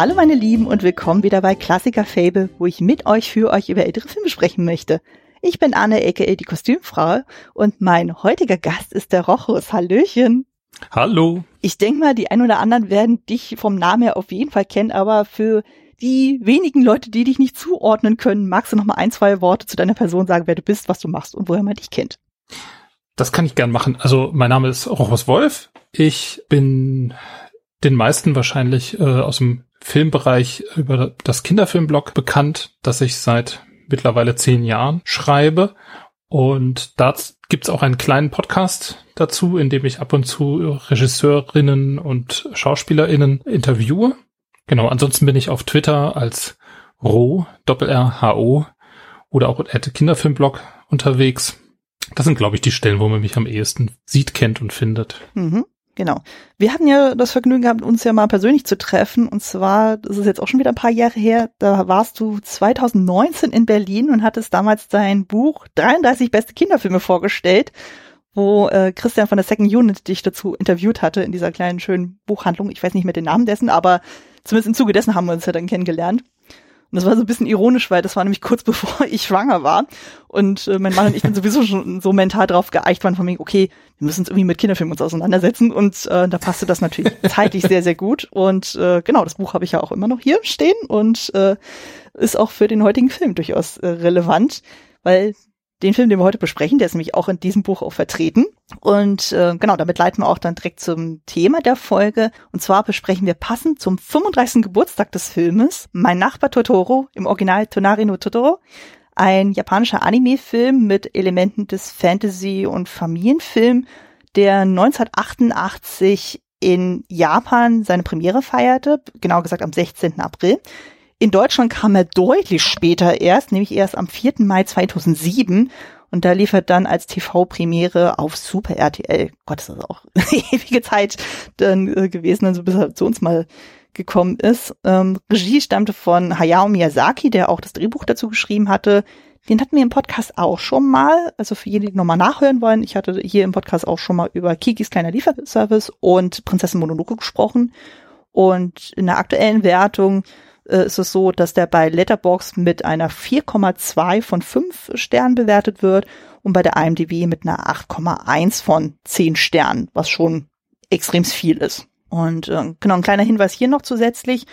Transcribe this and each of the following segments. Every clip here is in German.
Hallo meine Lieben und willkommen wieder bei Klassiker Fable, wo ich mit euch für euch über ältere Filme sprechen möchte. Ich bin Anne, aka die Kostümfrau und mein heutiger Gast ist der Rochus. Hallöchen. Hallo. Ich denke mal, die ein oder anderen werden dich vom Namen her auf jeden Fall kennen, aber für die wenigen Leute, die dich nicht zuordnen können, magst du noch mal ein, zwei Worte zu deiner Person sagen, wer du bist, was du machst und woher man dich kennt? Das kann ich gern machen. Also mein Name ist Rochus Wolf. Ich bin den meisten wahrscheinlich äh, aus dem Filmbereich über das Kinderfilmblog bekannt, das ich seit mittlerweile zehn Jahren schreibe. Und da gibt's auch einen kleinen Podcast dazu, in dem ich ab und zu Regisseurinnen und Schauspielerinnen interviewe. Genau, ansonsten bin ich auf Twitter als Ro, Doppel-R-H-O oder auch at Kinderfilmblog unterwegs. Das sind, glaube ich, die Stellen, wo man mich am ehesten sieht, kennt und findet. Mhm. Genau. Wir hatten ja das Vergnügen gehabt, uns ja mal persönlich zu treffen. Und zwar, das ist jetzt auch schon wieder ein paar Jahre her, da warst du 2019 in Berlin und hattest damals dein Buch 33 beste Kinderfilme vorgestellt, wo äh, Christian von der Second Unit dich dazu interviewt hatte in dieser kleinen schönen Buchhandlung. Ich weiß nicht mehr den Namen dessen, aber zumindest im Zuge dessen haben wir uns ja dann kennengelernt. Und das war so ein bisschen ironisch, weil das war nämlich kurz bevor ich schwanger war. Und äh, mein Mann und ich dann sowieso schon so mental drauf geeicht waren von mir, okay, wir müssen uns irgendwie mit Kinderfilmen uns auseinandersetzen. Und äh, da passte das natürlich zeitlich sehr, sehr gut. Und äh, genau, das Buch habe ich ja auch immer noch hier stehen und äh, ist auch für den heutigen Film durchaus äh, relevant, weil den Film, den wir heute besprechen, der ist nämlich auch in diesem Buch auch vertreten. Und äh, genau, damit leiten wir auch dann direkt zum Thema der Folge. Und zwar besprechen wir passend zum 35. Geburtstag des Filmes Mein Nachbar Totoro, im Original Tonari no Totoro, ein japanischer Anime-Film mit Elementen des Fantasy- und Familienfilm, der 1988 in Japan seine Premiere feierte, genau gesagt am 16. April. In Deutschland kam er deutlich später erst, nämlich erst am 4. Mai 2007. Und da liefert dann als TV-Premiere auf Super RTL. Gott, ist das auch ewige Zeit dann äh, gewesen, also bis er zu uns mal gekommen ist. Ähm, Regie stammte von Hayao Miyazaki, der auch das Drehbuch dazu geschrieben hatte. Den hatten wir im Podcast auch schon mal. Also für jene, die nochmal nachhören wollen, ich hatte hier im Podcast auch schon mal über Kikis kleiner Lieferservice und Prinzessin Mononoke gesprochen. Und in der aktuellen Wertung äh, ist es so, dass der bei Letterbox mit einer 4,2 von 5 Sternen bewertet wird und bei der IMDb mit einer 8,1 von 10 Sternen, was schon extrem viel ist. Und äh, genau, ein kleiner Hinweis hier noch zusätzlich.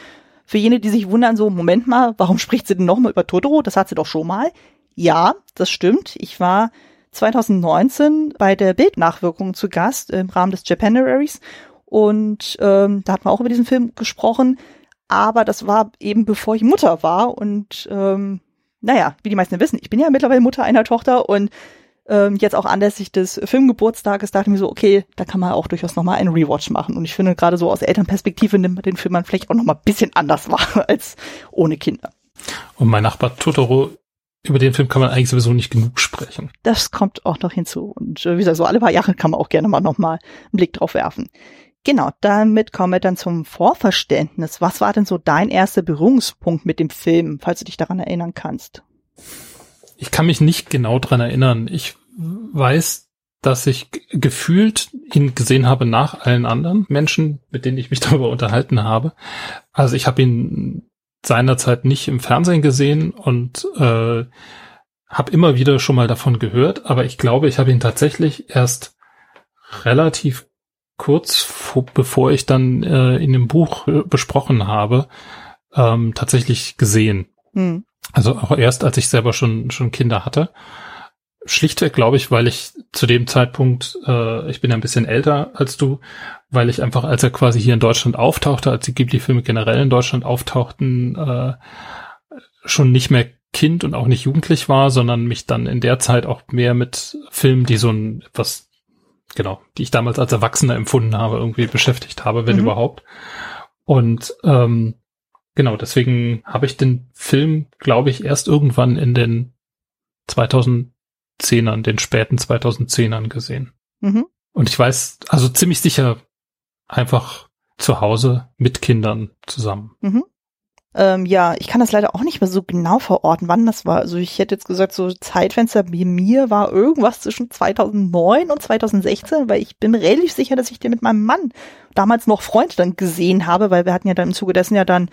Für jene, die sich wundern, so, Moment mal, warum spricht sie denn nochmal über Totoro? Das hat sie doch schon mal. Ja, das stimmt. Ich war 2019 bei der Bildnachwirkung zu Gast im Rahmen des Japanaries und ähm, da hat man auch über diesen Film gesprochen aber das war eben bevor ich Mutter war und ähm, naja, wie die meisten wissen, ich bin ja mittlerweile Mutter einer Tochter und ähm, jetzt auch anlässlich des Filmgeburtstages dachte ich mir so, okay, da kann man auch durchaus nochmal einen Rewatch machen. Und ich finde gerade so aus Elternperspektive nimmt man den Film man vielleicht auch nochmal ein bisschen anders wahr als ohne Kinder. Und mein Nachbar Totoro, über den Film kann man eigentlich sowieso nicht genug sprechen. Das kommt auch noch hinzu. Und äh, wie gesagt, so alle paar Jahre kann man auch gerne mal nochmal einen Blick drauf werfen. Genau, damit kommen wir dann zum Vorverständnis. Was war denn so dein erster Berührungspunkt mit dem Film, falls du dich daran erinnern kannst? Ich kann mich nicht genau daran erinnern. Ich weiß, dass ich gefühlt ihn gesehen habe nach allen anderen Menschen, mit denen ich mich darüber unterhalten habe. Also ich habe ihn seinerzeit nicht im Fernsehen gesehen und äh, habe immer wieder schon mal davon gehört, aber ich glaube, ich habe ihn tatsächlich erst relativ kurz vor, bevor ich dann äh, in dem Buch äh, besprochen habe, ähm, tatsächlich gesehen. Mhm. Also auch erst, als ich selber schon schon Kinder hatte. Schlichtweg glaube ich, weil ich zu dem Zeitpunkt, äh, ich bin ja ein bisschen älter als du, weil ich einfach, als er quasi hier in Deutschland auftauchte, als die Ghibli-Filme generell in Deutschland auftauchten, äh, schon nicht mehr Kind und auch nicht jugendlich war, sondern mich dann in der Zeit auch mehr mit Filmen, die so ein etwas genau, die ich damals als Erwachsener empfunden habe, irgendwie beschäftigt habe, wenn mhm. überhaupt. Und ähm, genau, deswegen habe ich den Film, glaube ich, erst irgendwann in den 2010ern, den späten 2010ern gesehen. Mhm. Und ich weiß, also ziemlich sicher einfach zu Hause mit Kindern zusammen. Mhm. Ähm, ja, ich kann das leider auch nicht mehr so genau verorten, wann das war. Also ich hätte jetzt gesagt, so Zeitfenster bei mir war irgendwas zwischen 2009 und 2016, weil ich bin relativ sicher, dass ich den mit meinem Mann, damals noch Freund, dann gesehen habe, weil wir hatten ja dann im Zuge dessen ja dann,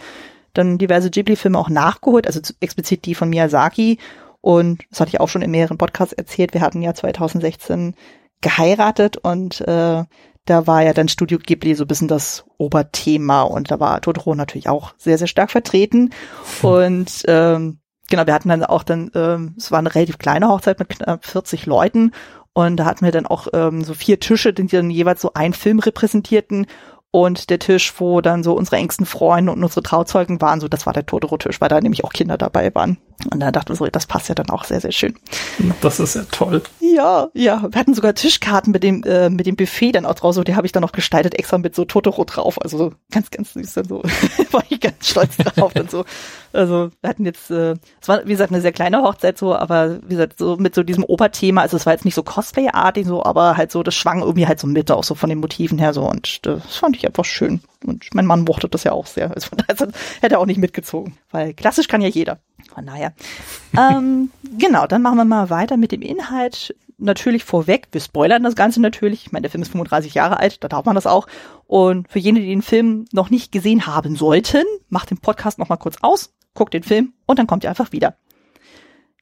dann diverse Ghibli-Filme auch nachgeholt, also explizit die von Miyazaki. Und das hatte ich auch schon in mehreren Podcasts erzählt. Wir hatten ja 2016 geheiratet und äh, da war ja dann Studio Ghibli so ein bisschen das Oberthema und da war Totoro natürlich auch sehr, sehr stark vertreten. Hm. Und ähm, genau, wir hatten dann auch dann, ähm, es war eine relativ kleine Hochzeit mit knapp 40 Leuten und da hatten wir dann auch ähm, so vier Tische, die dann jeweils so einen Film repräsentierten und der Tisch, wo dann so unsere engsten Freunde und unsere Trauzeugen waren, so das war der Totoro-Tisch, weil da nämlich auch Kinder dabei waren. Und da dachten wir so, das passt ja dann auch sehr, sehr schön. Das ist ja toll. Ja, ja. Wir hatten sogar Tischkarten mit dem, äh, mit dem Buffet dann auch drauf, so die habe ich dann noch gestaltet, extra mit so Totoro drauf. Also so ganz, ganz süß dann so. war ich ganz stolz drauf dann so. Also wir hatten jetzt, äh, es war wie gesagt eine sehr kleine Hochzeit so, aber wie gesagt, so mit so diesem Oberthema, also es war jetzt nicht so Cosplay-artig so, aber halt so, das schwang irgendwie halt so mit, auch so von den Motiven her so und das fand ich einfach schön. Und mein Mann mochte das ja auch sehr. Also von hätte er auch nicht mitgezogen, weil klassisch kann ja jeder. Von daher. ähm, genau, dann machen wir mal weiter mit dem Inhalt. Natürlich vorweg, wir spoilern das Ganze natürlich. Ich meine, der Film ist 35 Jahre alt, da darf man das auch. Und für jene, die den Film noch nicht gesehen haben sollten, macht den Podcast nochmal kurz aus, guckt den Film und dann kommt ihr einfach wieder.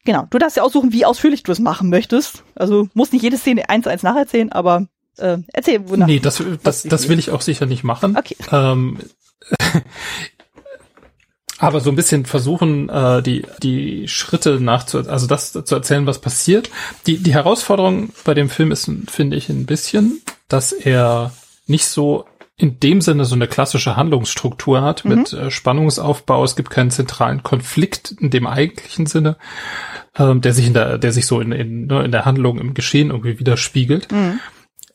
Genau, du darfst ja aussuchen, wie ausführlich du es machen möchtest. Also musst nicht jede Szene eins zu eins nacherzählen, aber äh, erzähl, wonach. Nee, das, das, das will ich auch sicher nicht machen. Okay. Ähm, aber so ein bisschen versuchen, äh, die, die Schritte nachzu, also das zu erzählen, was passiert. Die, die Herausforderung bei dem Film ist, finde ich, ein bisschen, dass er nicht so in dem Sinne so eine klassische Handlungsstruktur hat mhm. mit äh, Spannungsaufbau. Es gibt keinen zentralen Konflikt in dem eigentlichen Sinne, ähm, der sich in der, der sich so in, in, ne, in der Handlung im Geschehen irgendwie widerspiegelt. Mhm.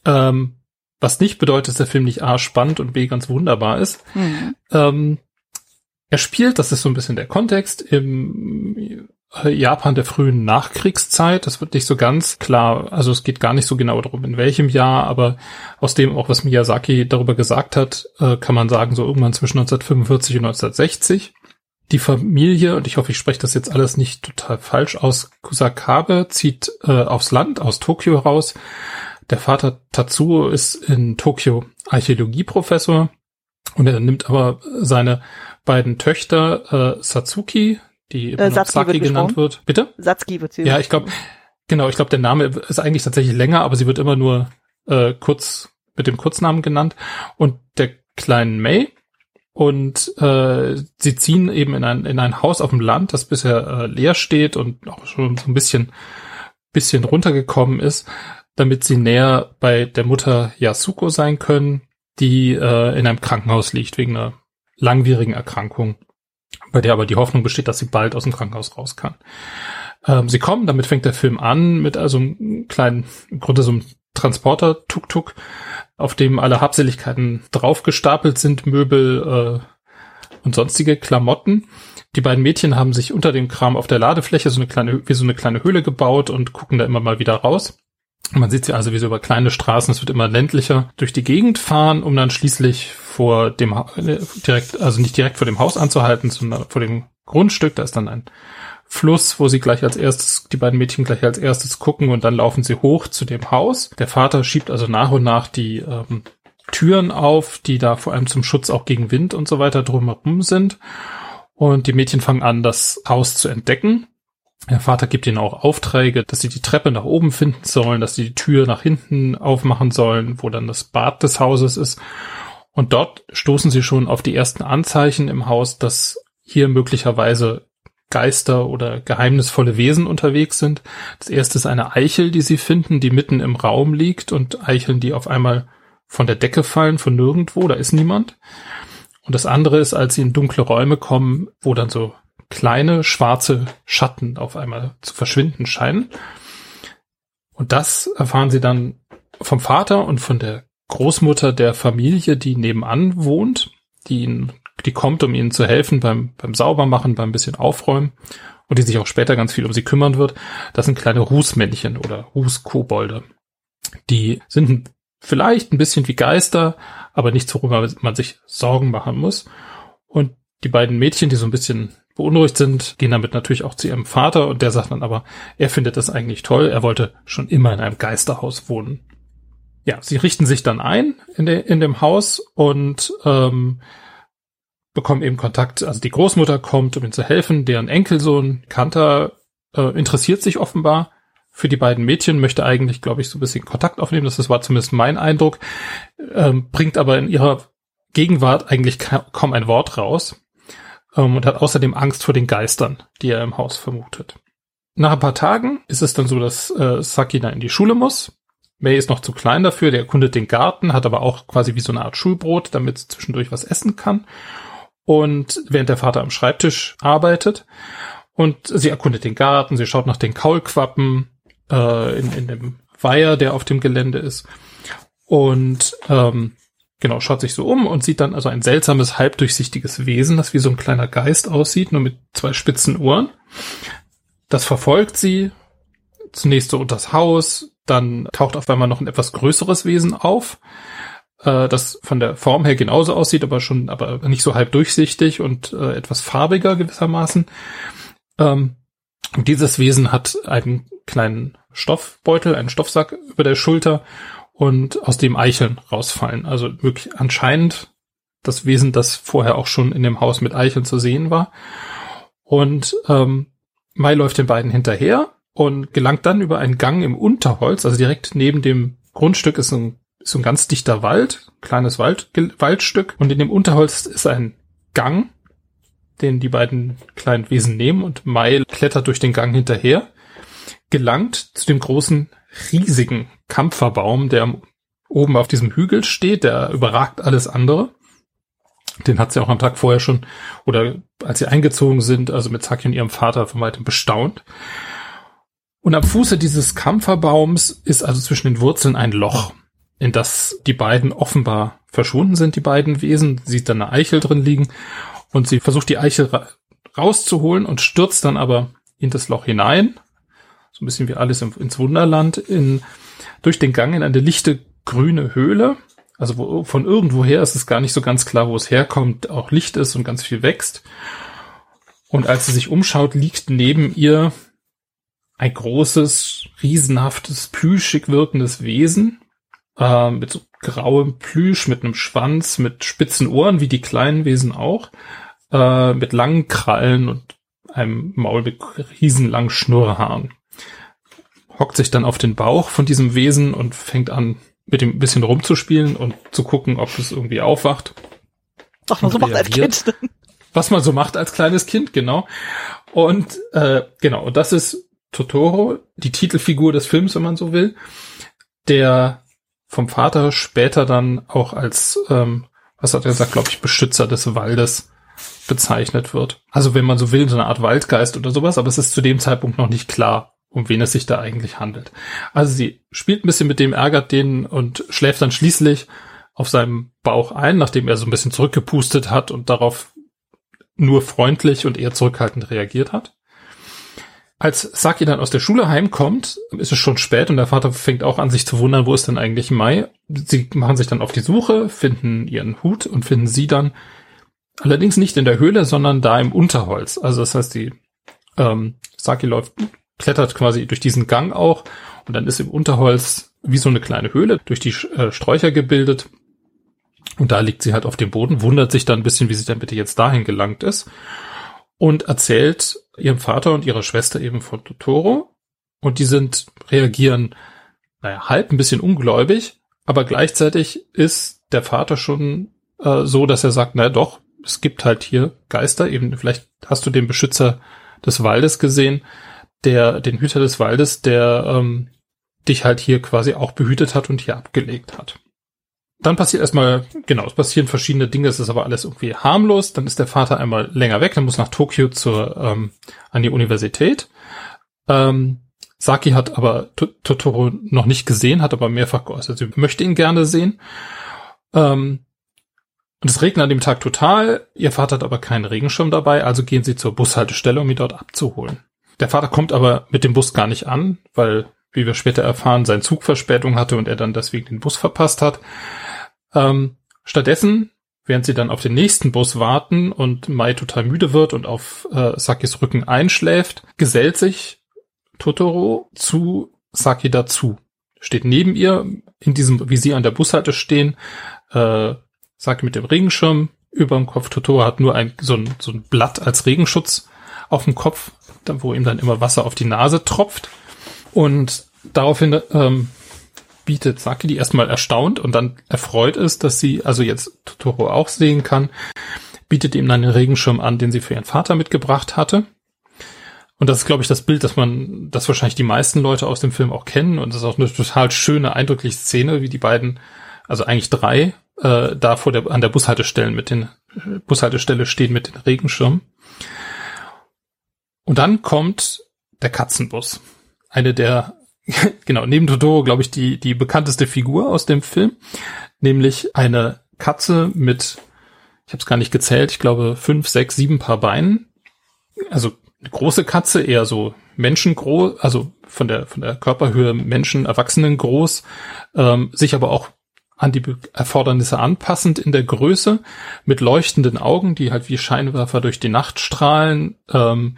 Ähm, was nicht bedeutet, dass der Film nicht A spannend und B ganz wunderbar ist. Mhm. Ähm, er spielt, das ist so ein bisschen der Kontext, im Japan der frühen Nachkriegszeit. Das wird nicht so ganz klar, also es geht gar nicht so genau darum, in welchem Jahr, aber aus dem auch, was Miyazaki darüber gesagt hat, äh, kann man sagen, so irgendwann zwischen 1945 und 1960. Die Familie, und ich hoffe, ich spreche das jetzt alles nicht total falsch aus, Kusakabe zieht äh, aufs Land, aus Tokio raus. Der Vater Tatsuo ist in Tokio Archäologieprofessor und er nimmt aber seine beiden Töchter, äh, Satsuki, die äh, Saki genannt wird. Bitte? Satsuki wird sie. Ja, ich glaube, genau, ich glaube, der Name ist eigentlich tatsächlich länger, aber sie wird immer nur äh, kurz mit dem Kurznamen genannt. Und der kleinen May. Und äh, sie ziehen eben in ein, in ein Haus auf dem Land, das bisher äh, leer steht und auch schon so ein bisschen, bisschen runtergekommen ist, damit sie näher bei der Mutter Yasuko sein können, die äh, in einem Krankenhaus liegt wegen einer langwierigen Erkrankung, bei der aber die Hoffnung besteht, dass sie bald aus dem Krankenhaus raus kann. Ähm, sie kommen, damit fängt der Film an, mit also einem kleinen, im Grunde so einem Transporter-Tuk-Tuk, auf dem alle Habseligkeiten draufgestapelt sind, Möbel äh, und sonstige Klamotten. Die beiden Mädchen haben sich unter dem Kram auf der Ladefläche so eine kleine, wie so eine kleine Höhle gebaut und gucken da immer mal wieder raus. Man sieht sie also wie so über kleine Straßen, es wird immer ländlicher, durch die Gegend fahren, um dann schließlich vor dem, äh, direkt, also nicht direkt vor dem Haus anzuhalten, sondern vor dem Grundstück. Da ist dann ein Fluss, wo sie gleich als erstes, die beiden Mädchen gleich als erstes gucken und dann laufen sie hoch zu dem Haus. Der Vater schiebt also nach und nach die ähm, Türen auf, die da vor allem zum Schutz auch gegen Wind und so weiter drumherum sind. Und die Mädchen fangen an, das Haus zu entdecken. Der Vater gibt ihnen auch Aufträge, dass sie die Treppe nach oben finden sollen, dass sie die Tür nach hinten aufmachen sollen, wo dann das Bad des Hauses ist. Und dort stoßen sie schon auf die ersten Anzeichen im Haus, dass hier möglicherweise Geister oder geheimnisvolle Wesen unterwegs sind. Das erste ist eine Eichel, die sie finden, die mitten im Raum liegt und Eicheln, die auf einmal von der Decke fallen, von nirgendwo, da ist niemand. Und das andere ist, als sie in dunkle Räume kommen, wo dann so kleine schwarze Schatten auf einmal zu verschwinden scheinen. Und das erfahren sie dann vom Vater und von der Großmutter der Familie, die nebenan wohnt, die ihn, die kommt, um ihnen zu helfen beim, beim Saubermachen, beim bisschen Aufräumen und die sich auch später ganz viel um sie kümmern wird. Das sind kleine Rußmännchen oder Rußkobolde. Die sind vielleicht ein bisschen wie Geister, aber nichts, worüber man sich Sorgen machen muss. Und Die beiden Mädchen, die so ein bisschen beunruhigt sind, gehen damit natürlich auch zu ihrem Vater und der sagt dann aber, er findet das eigentlich toll, er wollte schon immer in einem Geisterhaus wohnen. Ja, sie richten sich dann ein in, de, in dem Haus und ähm, bekommen eben Kontakt. Also die Großmutter kommt, um ihnen zu helfen. Deren Enkelsohn Kanter äh, interessiert sich offenbar für die beiden Mädchen, möchte eigentlich, glaube ich, so ein bisschen Kontakt aufnehmen. Das war zumindest mein Eindruck. Ähm, bringt aber in ihrer Gegenwart eigentlich kaum ein Wort raus und hat außerdem Angst vor den Geistern, die er im Haus vermutet. Nach ein paar Tagen ist es dann so, dass äh, Saki dann in die Schule muss. May ist noch zu klein dafür, der erkundet den Garten, hat aber auch quasi wie so eine Art Schulbrot, damit sie zwischendurch was essen kann. Und während der Vater am Schreibtisch arbeitet und sie erkundet den Garten, sie schaut nach den Kaulquappen äh, in, in dem Weiher, der auf dem Gelände ist. Und ähm, Genau, schaut sich so um und sieht dann also ein seltsames, halbdurchsichtiges Wesen, das wie so ein kleiner Geist aussieht, nur mit zwei spitzen Ohren. Das verfolgt sie zunächst so unters Haus, dann taucht auf einmal noch ein etwas größeres Wesen auf, äh, das von der Form her genauso aussieht, aber schon, aber nicht so halb durchsichtig und äh, etwas farbiger gewissermaßen. Ähm, dieses Wesen hat einen kleinen Stoffbeutel, einen Stoffsack über der Schulter und aus dem Eicheln rausfallen. Also wirklich anscheinend das Wesen, das vorher auch schon in dem Haus mit Eicheln zu sehen war. Und ähm, Mai läuft den beiden hinterher und gelangt dann über einen Gang im Unterholz, also direkt neben dem Grundstück ist ein, ist ein ganz dichter Wald, kleines Wald, Waldstück und in dem Unterholz ist ein Gang, den die beiden kleinen Wesen nehmen und Mai klettert durch den Gang hinterher, gelangt zu dem großen riesigen Kampferbaum, der oben auf diesem Hügel steht, der überragt alles andere. Den hat sie auch am Tag vorher schon, oder als sie eingezogen sind, also mit Saki und ihrem Vater von weitem bestaunt. Und am Fuße dieses Kampferbaums ist also zwischen den Wurzeln ein Loch, in das die beiden offenbar verschwunden sind, die beiden Wesen. Sieht dann eine Eichel drin liegen und sie versucht die Eichel ra rauszuholen und stürzt dann aber in das Loch hinein so ein bisschen wie alles ins Wunderland, in, durch den Gang in eine lichte grüne Höhle. Also wo, von irgendwoher ist es gar nicht so ganz klar, wo es herkommt, auch Licht ist und ganz viel wächst. Und als sie sich umschaut, liegt neben ihr ein großes, riesenhaftes, plüschig wirkendes Wesen, äh, mit so grauem Plüsch, mit einem Schwanz, mit spitzen Ohren, wie die kleinen Wesen auch, äh, mit langen Krallen und einem Maul mit riesenlangen Schnurrhaaren hockt sich dann auf den Bauch von diesem Wesen und fängt an, mit dem ein bisschen rumzuspielen und zu gucken, ob es irgendwie aufwacht. Was man so macht als Kind. Was man so macht als kleines Kind, genau. Und äh, genau, und das ist Totoro, die Titelfigur des Films, wenn man so will, der vom Vater später dann auch als, ähm, was hat er gesagt, glaube ich, Beschützer des Waldes bezeichnet wird. Also wenn man so will, so eine Art Waldgeist oder sowas, aber es ist zu dem Zeitpunkt noch nicht klar, um wen es sich da eigentlich handelt. Also sie spielt ein bisschen mit dem, ärgert den und schläft dann schließlich auf seinem Bauch ein, nachdem er so ein bisschen zurückgepustet hat und darauf nur freundlich und eher zurückhaltend reagiert hat. Als Saki dann aus der Schule heimkommt, ist es schon spät und der Vater fängt auch an, sich zu wundern, wo ist denn eigentlich Mai? Sie machen sich dann auf die Suche, finden ihren Hut und finden sie dann allerdings nicht in der Höhle, sondern da im Unterholz. Also das heißt, die ähm, Saki läuft klettert quasi durch diesen Gang auch und dann ist im Unterholz wie so eine kleine Höhle durch die äh, Sträucher gebildet. Und da liegt sie halt auf dem Boden, wundert sich dann ein bisschen, wie sie dann bitte jetzt dahin gelangt ist und erzählt ihrem Vater und ihrer Schwester eben von Totoro. Und die sind, reagieren, naja, halb ein bisschen ungläubig, aber gleichzeitig ist der Vater schon äh, so, dass er sagt, na doch, es gibt halt hier Geister, eben, vielleicht hast du den Beschützer des Waldes gesehen, der, den Hüter des Waldes, der ähm, dich halt hier quasi auch behütet hat und hier abgelegt hat. Dann passiert erstmal, genau, es passieren verschiedene Dinge, es ist aber alles irgendwie harmlos. Dann ist der Vater einmal länger weg, dann muss nach Tokio zur, ähm, an die Universität. Ähm, Saki hat aber Totoro noch nicht gesehen, hat aber mehrfach geäußert, sie möchte ihn gerne sehen. Ähm, und es regnet an dem Tag total. Ihr Vater hat aber keinen Regenschirm dabei, also gehen sie zur Bushaltestelle, um ihn dort abzuholen. Der Vater kommt aber mit dem Bus gar nicht an, weil, wie wir später erfahren, sein Zug Verspätung hatte und er dann deswegen den Bus verpasst hat. Ähm, stattdessen während sie dann auf den nächsten Bus warten und Mai total müde wird und auf äh, Sakis Rücken einschläft, gesellt sich Totoro zu Saki dazu. Steht neben ihr, in diesem, wie sie an der Bushalte stehen, äh, Saki mit dem Regenschirm über dem Kopf. Totoro hat nur ein, so, ein, so ein Blatt als Regenschutz auf dem Kopf, wo ihm dann immer Wasser auf die Nase tropft. Und daraufhin ähm, bietet Saki, die erstmal erstaunt und dann erfreut ist, dass sie also jetzt Totoro auch sehen kann, bietet ihm dann den Regenschirm an, den sie für ihren Vater mitgebracht hatte. Und das ist, glaube ich, das Bild, das man, das wahrscheinlich die meisten Leute aus dem Film auch kennen. Und das ist auch eine total schöne, eindrückliche Szene, wie die beiden, also eigentlich drei, äh, da vor der, an der Bushaltestelle mit den, Bushaltestelle stehen mit den Regenschirmen. Und dann kommt der Katzenbus. Eine der genau, neben Totoro, glaube ich, die, die bekannteste Figur aus dem Film, nämlich eine Katze mit, ich habe es gar nicht gezählt, ich glaube fünf, sechs, sieben Paar Beinen. Also eine große Katze, eher so menschengroß, also von der von der Körperhöhe Menschen, Erwachsenen groß, ähm, sich aber auch an die Erfordernisse anpassend in der Größe, mit leuchtenden Augen, die halt wie Scheinwerfer durch die Nacht strahlen, ähm,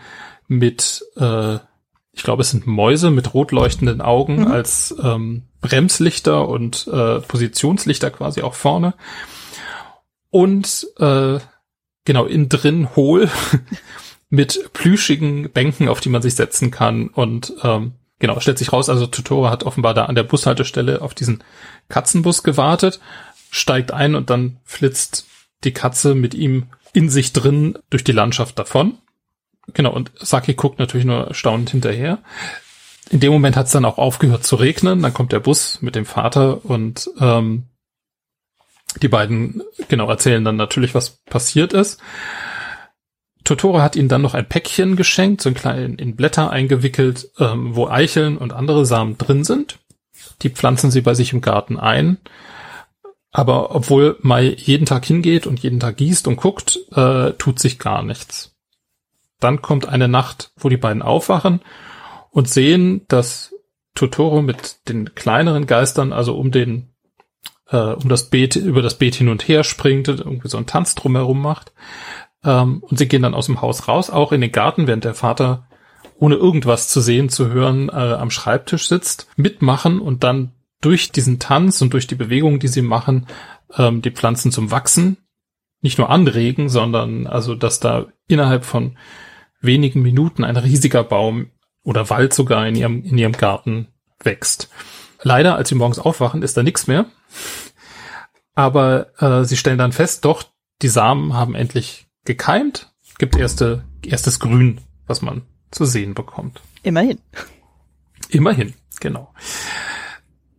mit äh, ich glaube, es sind Mäuse mit rot leuchtenden Augen mhm. als ähm, Bremslichter und äh, Positionslichter quasi auch vorne. Und äh, genau, innen drin hohl mit plüschigen Bänken, auf die man sich setzen kann. Und ähm, genau, stellt sich raus, also Totoro hat offenbar da an der Bushaltestelle auf diesen Katzenbus gewartet, steigt ein und dann flitzt die Katze mit ihm in sich drin durch die Landschaft davon. Genau, und Saki guckt natürlich nur staunend hinterher. In dem Moment hat es dann auch aufgehört zu regnen. Dann kommt der Bus mit dem Vater und ähm, die beiden genau erzählen dann natürlich, was passiert ist. Totoro hat ihnen dann noch ein Päckchen geschenkt, so ein klein in Blätter eingewickelt, ähm, wo Eicheln und andere Samen drin sind. Die pflanzen sie bei sich im Garten ein. Aber obwohl Mai jeden Tag hingeht und jeden Tag gießt und guckt, äh, tut sich gar nichts. Dann kommt eine Nacht, wo die beiden aufwachen und sehen, dass Totoro mit den kleineren Geistern, also um den, äh, um das Beet, über das Beet hin und her springt und irgendwie so einen Tanz drumherum macht. Ähm, und sie gehen dann aus dem Haus raus, auch in den Garten, während der Vater ohne irgendwas zu sehen, zu hören, äh, am Schreibtisch sitzt, mitmachen und dann durch diesen Tanz und durch die Bewegung, die sie machen, ähm, die Pflanzen zum Wachsen nicht nur anregen, sondern also, dass da innerhalb von wenigen Minuten ein riesiger Baum oder Wald sogar in ihrem, in ihrem Garten wächst. Leider, als sie morgens aufwachen, ist da nichts mehr. Aber äh, sie stellen dann fest, doch, die Samen haben endlich gekeimt. Gibt erste, erstes Grün, was man zu sehen bekommt. Immerhin. Immerhin, genau.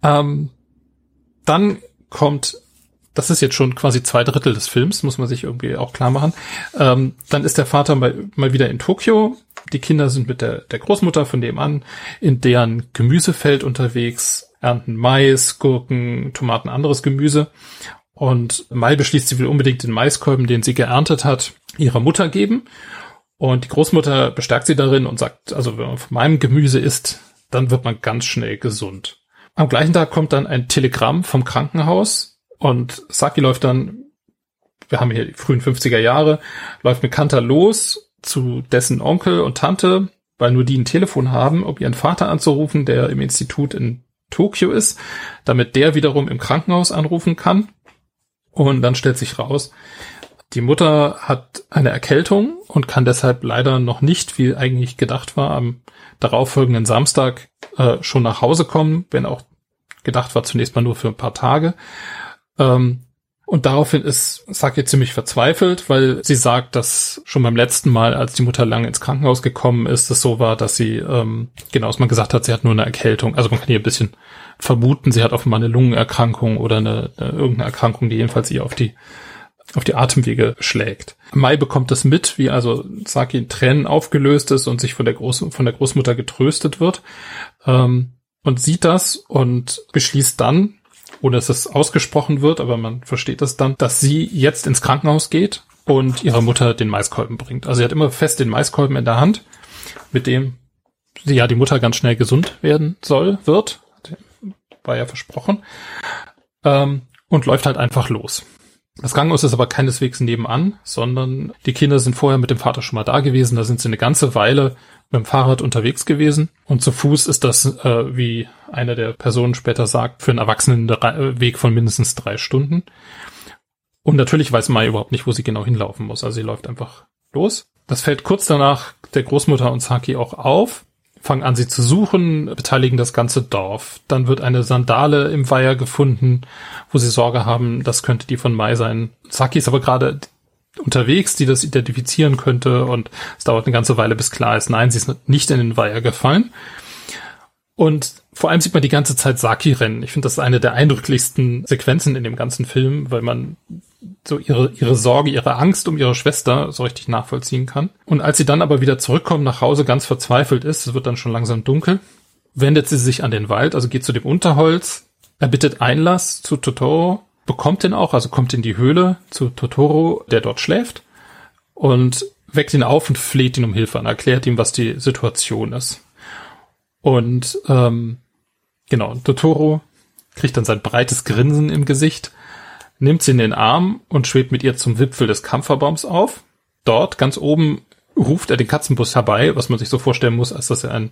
Ähm, dann kommt das ist jetzt schon quasi zwei Drittel des Films, muss man sich irgendwie auch klar machen. Ähm, dann ist der Vater mal, mal wieder in Tokio. Die Kinder sind mit der, der Großmutter von dem an in deren Gemüsefeld unterwegs, ernten Mais, Gurken, Tomaten, anderes Gemüse. Und Mai beschließt, sie will unbedingt den Maiskolben, den sie geerntet hat, ihrer Mutter geben. Und die Großmutter bestärkt sie darin und sagt, also wenn man von meinem Gemüse isst, dann wird man ganz schnell gesund. Am gleichen Tag kommt dann ein Telegramm vom Krankenhaus, und Saki läuft dann, wir haben hier die frühen 50er Jahre, läuft mit Kanta los zu dessen Onkel und Tante, weil nur die ein Telefon haben, um ihren Vater anzurufen, der im Institut in Tokio ist, damit der wiederum im Krankenhaus anrufen kann. Und dann stellt sich raus, die Mutter hat eine Erkältung und kann deshalb leider noch nicht, wie eigentlich gedacht war, am darauffolgenden Samstag äh, schon nach Hause kommen, wenn auch gedacht war zunächst mal nur für ein paar Tage. Ähm, und daraufhin ist Saki ziemlich verzweifelt, weil sie sagt, dass schon beim letzten Mal, als die Mutter lange ins Krankenhaus gekommen ist, es so war, dass sie, ähm, genau, was man gesagt hat, sie hat nur eine Erkältung. Also man kann hier ein bisschen vermuten, sie hat offenbar eine Lungenerkrankung oder eine, eine irgendeine Erkrankung, die jedenfalls ihr auf die auf die Atemwege schlägt. Mai bekommt das mit, wie also Saki in Tränen aufgelöst ist und sich von der, Groß von der Großmutter getröstet wird ähm, und sieht das und beschließt dann, ohne dass es ausgesprochen wird, aber man versteht das dann, dass sie jetzt ins Krankenhaus geht und ihrer Mutter den Maiskolben bringt. Also sie hat immer fest den Maiskolben in der Hand, mit dem sie ja die Mutter ganz schnell gesund werden soll, wird. War ja versprochen. Ähm, und läuft halt einfach los. Das Krankenhaus ist aber keineswegs nebenan, sondern die Kinder sind vorher mit dem Vater schon mal da gewesen. Da sind sie eine ganze Weile mit dem Fahrrad unterwegs gewesen. Und zu Fuß ist das, äh, wie einer der Personen später sagt, für einen Erwachsenen ein Weg von mindestens drei Stunden. Und natürlich weiß Mai überhaupt nicht, wo sie genau hinlaufen muss. Also sie läuft einfach los. Das fällt kurz danach der Großmutter und Saki auch auf, fangen an, sie zu suchen, beteiligen das ganze Dorf. Dann wird eine Sandale im Weiher gefunden, wo sie Sorge haben, das könnte die von Mai sein. Saki ist aber gerade unterwegs, die das identifizieren könnte und es dauert eine ganze Weile, bis klar ist, nein, sie ist nicht in den Weiher gefallen. Und vor allem sieht man die ganze Zeit Saki rennen. Ich finde, das ist eine der eindrücklichsten Sequenzen in dem ganzen Film, weil man so ihre, ihre Sorge, ihre Angst um ihre Schwester so richtig nachvollziehen kann. Und als sie dann aber wieder zurückkommt nach Hause, ganz verzweifelt ist, es wird dann schon langsam dunkel, wendet sie sich an den Wald, also geht zu dem Unterholz, erbittet Einlass zu Totoro, bekommt den auch, also kommt in die Höhle zu Totoro, der dort schläft und weckt ihn auf und fleht ihn um Hilfe an, erklärt ihm, was die Situation ist. Und ähm, genau, Totoro kriegt dann sein breites Grinsen im Gesicht nimmt sie in den Arm und schwebt mit ihr zum Wipfel des Kampferbaums auf. Dort, ganz oben, ruft er den Katzenbus herbei, was man sich so vorstellen muss, als dass er ein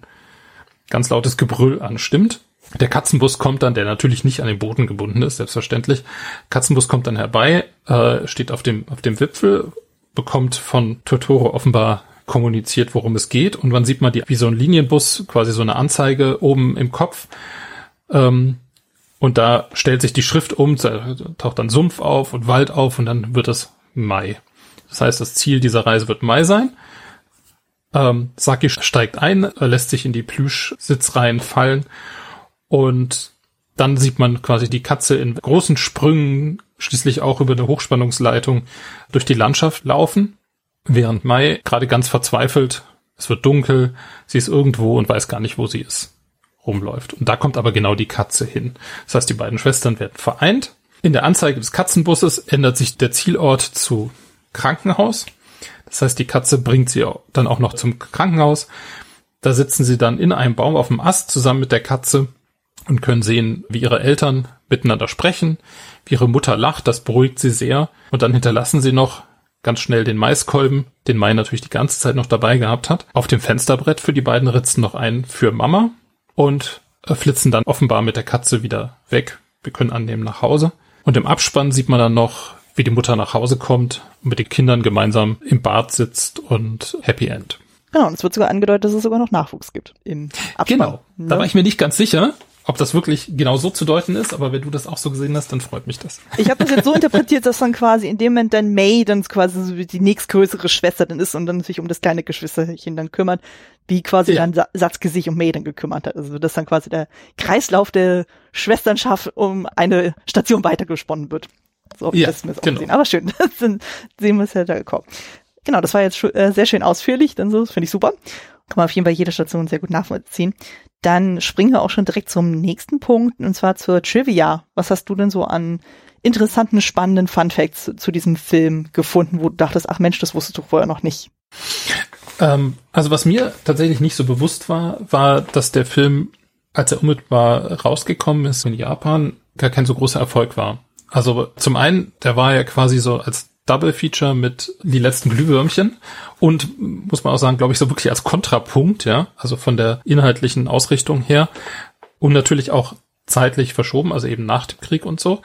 ganz lautes Gebrüll anstimmt. Der Katzenbus kommt dann, der natürlich nicht an den Boden gebunden ist, selbstverständlich. Katzenbus kommt dann herbei, äh, steht auf dem, auf dem Wipfel, bekommt von Totoro offenbar kommuniziert, worum es geht. Und man sieht mal die, wie so ein Linienbus, quasi so eine Anzeige oben im Kopf. Ähm, und da stellt sich die Schrift um, taucht dann Sumpf auf und Wald auf und dann wird es Mai. Das heißt, das Ziel dieser Reise wird Mai sein. Ähm, Saki steigt ein, lässt sich in die Plüschsitzreihen fallen und dann sieht man quasi die Katze in großen Sprüngen, schließlich auch über eine Hochspannungsleitung durch die Landschaft laufen, während Mai gerade ganz verzweifelt, es wird dunkel, sie ist irgendwo und weiß gar nicht, wo sie ist rumläuft. Und da kommt aber genau die Katze hin. Das heißt, die beiden Schwestern werden vereint. In der Anzeige des Katzenbusses ändert sich der Zielort zu Krankenhaus. Das heißt, die Katze bringt sie dann auch noch zum Krankenhaus. Da sitzen sie dann in einem Baum auf dem Ast zusammen mit der Katze und können sehen, wie ihre Eltern miteinander sprechen, wie ihre Mutter lacht, das beruhigt sie sehr. Und dann hinterlassen sie noch ganz schnell den Maiskolben, den Mai natürlich die ganze Zeit noch dabei gehabt hat. Auf dem Fensterbrett für die beiden ritzen noch einen für Mama und flitzen dann offenbar mit der Katze wieder weg. Wir können annehmen nach Hause. Und im Abspann sieht man dann noch, wie die Mutter nach Hause kommt und mit den Kindern gemeinsam im Bad sitzt und Happy End. Genau, und es wird sogar angedeutet, dass es sogar noch Nachwuchs gibt im Abspann. Genau, da ne? war ich mir nicht ganz sicher ob das wirklich genau so zu deuten ist, aber wenn du das auch so gesehen hast, dann freut mich das. Ich habe das jetzt so interpretiert, dass dann quasi in dem Moment dann May dann quasi so die nächstgrößere Schwester dann ist und dann sich um das kleine Geschwisterchen dann kümmert, wie quasi ja. dann Satsuki sich um May dann gekümmert hat. Also dass dann quasi der Kreislauf der Schwesternschaft um eine Station weitergesponnen wird. So ja, das genau. Sehen. Aber schön, dann sehen wir es ja da gekommen. Genau, das war jetzt äh, sehr schön ausführlich, dann so, finde ich super. Kann man auf jeden Fall jede Station sehr gut nachvollziehen. Dann springen wir auch schon direkt zum nächsten Punkt, und zwar zur Trivia. Was hast du denn so an interessanten, spannenden Fun Facts zu diesem Film gefunden, wo du dachtest, ach Mensch, das wusstest du vorher noch nicht? Ähm, also was mir tatsächlich nicht so bewusst war, war, dass der Film, als er unmittelbar rausgekommen ist in Japan, gar kein so großer Erfolg war. Also zum einen, der war ja quasi so als Double Feature mit die letzten Glühwürmchen und muss man auch sagen, glaube ich, so wirklich als Kontrapunkt, ja, also von der inhaltlichen Ausrichtung her und natürlich auch zeitlich verschoben, also eben nach dem Krieg und so.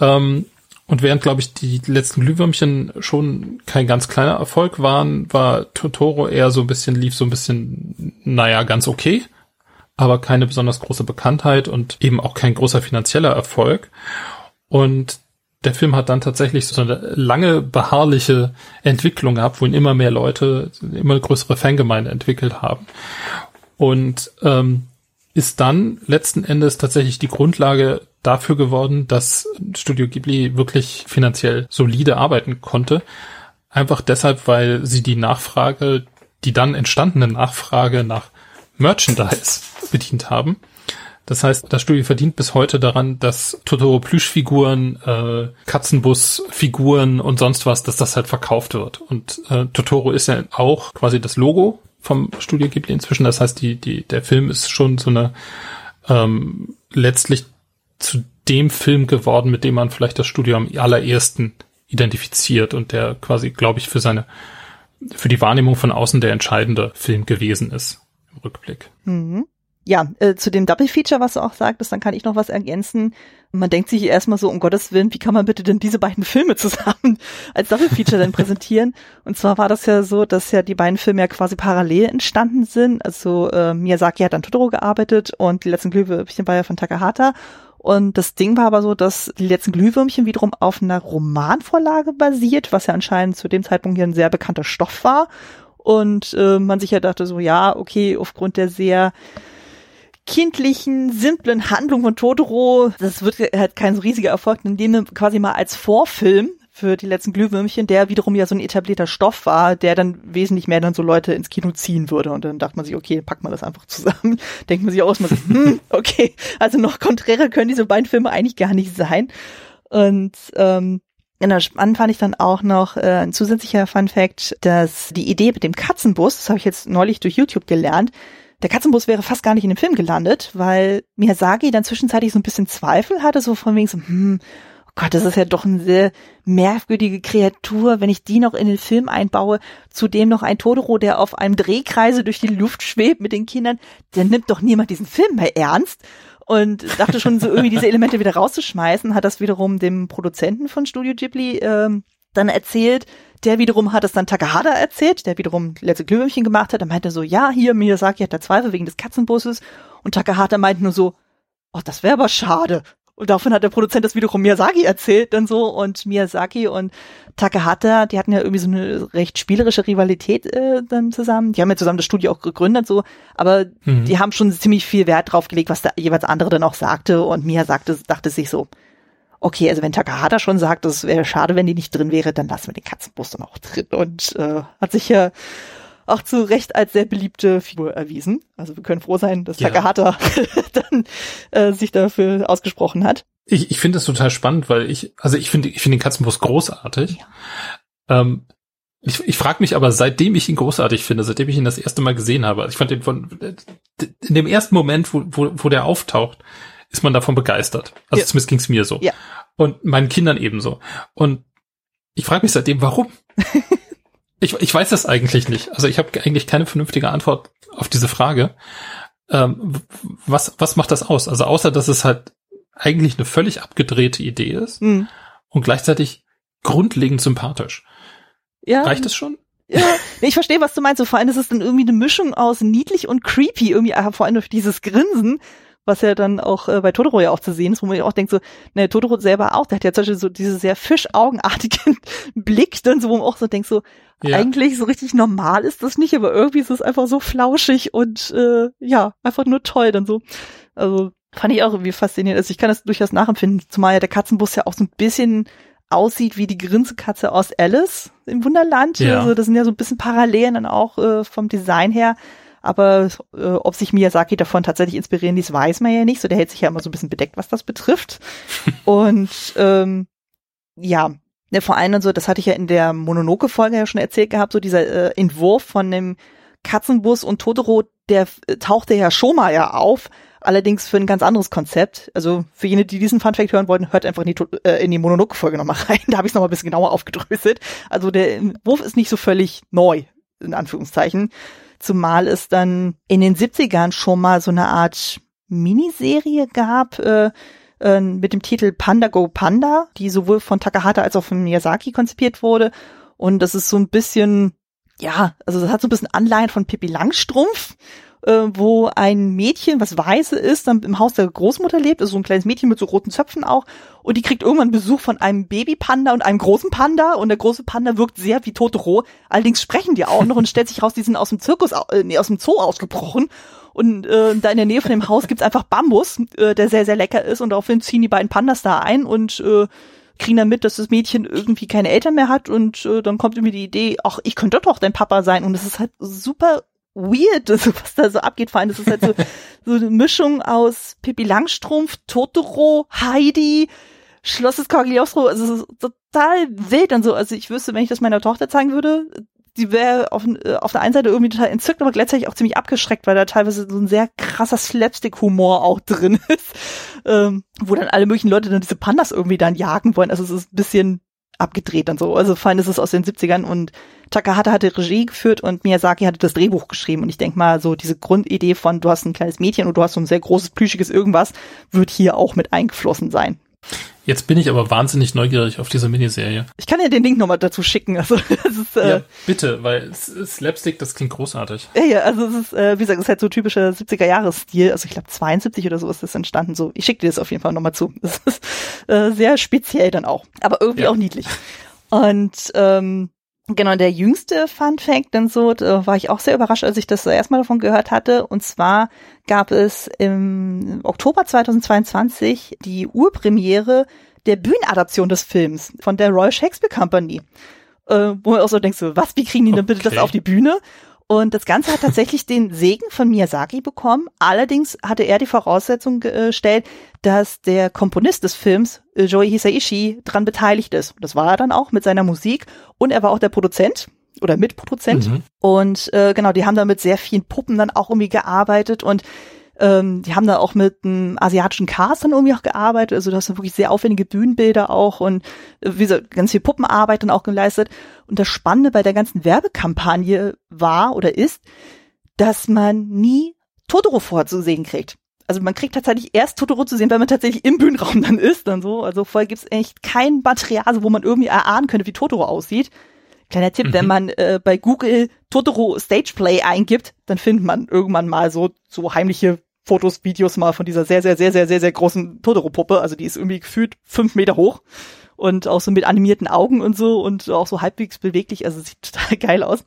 Ähm, und während, glaube ich, die letzten Glühwürmchen schon kein ganz kleiner Erfolg waren, war Totoro eher so ein bisschen, lief so ein bisschen, naja, ganz okay, aber keine besonders große Bekanntheit und eben auch kein großer finanzieller Erfolg. Und der Film hat dann tatsächlich so eine lange beharrliche Entwicklung gehabt, wo ihn immer mehr Leute, immer größere Fangemeinde entwickelt haben. Und ähm, ist dann letzten Endes tatsächlich die Grundlage dafür geworden, dass Studio Ghibli wirklich finanziell solide arbeiten konnte. Einfach deshalb, weil sie die Nachfrage, die dann entstandene Nachfrage nach Merchandise bedient haben. Das heißt, das Studio verdient bis heute daran, dass Totoro Plüschfiguren, äh, Katzenbusfiguren und sonst was, dass das halt verkauft wird. Und äh, Totoro ist ja auch quasi das Logo vom Studio Ghibli inzwischen. Das heißt, die, die, der Film ist schon so eine ähm, letztlich zu dem Film geworden, mit dem man vielleicht das Studio am allerersten identifiziert und der quasi, glaube ich, für seine, für die Wahrnehmung von außen der entscheidende Film gewesen ist im Rückblick. Mhm. Ja, äh, zu dem Double Feature, was du auch sagtest, dann kann ich noch was ergänzen. Man denkt sich erstmal so, um Gottes Willen, wie kann man bitte denn diese beiden Filme zusammen als Double Feature denn präsentieren? Und zwar war das ja so, dass ja die beiden Filme ja quasi parallel entstanden sind. Also äh, Miyazaki hat an Totoro gearbeitet und die letzten Glühwürmchen war ja von Takahata. Und das Ding war aber so, dass die letzten Glühwürmchen wiederum auf einer Romanvorlage basiert, was ja anscheinend zu dem Zeitpunkt hier ein sehr bekannter Stoff war. Und äh, man sich ja dachte so, ja, okay, aufgrund der sehr kindlichen, simplen Handlung von Totoro, das wird halt kein so riesiger Erfolg, in dem quasi mal als Vorfilm für die letzten Glühwürmchen, der wiederum ja so ein etablierter Stoff war, der dann wesentlich mehr dann so Leute ins Kino ziehen würde. Und dann dachte man sich, okay, packt man das einfach zusammen. Denkt man sich aus, man sagt, hm, okay, also noch konträrer können diese beiden Filme eigentlich gar nicht sein. Und ähm, Genau, spannend fand ich dann auch noch äh, ein zusätzlicher Fun Fact, dass die Idee mit dem Katzenbus, das habe ich jetzt neulich durch YouTube gelernt, der Katzenbus wäre fast gar nicht in dem Film gelandet, weil Miyazaki dann zwischenzeitlich so ein bisschen Zweifel hatte, so von wegen so, hm, oh Gott, das ist ja doch eine sehr merkwürdige Kreatur, wenn ich die noch in den Film einbaue, zudem noch ein Todoro, der auf einem Drehkreise durch die Luft schwebt mit den Kindern, dann nimmt doch niemand diesen Film mehr ernst. Und dachte schon so irgendwie diese Elemente wieder rauszuschmeißen, hat das wiederum dem Produzenten von Studio Ghibli ähm, dann erzählt, der wiederum hat es dann Takahata erzählt, der wiederum letzte Glühwürmchen gemacht hat. Er meinte so, ja, hier, Miyazaki hat da Zweifel wegen des Katzenbusses. Und Takahata meinte nur so, oh, das wäre aber schade. Und davon hat der Produzent das wiederum Miyazaki erzählt, dann so. Und Miyazaki und Takahata, die hatten ja irgendwie so eine recht spielerische Rivalität äh, dann zusammen. Die haben ja zusammen das Studio auch gegründet, so. Aber mhm. die haben schon ziemlich viel Wert drauf gelegt, was der jeweils andere dann auch sagte. Und sagte, dachte sich so, okay, also wenn Takahata schon sagt, es wäre schade, wenn die nicht drin wäre, dann lassen wir den Katzenbus dann auch drin. Und äh, hat sich ja auch zu Recht als sehr beliebte Figur erwiesen. Also wir können froh sein, dass ja. Takahata dann äh, sich dafür ausgesprochen hat. Ich, ich finde das total spannend, weil ich, also ich finde ich finde den Katzenbus großartig. Ja. Ähm, ich, ich frage mich aber, seitdem ich ihn großartig finde, seitdem ich ihn das erste Mal gesehen habe, ich fand den von in dem ersten Moment, wo, wo, wo der auftaucht, ist man davon begeistert. Also ja. zumindest ging's mir so. Ja. Und meinen Kindern ebenso. Und ich frage mich seitdem, warum? ich, ich weiß das eigentlich nicht. Also ich habe eigentlich keine vernünftige Antwort auf diese Frage. Ähm, was, was macht das aus? Also außer, dass es halt eigentlich eine völlig abgedrehte Idee ist mhm. und gleichzeitig grundlegend sympathisch. Ja. Reicht das schon? Ja, ich verstehe, was du meinst. So, vor allem ist es dann irgendwie eine Mischung aus niedlich und creepy, irgendwie vor allem durch dieses Grinsen, was ja dann auch äh, bei Totoro ja auch zu sehen ist, wo man ja auch denkt so, ne, Totoro selber auch, der hat ja zum Beispiel so diese sehr fischaugenartigen Blick, dann so, wo man auch so denkt so, ja. eigentlich so richtig normal ist das nicht, aber irgendwie ist es einfach so flauschig und äh, ja, einfach nur toll dann so. Also fand ich auch irgendwie faszinierend. Also ich kann das durchaus nachempfinden, zumal ja der Katzenbus ja auch so ein bisschen aussieht wie die Grinsekatze aus Alice im Wunderland. Ja. Also das sind ja so ein bisschen Parallelen dann auch äh, vom Design her. Aber äh, ob sich Miyazaki davon tatsächlich inspirieren ließ, weiß man ja nicht. So, der hält sich ja immer so ein bisschen bedeckt, was das betrifft. und ähm, ja, ne, vor allem und so, das hatte ich ja in der Mononoke-Folge ja schon erzählt gehabt, so dieser äh, Entwurf von dem Katzenbus und Totoro, der äh, tauchte ja schon mal ja auf, allerdings für ein ganz anderes Konzept. Also für jene, die diesen Funfact hören wollten, hört einfach in die, äh, in die Mononoke-Folge nochmal rein. Da habe ich es nochmal ein bisschen genauer aufgedröselt. Also der Entwurf ist nicht so völlig neu, in Anführungszeichen. Zumal es dann in den 70ern schon mal so eine Art Miniserie gab, äh, äh, mit dem Titel Panda Go Panda, die sowohl von Takahata als auch von Miyazaki konzipiert wurde. Und das ist so ein bisschen, ja, also das hat so ein bisschen Anleihen von Pippi Langstrumpf, äh, wo ein Mädchen, was weiße ist, dann im Haus der Großmutter lebt, also so ein kleines Mädchen mit so roten Zöpfen auch, und die kriegt irgendwann Besuch von einem Babypanda und einem großen Panda und der große Panda wirkt sehr wie Totoro. Allerdings sprechen die auch noch und stellt sich raus, die sind aus dem Zirkus, äh, nee, aus dem Zoo ausgebrochen. Und äh, da in der Nähe von dem Haus gibt's einfach Bambus, äh, der sehr, sehr lecker ist und daraufhin ziehen die beiden Pandas da ein und äh, kriegen dann mit, dass das Mädchen irgendwie keine Eltern mehr hat und äh, dann kommt irgendwie die Idee, ach, ich könnte doch dein Papa sein und es ist halt super weird, also was da so abgeht. Vor allem, das ist halt so, so eine Mischung aus Pippi Langstrumpf, Totoro, Heidi, Schloss des Cagliostro. Also es ist total wild und so. Also ich wüsste, wenn ich das meiner Tochter zeigen würde, die wäre auf, äh, auf der einen Seite irgendwie total entzückt, aber gleichzeitig auch ziemlich abgeschreckt, weil da teilweise so ein sehr krasser Slapstick-Humor auch drin ist, ähm, wo dann alle möglichen Leute dann diese Pandas irgendwie dann jagen wollen. Also es ist ein bisschen abgedreht dann so. Also fein ist es aus den 70ern und Takahata hatte Regie geführt und Miyazaki hatte das Drehbuch geschrieben. Und ich denke mal, so diese Grundidee von du hast ein kleines Mädchen und du hast so ein sehr großes, plüschiges irgendwas, wird hier auch mit eingeflossen sein. Jetzt bin ich aber wahnsinnig neugierig auf diese Miniserie. Ich kann dir den Link nochmal dazu schicken. Also, das ist, äh, ja, bitte, weil Slapstick, das klingt großartig. Ja, ja, also es ist, äh, wie gesagt, es ist halt so typischer 70er-Jahres-Stil. Also ich glaube 72 oder so ist das entstanden. So, ich schicke dir das auf jeden Fall nochmal zu. Das ist äh, sehr speziell dann auch, aber irgendwie ja. auch niedlich. Und ähm, Genau, der jüngste Fun Fact, denn so, da war ich auch sehr überrascht, als ich das erstmal davon gehört hatte. Und zwar gab es im Oktober 2022 die Urpremiere der Bühnenadaption des Films von der Royal Shakespeare Company. Äh, wo man auch so denkt, so, was, wie kriegen die denn bitte das auf die Bühne? Und das Ganze hat tatsächlich den Segen von Miyazaki bekommen. Allerdings hatte er die Voraussetzung gestellt, dass der Komponist des Films, äh, Joey Hisaishi, dran beteiligt ist. Das war er dann auch mit seiner Musik. Und er war auch der Produzent oder Mitproduzent. Mhm. Und äh, genau, die haben da mit sehr vielen Puppen dann auch irgendwie gearbeitet. Und ähm, die haben da auch mit einem asiatischen Cast dann irgendwie auch gearbeitet. Also du hast wirklich sehr aufwendige Bühnenbilder auch und äh, wie gesagt, ganz viel Puppenarbeit dann auch geleistet. Und das Spannende bei der ganzen Werbekampagne war oder ist, dass man nie Totoro vorzusehen kriegt. Also man kriegt tatsächlich erst Totoro zu sehen, wenn man tatsächlich im Bühnenraum dann ist, dann so. Also vorher gibt's echt kein Material, wo man irgendwie erahnen könnte, wie Totoro aussieht. Kleiner Tipp, mhm. wenn man äh, bei Google Totoro Stageplay eingibt, dann findet man irgendwann mal so, so heimliche Fotos, Videos mal von dieser sehr, sehr, sehr, sehr, sehr, sehr großen Totoro-Puppe. Also die ist irgendwie gefühlt fünf Meter hoch und auch so mit animierten Augen und so und auch so halbwegs beweglich. Also sieht total geil aus.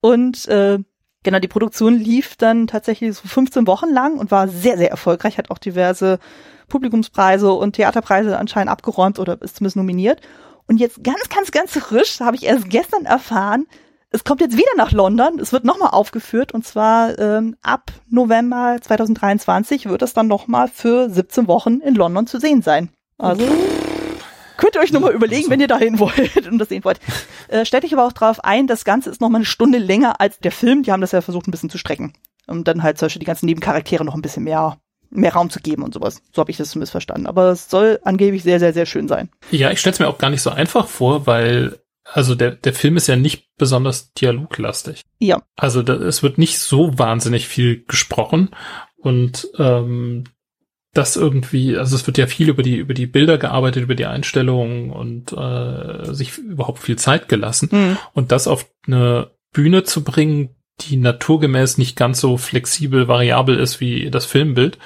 Und äh, genau, die Produktion lief dann tatsächlich so 15 Wochen lang und war sehr, sehr erfolgreich, hat auch diverse Publikumspreise und Theaterpreise anscheinend abgeräumt oder ist zumindest nominiert. Und jetzt ganz, ganz, ganz frisch, habe ich erst gestern erfahren, es kommt jetzt wieder nach London. Es wird nochmal aufgeführt und zwar ähm, ab November 2023 wird es dann nochmal für 17 Wochen in London zu sehen sein. Also könnt ihr euch nochmal überlegen, wenn ihr dahin wollt und das sehen wollt. Äh, stellt euch aber auch darauf ein, das Ganze ist nochmal eine Stunde länger als der Film. Die haben das ja versucht ein bisschen zu strecken. Um dann halt zum Beispiel die ganzen Nebencharaktere noch ein bisschen mehr mehr Raum zu geben und sowas. So habe ich das zumindest verstanden. Aber es soll angeblich sehr, sehr, sehr schön sein. Ja, ich stelle es mir auch gar nicht so einfach vor, weil also der, der Film ist ja nicht besonders dialoglastig. Ja. Also da, es wird nicht so wahnsinnig viel gesprochen und ähm, das irgendwie, also es wird ja viel über die über die Bilder gearbeitet, über die Einstellungen und äh, sich überhaupt viel Zeit gelassen mhm. und das auf eine Bühne zu bringen, die naturgemäß nicht ganz so flexibel variabel ist wie das Filmbild,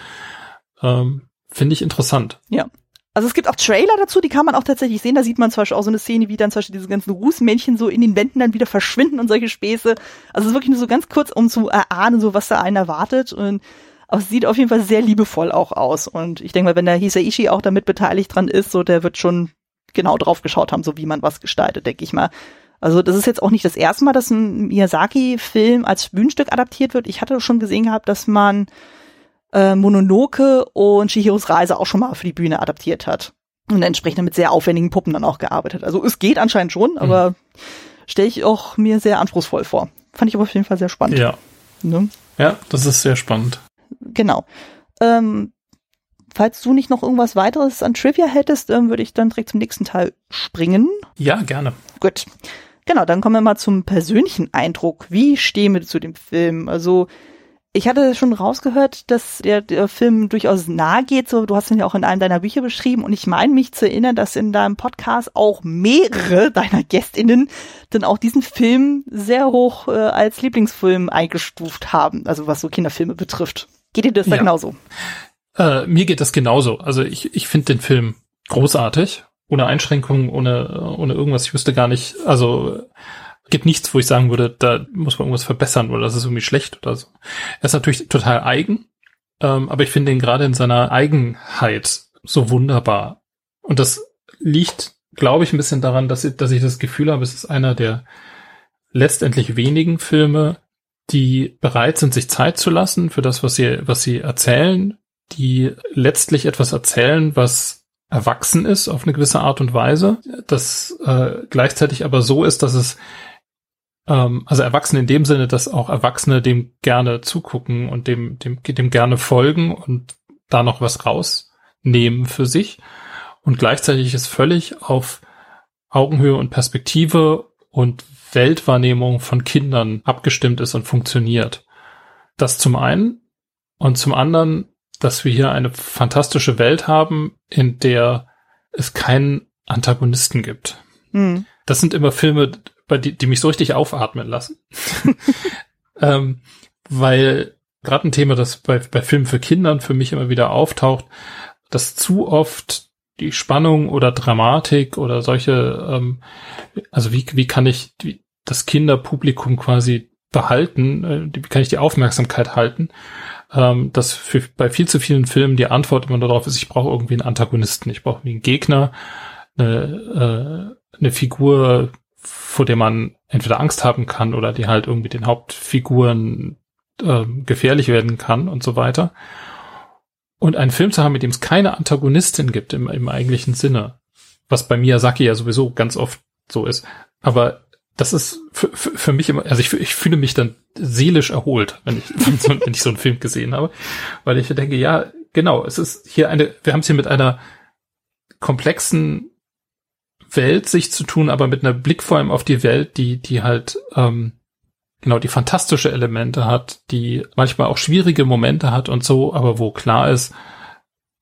ähm, finde ich interessant. Ja, also es gibt auch Trailer dazu, die kann man auch tatsächlich sehen. Da sieht man zum Beispiel auch so eine Szene, wie dann zum Beispiel diese ganzen Rußmännchen so in den Wänden dann wieder verschwinden und solche Späße. Also es ist wirklich nur so ganz kurz, um zu erahnen, so was da einen erwartet. Und aber es sieht auf jeden Fall sehr liebevoll auch aus. Und ich denke mal, wenn der Hisaishi auch damit beteiligt dran ist, so der wird schon genau drauf geschaut haben, so wie man was gestaltet, denke ich mal. Also das ist jetzt auch nicht das erste Mal, dass ein Miyazaki-Film als Bühnenstück adaptiert wird. Ich hatte schon gesehen gehabt, dass man äh, Mononoke und Chihiros Reise auch schon mal für die Bühne adaptiert hat. Und entsprechend mit sehr aufwendigen Puppen dann auch gearbeitet. Also es geht anscheinend schon, aber mhm. stelle ich auch mir sehr anspruchsvoll vor. Fand ich aber auf jeden Fall sehr spannend. Ja. Ne? Ja, das ist sehr spannend. Genau. Ähm, falls du nicht noch irgendwas weiteres an Trivia hättest, ähm, würde ich dann direkt zum nächsten Teil springen. Ja, gerne. Gut. Genau, dann kommen wir mal zum persönlichen Eindruck. Wie stehen wir zu dem Film? Also ich hatte schon rausgehört, dass der, der Film durchaus nahe geht. So, du hast ihn ja auch in einem deiner Bücher beschrieben und ich meine mich zu erinnern, dass in deinem Podcast auch mehrere deiner GästInnen dann auch diesen Film sehr hoch äh, als Lieblingsfilm eingestuft haben, also was so Kinderfilme betrifft. Geht dir das ja. da genauso? Äh, mir geht das genauso. Also ich, ich finde den Film großartig, ohne Einschränkungen, ohne, ohne irgendwas. Ich wüsste gar nicht, also gibt nichts, wo ich sagen würde, da muss man irgendwas verbessern oder das ist irgendwie schlecht oder so. Er ist natürlich total eigen, ähm, aber ich finde ihn gerade in seiner Eigenheit so wunderbar. Und das liegt, glaube ich, ein bisschen daran, dass ich, dass ich das Gefühl habe, es ist einer der letztendlich wenigen Filme, die bereit sind, sich Zeit zu lassen für das, was sie, was sie erzählen, die letztlich etwas erzählen, was erwachsen ist auf eine gewisse Art und Weise, das äh, gleichzeitig aber so ist, dass es ähm, also Erwachsene in dem Sinne, dass auch Erwachsene dem gerne zugucken und dem, dem, dem gerne folgen und da noch was rausnehmen für sich. Und gleichzeitig ist völlig auf Augenhöhe und Perspektive und Weltwahrnehmung von Kindern abgestimmt ist und funktioniert. Das zum einen. Und zum anderen, dass wir hier eine fantastische Welt haben, in der es keinen Antagonisten gibt. Mhm. Das sind immer Filme, bei die, die mich so richtig aufatmen lassen. ähm, weil gerade ein Thema, das bei, bei Filmen für Kindern für mich immer wieder auftaucht, dass zu oft die Spannung oder Dramatik oder solche, ähm, also wie, wie kann ich die, das Kinderpublikum quasi behalten, äh, wie kann ich die Aufmerksamkeit halten, ähm, dass für, bei viel zu vielen Filmen die Antwort immer darauf ist, ich brauche irgendwie einen Antagonisten, ich brauche irgendwie einen Gegner, eine, äh, eine Figur, vor der man entweder Angst haben kann oder die halt irgendwie den Hauptfiguren äh, gefährlich werden kann und so weiter. Und einen Film zu haben, mit dem es keine Antagonistin gibt im, im eigentlichen Sinne, was bei Miyazaki ja sowieso ganz oft so ist. Aber das ist für, für, für mich immer, also ich, ich fühle mich dann seelisch erholt, wenn ich, wenn ich so einen Film gesehen habe, weil ich denke, ja, genau, es ist hier eine, wir haben es hier mit einer komplexen Welt sich zu tun, aber mit einer Blick vor allem auf die Welt, die, die halt, ähm, genau, die fantastische Elemente hat, die manchmal auch schwierige Momente hat und so, aber wo klar ist,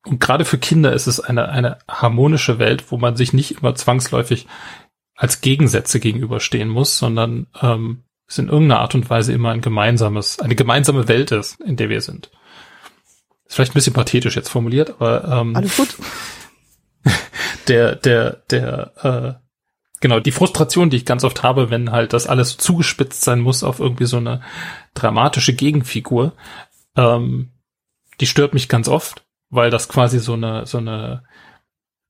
und gerade für Kinder ist es eine, eine harmonische Welt, wo man sich nicht immer zwangsläufig als Gegensätze gegenüberstehen muss, sondern ähm, es in irgendeiner Art und Weise immer ein gemeinsames, eine gemeinsame Welt ist, in der wir sind. Ist vielleicht ein bisschen pathetisch jetzt formuliert, aber ähm, alles gut. der, der, der, äh, genau, die Frustration, die ich ganz oft habe, wenn halt das alles zugespitzt sein muss auf irgendwie so eine dramatische Gegenfigur, ähm, die stört mich ganz oft, weil das quasi so eine, so eine,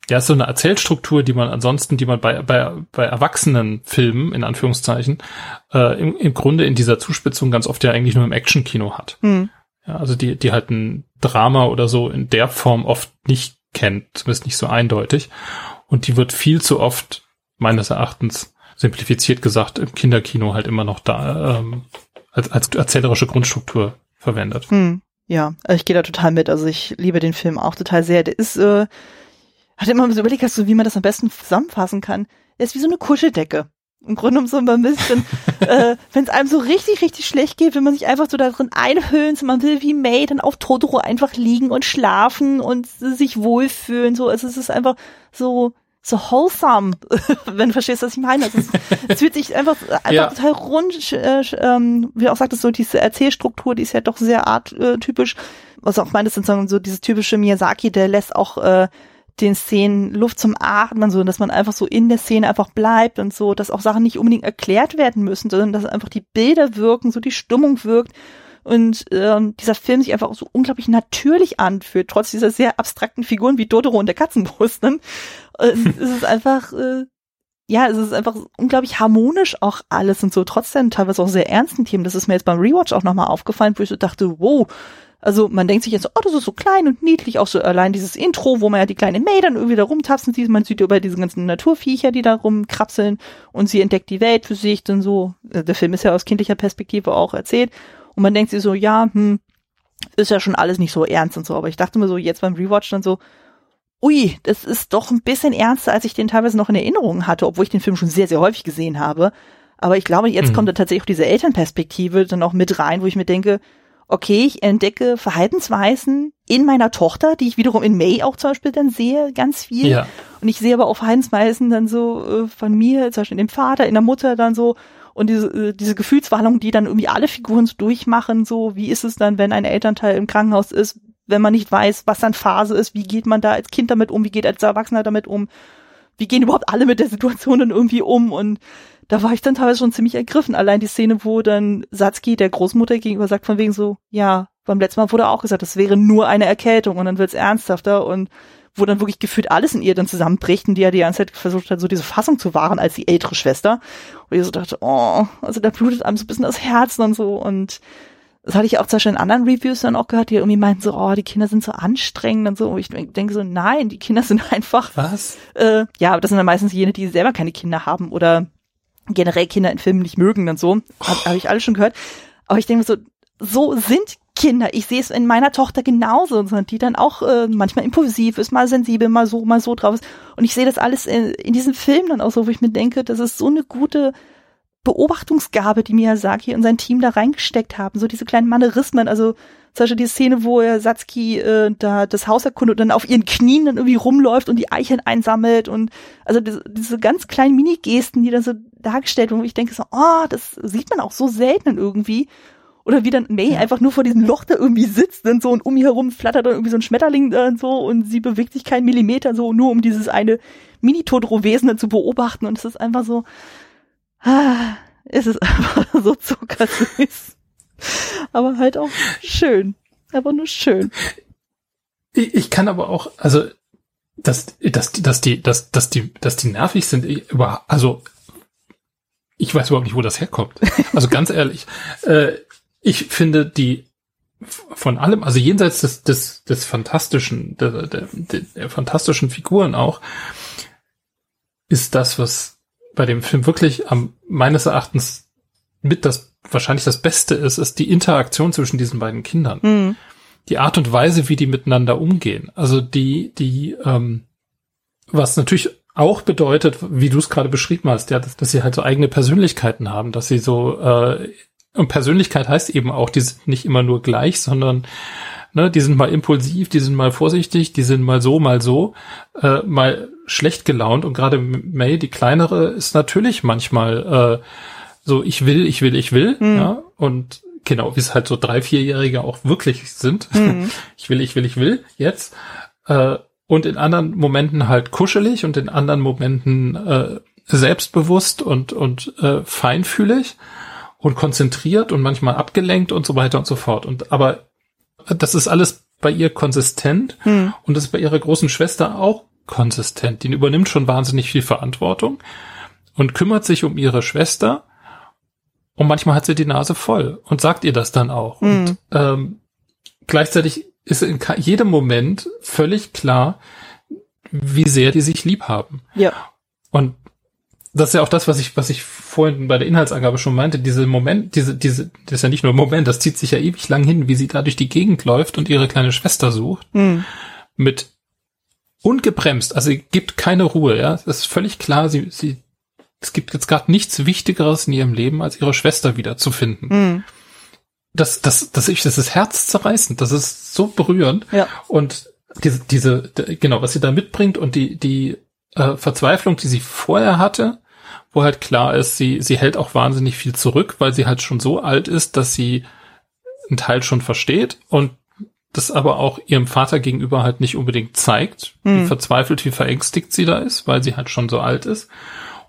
ja, so eine Erzählstruktur, die man ansonsten, die man bei, bei, bei erwachsenen Filmen, in Anführungszeichen, äh, im, im Grunde in dieser Zuspitzung ganz oft ja eigentlich nur im Actionkino hat. Mhm. Ja, also die, die halt ein Drama oder so in der Form oft nicht kennt, zumindest nicht so eindeutig. Und die wird viel zu oft, meines Erachtens, simplifiziert gesagt, im Kinderkino halt immer noch da ähm, als, als erzählerische Grundstruktur verwendet. Hm, ja, also ich gehe da total mit. Also ich liebe den Film auch total sehr. Der ist, äh, hat immer so überlegt, hast du, wie man das am besten zusammenfassen kann. Der ist wie so eine Kuscheldecke im Grunde um so ein bisschen, äh, wenn es einem so richtig, richtig schlecht geht, wenn man sich einfach so da drin einhüllen, so man will wie May dann auf Totoro einfach liegen und schlafen und sich wohlfühlen, so, also es ist einfach so, so wholesome, wenn du verstehst, was ich meine. Also es, es fühlt sich einfach, einfach ja. total rund, äh, ähm, wie du auch sagtest, so diese Erzählstruktur, die ist ja doch sehr arttypisch. Was auch meint, ist so dieses typische Miyazaki, der lässt auch äh, den Szenen Luft zum Atmen, so dass man einfach so in der Szene einfach bleibt und so, dass auch Sachen nicht unbedingt erklärt werden müssen, sondern dass einfach die Bilder wirken, so die Stimmung wirkt und ähm, dieser Film sich einfach so unglaublich natürlich anfühlt, trotz dieser sehr abstrakten Figuren wie Dodoro und der Katzenbrust. Ne? Es ist einfach, äh, ja, es ist einfach unglaublich harmonisch auch alles und so, trotzdem teilweise auch sehr ernsten Themen. Das ist mir jetzt beim Rewatch auch nochmal aufgefallen, wo ich so dachte, wow, also man denkt sich jetzt, oh, das ist so klein und niedlich, auch so allein dieses Intro, wo man ja die kleine May dann irgendwie da rumtapsen sieht, man sieht über diese ganzen Naturviecher, die da rumkrapseln und sie entdeckt die Welt für sich, dann so, äh, der Film ist ja aus kindlicher Perspektive auch erzählt. Und man denkt sich so, ja, hm, ist ja schon alles nicht so ernst und so, aber ich dachte mir so jetzt beim Rewatch dann so, ui, das ist doch ein bisschen ernster, als ich den teilweise noch in Erinnerung hatte, obwohl ich den Film schon sehr, sehr häufig gesehen habe. Aber ich glaube, jetzt mhm. kommt da tatsächlich auch diese Elternperspektive dann auch mit rein, wo ich mir denke, okay, ich entdecke Verhaltensweisen in meiner Tochter, die ich wiederum in May auch zum Beispiel dann sehe, ganz viel. Ja. Und ich sehe aber auch Verhaltensweisen dann so äh, von mir, zum Beispiel in dem Vater, in der Mutter dann so. Und diese, äh, diese Gefühlswallung, die dann irgendwie alle Figuren so durchmachen, so wie ist es dann, wenn ein Elternteil im Krankenhaus ist, wenn man nicht weiß, was dann Phase ist, wie geht man da als Kind damit um, wie geht als Erwachsener damit um, wie gehen überhaupt alle mit der Situation dann irgendwie um und da war ich dann teilweise schon ziemlich ergriffen. Allein die Szene, wo dann Satsuki der Großmutter gegenüber sagt von wegen so, ja, beim letzten Mal wurde auch gesagt, das wäre nur eine Erkältung und dann wird's ernsthafter und wo dann wirklich gefühlt alles in ihr dann zusammenbricht und die ja die ganze Zeit versucht hat, so diese Fassung zu wahren als die ältere Schwester. Und ich so dachte, oh, also da blutet einem so ein bisschen das Herz und so und das hatte ich auch zum Beispiel in anderen Reviews dann auch gehört, die irgendwie meinten so, oh, die Kinder sind so anstrengend und so. Und ich denke so, nein, die Kinder sind einfach. Was? Äh, ja, das sind dann meistens jene, die selber keine Kinder haben oder generell Kinder in Filmen nicht mögen und so. Habe hab ich alles schon gehört. Aber ich denke so, so sind Kinder. Ich sehe es in meiner Tochter genauso, die dann auch äh, manchmal impulsiv ist, mal sensibel, mal so, mal so drauf ist. Und ich sehe das alles in, in diesem Film dann auch so, wo ich mir denke, das ist so eine gute Beobachtungsgabe, die Miyazaki und sein Team da reingesteckt haben. So diese kleinen Manierismen, also zum Beispiel die Szene, wo er Satsuki äh, da das Haus erkundet und dann auf ihren Knien dann irgendwie rumläuft und die Eicheln einsammelt und also diese, diese ganz kleinen Mini-Gesten, die dann so dargestellt werden, wo ich denke so, oh, das sieht man auch so selten irgendwie. Oder wie dann May einfach nur vor diesem Loch da irgendwie sitzt und so und um ihr herum flattert dann irgendwie so ein Schmetterling da und so und sie bewegt sich keinen Millimeter so, nur um dieses eine Mini-Todro-Wesen dann zu beobachten und es ist einfach so, ah, es ist einfach so zuckersüß. aber halt auch schön. Aber nur schön. Ich, ich kann aber auch, also, dass, dass, dass die, dass, dass die, dass die nervig sind, über, also, ich weiß überhaupt nicht, wo das herkommt. Also ganz ehrlich, äh, ich finde die von allem, also jenseits des, des, des fantastischen, der, der, der fantastischen Figuren auch, ist das, was bei dem Film wirklich am meines Erachtens mit das wahrscheinlich das Beste ist, ist die Interaktion zwischen diesen beiden Kindern. Mhm. Die Art und Weise, wie die miteinander umgehen. Also die, die, ähm, was natürlich auch bedeutet, wie du es gerade beschrieben hast, ja, dass, dass, sie halt so eigene Persönlichkeiten haben, dass sie so äh, und Persönlichkeit heißt eben auch, die sind nicht immer nur gleich, sondern ne, die sind mal impulsiv, die sind mal vorsichtig, die sind mal so, mal so, äh, mal schlecht gelaunt und gerade May, die kleinere, ist natürlich manchmal äh, so ich will, ich will, ich will, mhm. ja, und genau, wie es halt so drei, vierjährige auch wirklich sind. Mhm. Ich will, ich will, ich will, jetzt. Äh, und in anderen Momenten halt kuschelig und in anderen Momenten äh, selbstbewusst und, und äh, feinfühlig und konzentriert und manchmal abgelenkt und so weiter und so fort. Und aber das ist alles bei ihr konsistent mhm. und das ist bei ihrer großen Schwester auch konsistent. Die übernimmt schon wahnsinnig viel Verantwortung und kümmert sich um ihre Schwester und manchmal hat sie die Nase voll und sagt ihr das dann auch. Mhm. Und ähm, gleichzeitig ist in jedem Moment völlig klar, wie sehr die sich lieb haben. Ja. Und das ist ja auch das, was ich, was ich vorhin bei der Inhaltsangabe schon meinte, diese Moment, diese, diese, das ist ja nicht nur ein Moment, das zieht sich ja ewig lang hin, wie sie da durch die Gegend läuft und ihre kleine Schwester sucht. Mhm. Mit ungebremst, also sie gibt keine Ruhe, ja. Das ist völlig klar, sie, sie es gibt jetzt gerade nichts Wichtigeres in ihrem Leben, als ihre Schwester wiederzufinden. Mhm. Das, das, das, ist, das ist herzzerreißend, das ist so berührend. Ja. Und diese, diese, genau, was sie da mitbringt und die, die äh, Verzweiflung, die sie vorher hatte, wo halt klar ist, sie, sie hält auch wahnsinnig viel zurück, weil sie halt schon so alt ist, dass sie einen Teil schon versteht und das aber auch ihrem Vater gegenüber halt nicht unbedingt zeigt, mhm. wie verzweifelt, wie verängstigt sie da ist, weil sie halt schon so alt ist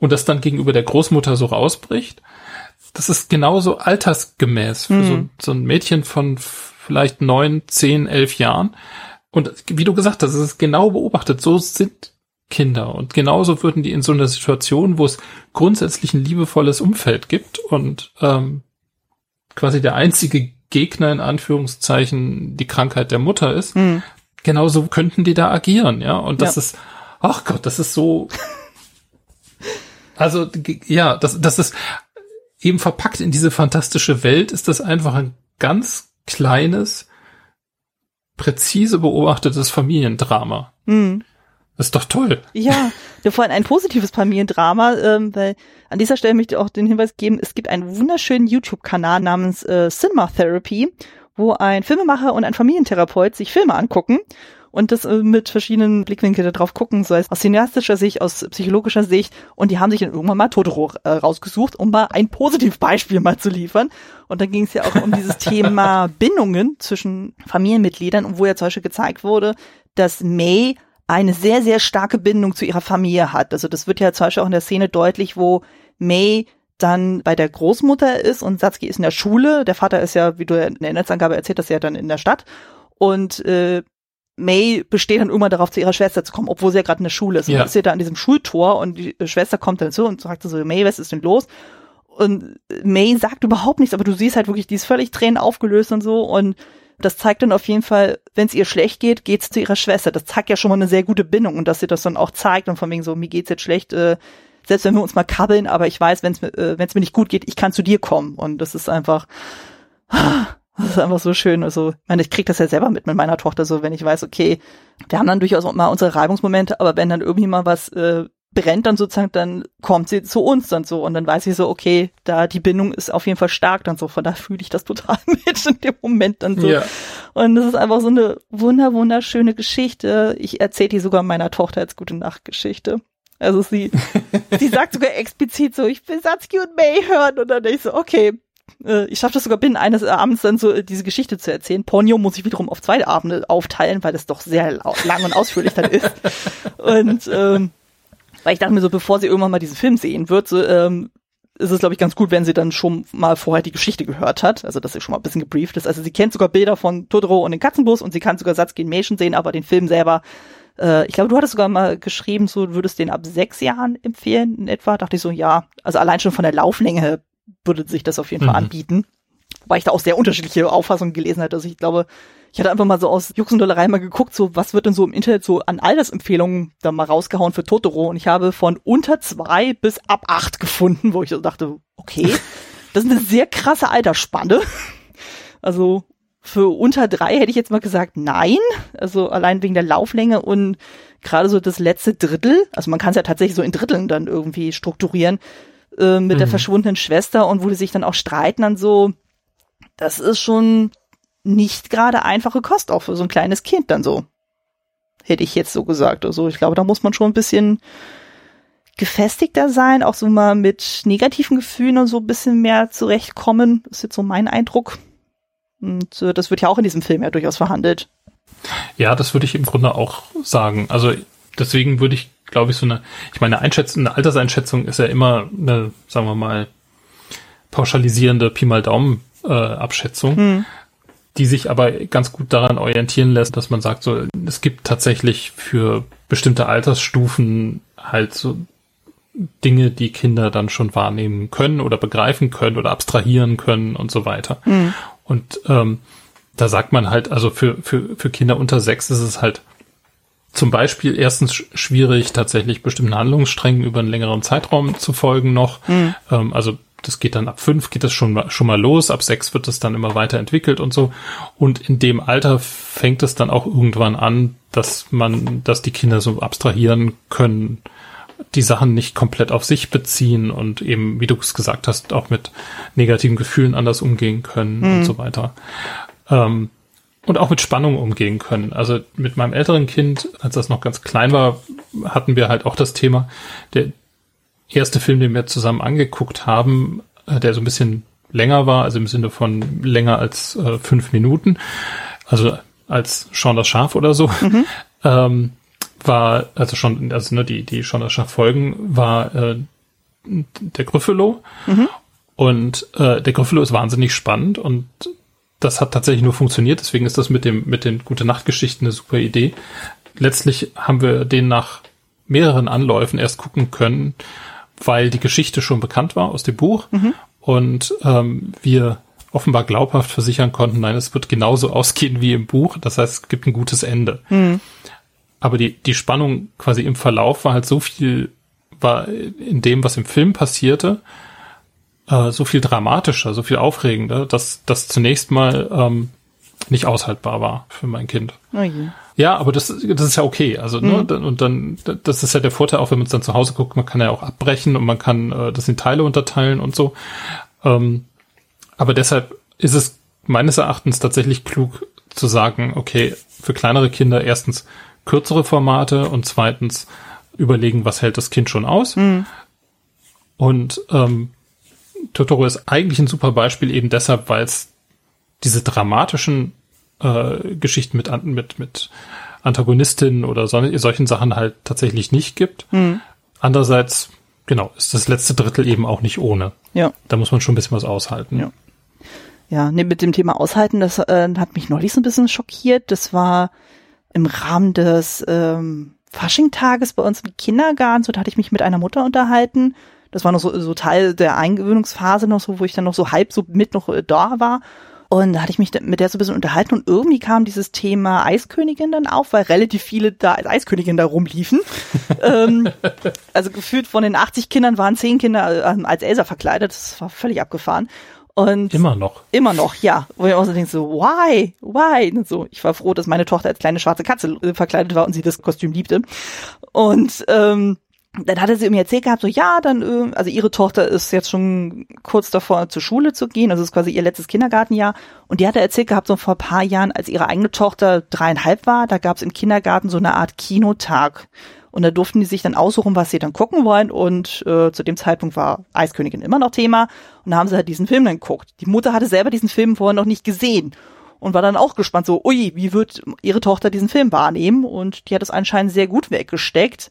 und das dann gegenüber der Großmutter so rausbricht, das ist genauso altersgemäß für mhm. so, so ein Mädchen von vielleicht neun, zehn, elf Jahren. Und wie du gesagt hast, es ist genau beobachtet. So sind Kinder. Und genauso würden die in so einer Situation, wo es grundsätzlich ein liebevolles Umfeld gibt und ähm, quasi der einzige Gegner in Anführungszeichen die Krankheit der Mutter ist, mhm. genauso könnten die da agieren, ja. Und das ja. ist, ach Gott, das ist so also ja, das, das ist eben verpackt in diese fantastische Welt, ist das einfach ein ganz kleines, präzise beobachtetes Familiendrama. Mhm. Das ist doch toll. Ja, wir wollen ein positives Familiendrama, ähm, weil an dieser Stelle möchte ich auch den Hinweis geben, es gibt einen wunderschönen YouTube-Kanal namens äh, Cinema Therapy, wo ein Filmemacher und ein Familientherapeut sich Filme angucken und das äh, mit verschiedenen Blickwinkeln darauf gucken, so aus cineastischer Sicht, aus psychologischer Sicht. Und die haben sich dann irgendwann mal Totoro äh, rausgesucht, um mal ein Positivbeispiel mal zu liefern. Und dann ging es ja auch um dieses Thema Bindungen zwischen Familienmitgliedern wo ja zum Beispiel gezeigt wurde, dass May eine sehr, sehr starke Bindung zu ihrer Familie hat. Also das wird ja zum Beispiel auch in der Szene deutlich, wo May dann bei der Großmutter ist und Satsuki ist in der Schule. Der Vater ist ja, wie du in der Netzangabe erzählt hast, ja dann in der Stadt. Und äh, May besteht dann irgendwann darauf, zu ihrer Schwester zu kommen, obwohl sie ja gerade in der Schule ist. Ja. Und ist sie da an diesem Schultor und die Schwester kommt dann zu und sagt so, May, was ist denn los? Und May sagt überhaupt nichts, aber du siehst halt wirklich, die ist völlig Tränen aufgelöst und so und das zeigt dann auf jeden Fall, wenn es ihr schlecht geht, geht's zu ihrer Schwester. Das zeigt ja schon mal eine sehr gute Bindung und dass sie das dann auch zeigt und von wegen so, mir geht's jetzt schlecht, äh, selbst wenn wir uns mal kabbeln, aber ich weiß, wenn es äh, wenn's mir nicht gut geht, ich kann zu dir kommen. Und das ist einfach, das ist einfach so schön. Also, ich meine, ich krieg das ja selber mit mit meiner Tochter, so wenn ich weiß, okay, wir haben dann durchaus auch mal unsere Reibungsmomente, aber wenn dann irgendwie mal was äh, brennt dann sozusagen, dann kommt sie zu uns dann so und dann weiß ich so, okay, da die Bindung ist auf jeden Fall stark dann so, von da fühle ich das total mit in dem Moment dann so. Ja. Und das ist einfach so eine wunder wunderschöne Geschichte. Ich erzähle die sogar meiner Tochter als gute Nachtgeschichte. Also sie, sie sagt sogar explizit so, ich will Satsuki und May hören und dann denke ich so, okay, äh, ich schaffe das sogar binnen eines Abends dann so äh, diese Geschichte zu erzählen. Ponyo muss ich wiederum auf zwei Abende aufteilen, weil das doch sehr lang und ausführlich dann ist. Und ähm, weil ich dachte mir so, bevor sie irgendwann mal diesen Film sehen wird, so, ähm, ist es, glaube ich, ganz gut, wenn sie dann schon mal vorher die Geschichte gehört hat. Also, dass sie schon mal ein bisschen gebrieft ist. Also, sie kennt sogar Bilder von Totoro und den Katzenbus und sie kann sogar Satsuki Mation sehen, aber den Film selber, äh, ich glaube, du hattest sogar mal geschrieben, so, du würdest den ab sechs Jahren empfehlen in etwa. Dachte ich so, ja. Also, allein schon von der Lauflänge würde sich das auf jeden mhm. Fall anbieten. Weil ich da auch sehr unterschiedliche Auffassungen gelesen hatte. Also, ich glaube, ich hatte einfach mal so aus Jux und Dollerei mal geguckt, so was wird denn so im Internet so an Altersempfehlungen da mal rausgehauen für Totoro und ich habe von unter zwei bis ab acht gefunden, wo ich so dachte, okay, das ist eine sehr krasse Altersspanne. Also für unter drei hätte ich jetzt mal gesagt, nein. Also allein wegen der Lauflänge und gerade so das letzte Drittel, also man kann es ja tatsächlich so in Dritteln dann irgendwie strukturieren, äh, mit mhm. der verschwundenen Schwester und wo die sich dann auch streiten dann so, das ist schon nicht gerade einfache Kost auch für so ein kleines Kind dann so. Hätte ich jetzt so gesagt. Also ich glaube, da muss man schon ein bisschen gefestigter sein, auch so mal mit negativen Gefühlen und so ein bisschen mehr zurechtkommen. Das ist jetzt so mein Eindruck. Und äh, das wird ja auch in diesem Film ja durchaus verhandelt. Ja, das würde ich im Grunde auch sagen. Also deswegen würde ich, glaube ich, so eine, ich meine, Einschätzung, eine Alterseinschätzung ist ja immer eine, sagen wir mal, pauschalisierende Pi mal Daumen äh, Abschätzung. Hm die sich aber ganz gut daran orientieren lässt, dass man sagt, so, es gibt tatsächlich für bestimmte Altersstufen halt so Dinge, die Kinder dann schon wahrnehmen können oder begreifen können oder abstrahieren können und so weiter. Mhm. Und ähm, da sagt man halt, also für, für, für Kinder unter sechs ist es halt zum Beispiel erstens schwierig, tatsächlich bestimmten Handlungssträngen über einen längeren Zeitraum zu folgen noch. Mhm. Ähm, also das geht dann ab fünf geht das schon, schon mal los, ab sechs wird es dann immer weiterentwickelt und so. Und in dem Alter fängt es dann auch irgendwann an, dass man, dass die Kinder so abstrahieren können, die Sachen nicht komplett auf sich beziehen und eben, wie du es gesagt hast, auch mit negativen Gefühlen anders umgehen können mhm. und so weiter. Ähm, und auch mit Spannung umgehen können. Also mit meinem älteren Kind, als das noch ganz klein war, hatten wir halt auch das Thema, der, erste Film, den wir zusammen angeguckt haben, äh, der so ein bisschen länger war, also im Sinne von länger als äh, fünf Minuten, also als Sean das Schaf oder so, mhm. ähm, war, also schon, also ne, die, die Sean das Schaf Folgen war äh, der Gryffalo. Mhm. Und äh, der Gryffalo ist wahnsinnig spannend und das hat tatsächlich nur funktioniert, deswegen ist das mit dem, mit den Gute Nacht Geschichten eine super Idee. Letztlich haben wir den nach mehreren Anläufen erst gucken können, weil die Geschichte schon bekannt war aus dem Buch mhm. und ähm, wir offenbar glaubhaft versichern konnten, nein, es wird genauso ausgehen wie im Buch. Das heißt, es gibt ein gutes Ende. Mhm. Aber die, die Spannung quasi im Verlauf war halt so viel, war in dem, was im Film passierte, äh, so viel dramatischer, so viel aufregender, dass das zunächst mal ähm, nicht aushaltbar war für mein Kind. Oh. Ja, aber das, das ist ja okay. Also, ne, mhm. und dann, das ist ja der Vorteil, auch wenn man es dann zu Hause guckt, man kann ja auch abbrechen und man kann äh, das in Teile unterteilen und so. Ähm, aber deshalb ist es meines Erachtens tatsächlich klug zu sagen, okay, für kleinere Kinder erstens kürzere Formate und zweitens überlegen, was hält das Kind schon aus. Mhm. Und ähm, Totoro ist eigentlich ein super Beispiel eben deshalb, weil es diese dramatischen äh, Geschichten mit, mit, mit Antagonistinnen oder so, solchen Sachen halt tatsächlich nicht gibt. Mhm. Andererseits, genau, ist das letzte Drittel eben auch nicht ohne. Ja. Da muss man schon ein bisschen was aushalten. Ja. Ja, nee, mit dem Thema Aushalten, das äh, hat mich neulich so ein bisschen schockiert. Das war im Rahmen des ähm, Faschingtages bei uns im Kindergarten. So, da hatte ich mich mit einer Mutter unterhalten. Das war noch so, so Teil der Eingewöhnungsphase noch so, wo ich dann noch so halb so mit noch äh, da war. Und da hatte ich mich mit der so ein bisschen unterhalten und irgendwie kam dieses Thema Eiskönigin dann auf, weil relativ viele da als Eiskönigin da rumliefen. ähm, also gefühlt von den 80 Kindern waren 10 Kinder äh, als Elsa verkleidet. Das war völlig abgefahren. Und immer noch. Immer noch, ja. Wo ich auch so denke, so, why? Why? Und so, ich war froh, dass meine Tochter als kleine schwarze Katze äh, verkleidet war und sie das Kostüm liebte. Und ähm, dann hatte sie mir erzählt gehabt, so ja, dann, äh, also ihre Tochter ist jetzt schon kurz davor zur Schule zu gehen, also ist quasi ihr letztes Kindergartenjahr. Und die hatte erzählt gehabt, so vor paar Jahren, als ihre eigene Tochter dreieinhalb war, da gab es im Kindergarten so eine Art Kinotag. Und da durften die sich dann aussuchen, was sie dann gucken wollen. Und äh, zu dem Zeitpunkt war Eiskönigin immer noch Thema. Und da haben sie halt diesen Film dann geguckt. Die Mutter hatte selber diesen Film vorher noch nicht gesehen und war dann auch gespannt, so, ui, wie wird ihre Tochter diesen Film wahrnehmen? Und die hat es anscheinend sehr gut weggesteckt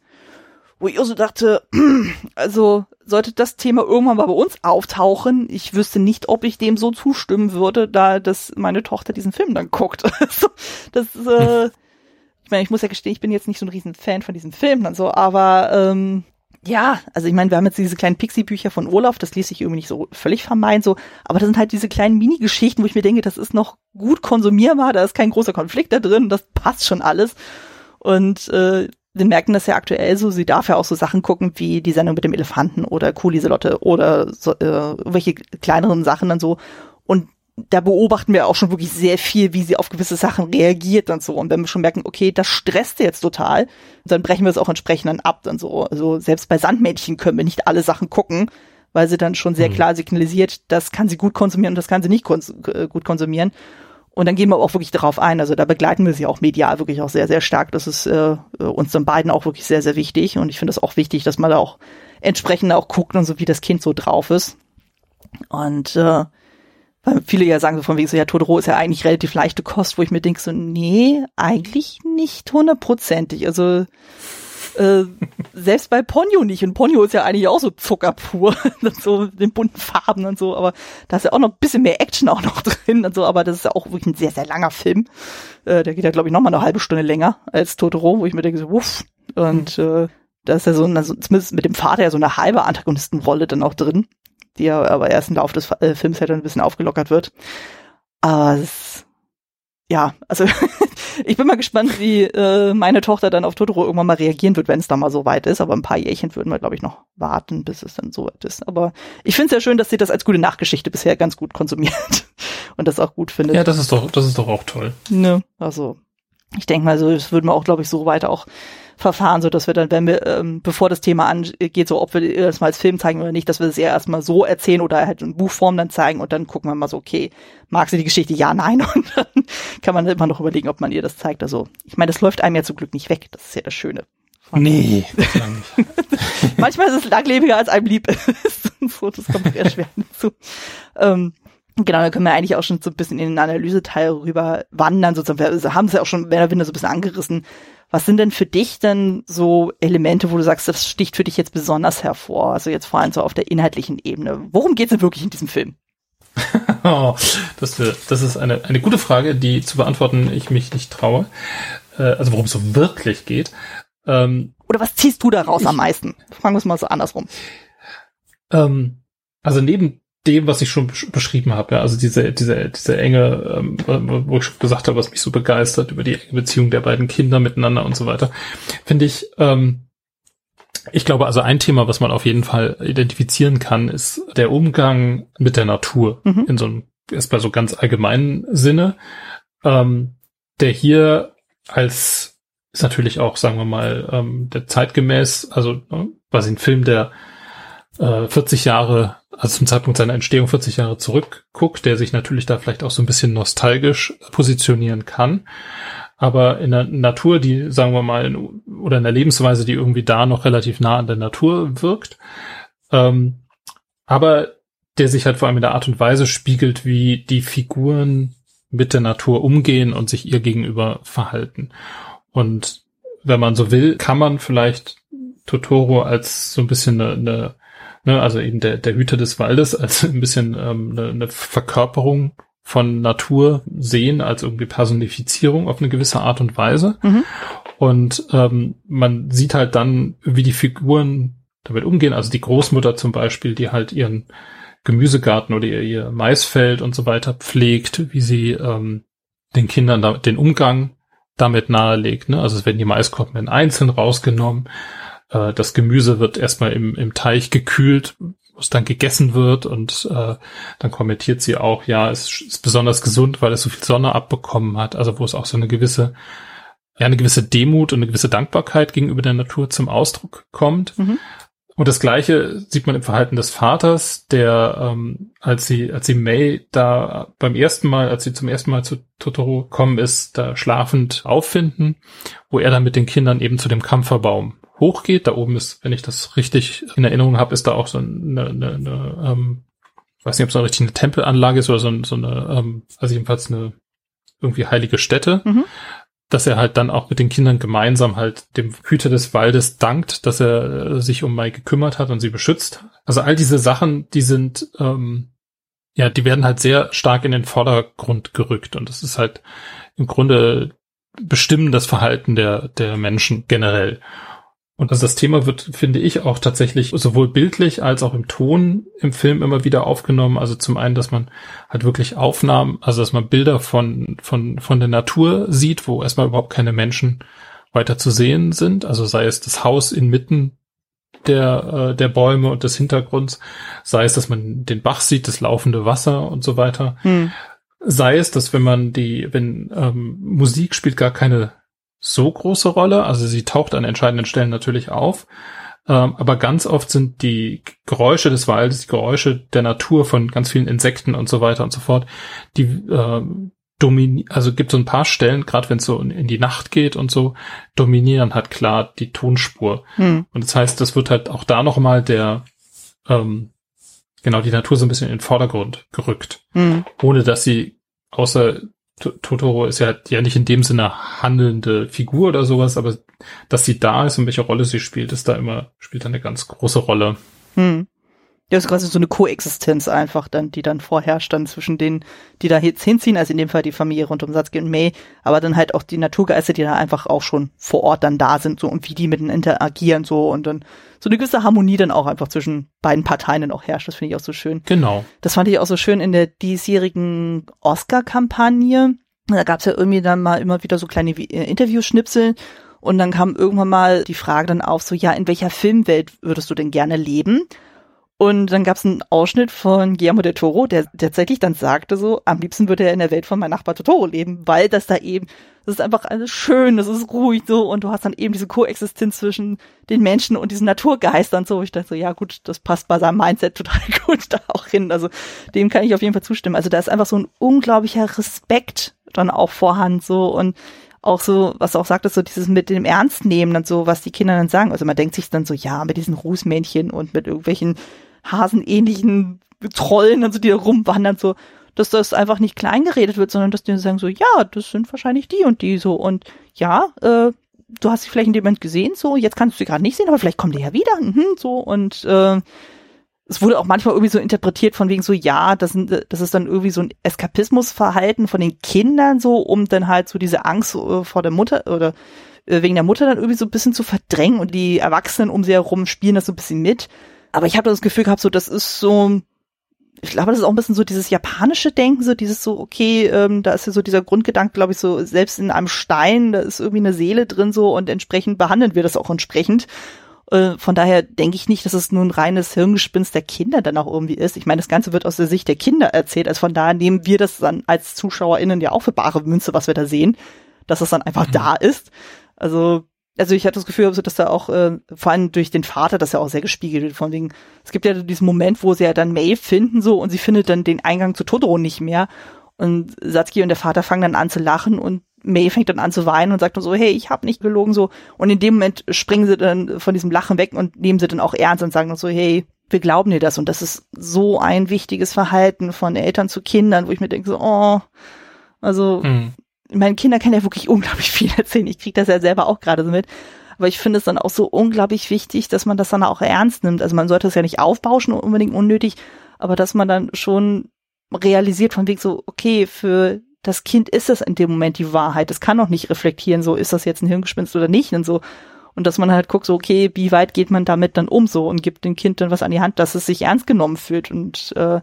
wo ich so dachte, also sollte das Thema irgendwann mal bei uns auftauchen, ich wüsste nicht, ob ich dem so zustimmen würde, da dass meine Tochter diesen Film dann guckt. das, äh, ich meine, ich muss ja gestehen, ich bin jetzt nicht so ein riesen Fan von diesem Film dann so, aber ähm, ja, also ich meine, wir haben jetzt diese kleinen Pixie-Bücher von Olaf, das ließ sich irgendwie nicht so völlig vermeiden, so, aber das sind halt diese kleinen Mini-Geschichten, wo ich mir denke, das ist noch gut konsumierbar, da ist kein großer Konflikt da drin, das passt schon alles. Und äh, wir merken das ja aktuell so, sie darf ja auch so Sachen gucken wie die Sendung mit dem Elefanten oder Kuhliselotte oder so, äh, welche kleineren Sachen dann so. Und da beobachten wir auch schon wirklich sehr viel, wie sie auf gewisse Sachen reagiert und so. Und wenn wir schon merken, okay, das stresst jetzt total, dann brechen wir es auch entsprechend dann ab dann so. Also selbst bei Sandmädchen können wir nicht alle Sachen gucken, weil sie dann schon sehr mhm. klar signalisiert, das kann sie gut konsumieren und das kann sie nicht kons äh, gut konsumieren. Und dann gehen wir auch wirklich darauf ein. Also da begleiten wir sie auch medial wirklich auch sehr, sehr stark. Das ist äh, uns dann beiden auch wirklich sehr, sehr wichtig. Und ich finde es auch wichtig, dass man da auch entsprechend auch guckt und so, wie das Kind so drauf ist. Und äh, weil viele ja sagen so von wegen so, ja, Todoro ist ja eigentlich relativ leichte Kost, wo ich mir denke so, nee, eigentlich nicht hundertprozentig. Also äh, selbst bei Ponyo nicht. Und Ponyo ist ja eigentlich auch so Zucker pur, so den bunten Farben und so, aber da ist ja auch noch ein bisschen mehr Action auch noch drin und so, aber das ist ja auch wirklich ein sehr, sehr langer Film. Äh, der geht ja, glaube ich, noch mal eine halbe Stunde länger als Totoro, wo ich mir denke, so, wuff. Und äh, da ist ja so, also zumindest mit dem Vater ja so eine halbe Antagonistenrolle dann auch drin, die ja aber erst im Laufe des äh, Films ja dann ein bisschen aufgelockert wird. Aber es ja, also ich bin mal gespannt, wie äh, meine Tochter dann auf Totoro irgendwann mal reagieren wird, wenn es da mal so weit ist. Aber ein paar Jährchen würden wir, glaube ich, noch warten, bis es dann so weit ist. Aber ich finde es ja schön, dass sie das als gute Nachgeschichte bisher ganz gut konsumiert und das auch gut findet. Ja, das ist doch, das ist doch auch toll. Ne, also ich denke mal, so das würden wir auch, glaube ich, so weiter auch verfahren, so dass wir dann, wenn wir, ähm, bevor das Thema angeht, so ob wir das mal als Film zeigen oder nicht, dass wir es eher erstmal so erzählen oder halt in Buchform dann zeigen und dann gucken wir mal so, okay, mag sie die Geschichte? Ja, nein. Und dann kann man immer noch überlegen, ob man ihr das zeigt. Also, ich meine, das läuft einem ja zum Glück nicht weg. Das ist ja das Schöne. Nee, Manchmal ist es langlebiger, als einem lieb ist. so, das kommt sehr schwer hinzu. Ähm, Genau, da können wir eigentlich auch schon so ein bisschen in den Analyseteil rüber wandern. Sozusagen. Wir haben es ja auch schon mehr oder weniger so ein bisschen angerissen. Was sind denn für dich denn so Elemente, wo du sagst, das sticht für dich jetzt besonders hervor? Also jetzt vor allem so auf der inhaltlichen Ebene. Worum geht es denn wirklich in diesem Film? oh, das, das ist eine, eine gute Frage, die zu beantworten ich mich nicht traue. Äh, also worum es so wirklich geht. Ähm, Oder was ziehst du daraus ich, am meisten? Fragen wir es mal so andersrum. Ähm, also neben dem, was ich schon beschrieben habe, ja, also diese, diese, diese enge, ähm, wo ich schon gesagt habe, was mich so begeistert über die enge Beziehung der beiden Kinder miteinander und so weiter, finde ich, ähm, ich glaube, also ein Thema, was man auf jeden Fall identifizieren kann, ist der Umgang mit der Natur mhm. in so einem, erstmal so ganz allgemeinen Sinne, ähm, der hier als ist natürlich auch, sagen wir mal, ähm, der zeitgemäß, also ne, quasi ein Film, der äh, 40 Jahre also zum Zeitpunkt seiner Entstehung 40 Jahre zurückguckt, der sich natürlich da vielleicht auch so ein bisschen nostalgisch positionieren kann. Aber in der Natur, die, sagen wir mal, in, oder in der Lebensweise, die irgendwie da noch relativ nah an der Natur wirkt, ähm, aber der sich halt vor allem in der Art und Weise spiegelt, wie die Figuren mit der Natur umgehen und sich ihr gegenüber verhalten. Und wenn man so will, kann man vielleicht Totoro als so ein bisschen eine, eine ne, also eben der, der Hüter des Waldes als ein bisschen ähm, eine, eine Verkörperung von Natur sehen, als irgendwie Personifizierung auf eine gewisse Art und Weise. Mhm. Und ähm, man sieht halt dann, wie die Figuren damit umgehen. Also die Großmutter zum Beispiel, die halt ihren Gemüsegarten oder ihr, ihr Maisfeld und so weiter pflegt, wie sie ähm, den Kindern da, den Umgang damit nahelegt. Ne? Also es werden die Maiskolben einzeln rausgenommen. Äh, das Gemüse wird erstmal im, im Teich gekühlt, wo es dann gegessen wird und äh, dann kommentiert sie auch, ja, es ist besonders gesund, weil es so viel Sonne abbekommen hat. Also wo es auch so eine gewisse ja, eine gewisse Demut und eine gewisse Dankbarkeit gegenüber der Natur zum Ausdruck kommt. Mhm. Und das Gleiche sieht man im Verhalten des Vaters, der, ähm, als sie, als sie May da beim ersten Mal, als sie zum ersten Mal zu Totoro gekommen ist, da schlafend auffinden, wo er dann mit den Kindern eben zu dem Kampferbaum hochgeht. Da oben ist, wenn ich das richtig in Erinnerung habe, ist da auch so eine, eine, eine ähm, ich weiß nicht, ob es eine richtige Tempelanlage ist oder so, so eine, ähm, also jedenfalls eine irgendwie heilige Stätte. Mhm dass er halt dann auch mit den Kindern gemeinsam halt dem Hüter des Waldes dankt, dass er äh, sich um Mai gekümmert hat und sie beschützt. Also all diese Sachen, die sind, ähm, ja, die werden halt sehr stark in den Vordergrund gerückt und das ist halt im Grunde bestimmen das Verhalten der, der Menschen generell. Und also das Thema wird, finde ich, auch tatsächlich sowohl bildlich als auch im Ton im Film immer wieder aufgenommen. Also zum einen, dass man halt wirklich Aufnahmen, also dass man Bilder von, von, von der Natur sieht, wo erstmal überhaupt keine Menschen weiter zu sehen sind. Also sei es das Haus inmitten der, äh, der Bäume und des Hintergrunds, sei es, dass man den Bach sieht, das laufende Wasser und so weiter. Hm. Sei es, dass wenn man die, wenn ähm, Musik spielt gar keine so große Rolle. Also sie taucht an entscheidenden Stellen natürlich auf. Ähm, aber ganz oft sind die Geräusche des Waldes, die Geräusche der Natur von ganz vielen Insekten und so weiter und so fort, die äh, dominieren, also gibt so ein paar Stellen, gerade wenn es so in, in, die Nacht geht und so, dominieren halt klar die Tonspur. Hm. Und das heißt, das wird halt auch da nochmal der, ähm, genau, die Natur so ein bisschen in den Vordergrund gerückt. Hm. Ohne dass sie außer Totoro ist ja, ja nicht in dem Sinne handelnde Figur oder sowas, aber dass sie da ist und welche Rolle sie spielt, ist da immer, spielt da eine ganz große Rolle. Hm. Ja, ist quasi so eine Koexistenz einfach dann, die dann vorherrscht dann zwischen denen, die da jetzt hinziehen, also in dem Fall die Familie rund um Satsuki und May, aber dann halt auch die Naturgeister, die da einfach auch schon vor Ort dann da sind, so und wie die miteinander interagieren, so und dann so eine gewisse Harmonie dann auch einfach zwischen beiden Parteien dann auch herrscht. Das finde ich auch so schön. Genau. Das fand ich auch so schön in der diesjährigen Oscar-Kampagne. Da gab es ja irgendwie dann mal immer wieder so kleine äh, Interviewschnipsel und dann kam irgendwann mal die Frage dann auf, so ja, in welcher Filmwelt würdest du denn gerne leben? Und dann gab es einen Ausschnitt von Guillermo del Toro, der, tatsächlich dann sagte so, am liebsten würde er in der Welt von meinem Nachbar Totoro leben, weil das da eben, das ist einfach alles schön, das ist ruhig so und du hast dann eben diese Koexistenz zwischen den Menschen und diesen Naturgeistern so. Ich dachte so, ja gut, das passt bei seinem Mindset total gut da auch hin. Also dem kann ich auf jeden Fall zustimmen. Also da ist einfach so ein unglaublicher Respekt dann auch vorhanden so und auch so, was du auch sagtest, so dieses mit dem Ernst nehmen und so, was die Kinder dann sagen. Also man denkt sich dann so, ja, mit diesen Rußmännchen und mit irgendwelchen hasenähnlichen Trollen, also die da rumwandern, so, dass das einfach nicht klein geredet wird, sondern dass die sagen so, ja, das sind wahrscheinlich die und die so und ja, äh, du hast sie vielleicht in dem Moment gesehen, so, jetzt kannst du sie gerade nicht sehen, aber vielleicht kommen die ja wieder, mhm, so und äh, es wurde auch manchmal irgendwie so interpretiert von wegen so, ja, das, sind, das ist dann irgendwie so ein Eskapismusverhalten von den Kindern so, um dann halt so diese Angst äh, vor der Mutter oder äh, wegen der Mutter dann irgendwie so ein bisschen zu verdrängen und die Erwachsenen um sie herum spielen das so ein bisschen mit. Aber ich habe das Gefühl gehabt, so das ist so, ich glaube, das ist auch ein bisschen so dieses japanische Denken, so dieses so, okay, ähm, da ist ja so dieser Grundgedanke, glaube ich, so, selbst in einem Stein, da ist irgendwie eine Seele drin so und entsprechend behandeln wir das auch entsprechend. Äh, von daher denke ich nicht, dass es nur ein reines Hirngespinst der Kinder dann auch irgendwie ist. Ich meine, das Ganze wird aus der Sicht der Kinder erzählt, also von daher nehmen wir das dann als ZuschauerInnen ja auch für bare Münze, was wir da sehen, dass es dann einfach mhm. da ist. Also also ich hatte das Gefühl, dass da auch, äh, vor allem durch den Vater, das ja auch sehr gespiegelt wird, von wegen, es gibt ja diesen Moment, wo sie ja dann May finden so und sie findet dann den Eingang zu Totoro nicht mehr. Und Satsuki und der Vater fangen dann an zu lachen und May fängt dann an zu weinen und sagt dann so, hey, ich habe nicht gelogen so. Und in dem Moment springen sie dann von diesem Lachen weg und nehmen sie dann auch ernst und sagen dann so, hey, wir glauben dir das. Und das ist so ein wichtiges Verhalten von Eltern zu Kindern, wo ich mir denke so, oh, also mhm meine Kinder können ja wirklich unglaublich viel erzählen. Ich kriege das ja selber auch gerade so mit. Aber ich finde es dann auch so unglaublich wichtig, dass man das dann auch ernst nimmt. Also man sollte es ja nicht aufbauschen, unbedingt unnötig, aber dass man dann schon realisiert von Weg so, okay, für das Kind ist das in dem Moment die Wahrheit. Es kann auch nicht reflektieren, so ist das jetzt ein Hirngespinst oder nicht und so. Und dass man halt guckt, so, okay, wie weit geht man damit dann um so und gibt dem Kind dann was an die Hand, dass es sich ernst genommen fühlt und äh,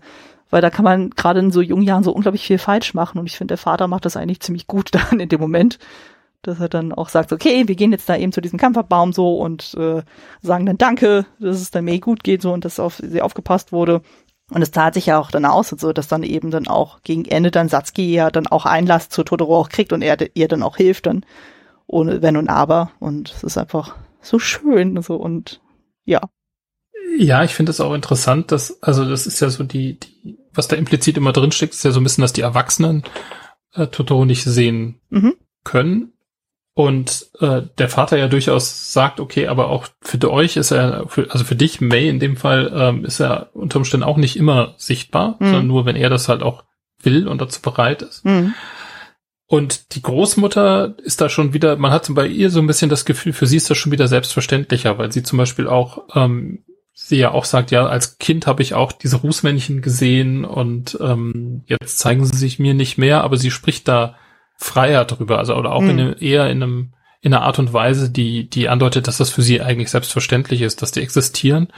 weil da kann man gerade in so jungen Jahren so unglaublich viel falsch machen und ich finde, der Vater macht das eigentlich ziemlich gut dann in dem Moment, dass er dann auch sagt, okay, wir gehen jetzt da eben zu diesem Kampferbaum so und äh, sagen dann Danke, dass es dann May gut geht so und dass auf sie aufgepasst wurde. Und es tat sich ja auch dann aus so, dass dann eben dann auch gegen Ende dann Satsuki ja dann auch Einlass zu Totoro auch kriegt und er ihr dann auch hilft dann ohne Wenn und Aber und es ist einfach so schön so und ja. Ja, ich finde es auch interessant, dass, also das ist ja so die, die, was da implizit immer drin steckt, ist ja so ein bisschen, dass die Erwachsenen äh, Totoro nicht sehen mhm. können. Und äh, der Vater ja durchaus sagt, okay, aber auch für euch ist er, für, also für dich, May in dem Fall, ähm, ist er unter Umständen auch nicht immer sichtbar, mhm. sondern nur, wenn er das halt auch will und dazu bereit ist. Mhm. Und die Großmutter ist da schon wieder, man hat bei ihr so ein bisschen das Gefühl, für sie ist das schon wieder selbstverständlicher, weil sie zum Beispiel auch ähm, sie ja auch sagt, ja, als Kind habe ich auch diese Rußmännchen gesehen und ähm, jetzt zeigen sie sich mir nicht mehr, aber sie spricht da freier drüber, also oder auch mhm. in einem, eher in einem in einer Art und Weise, die die andeutet, dass das für sie eigentlich selbstverständlich ist, dass die existieren.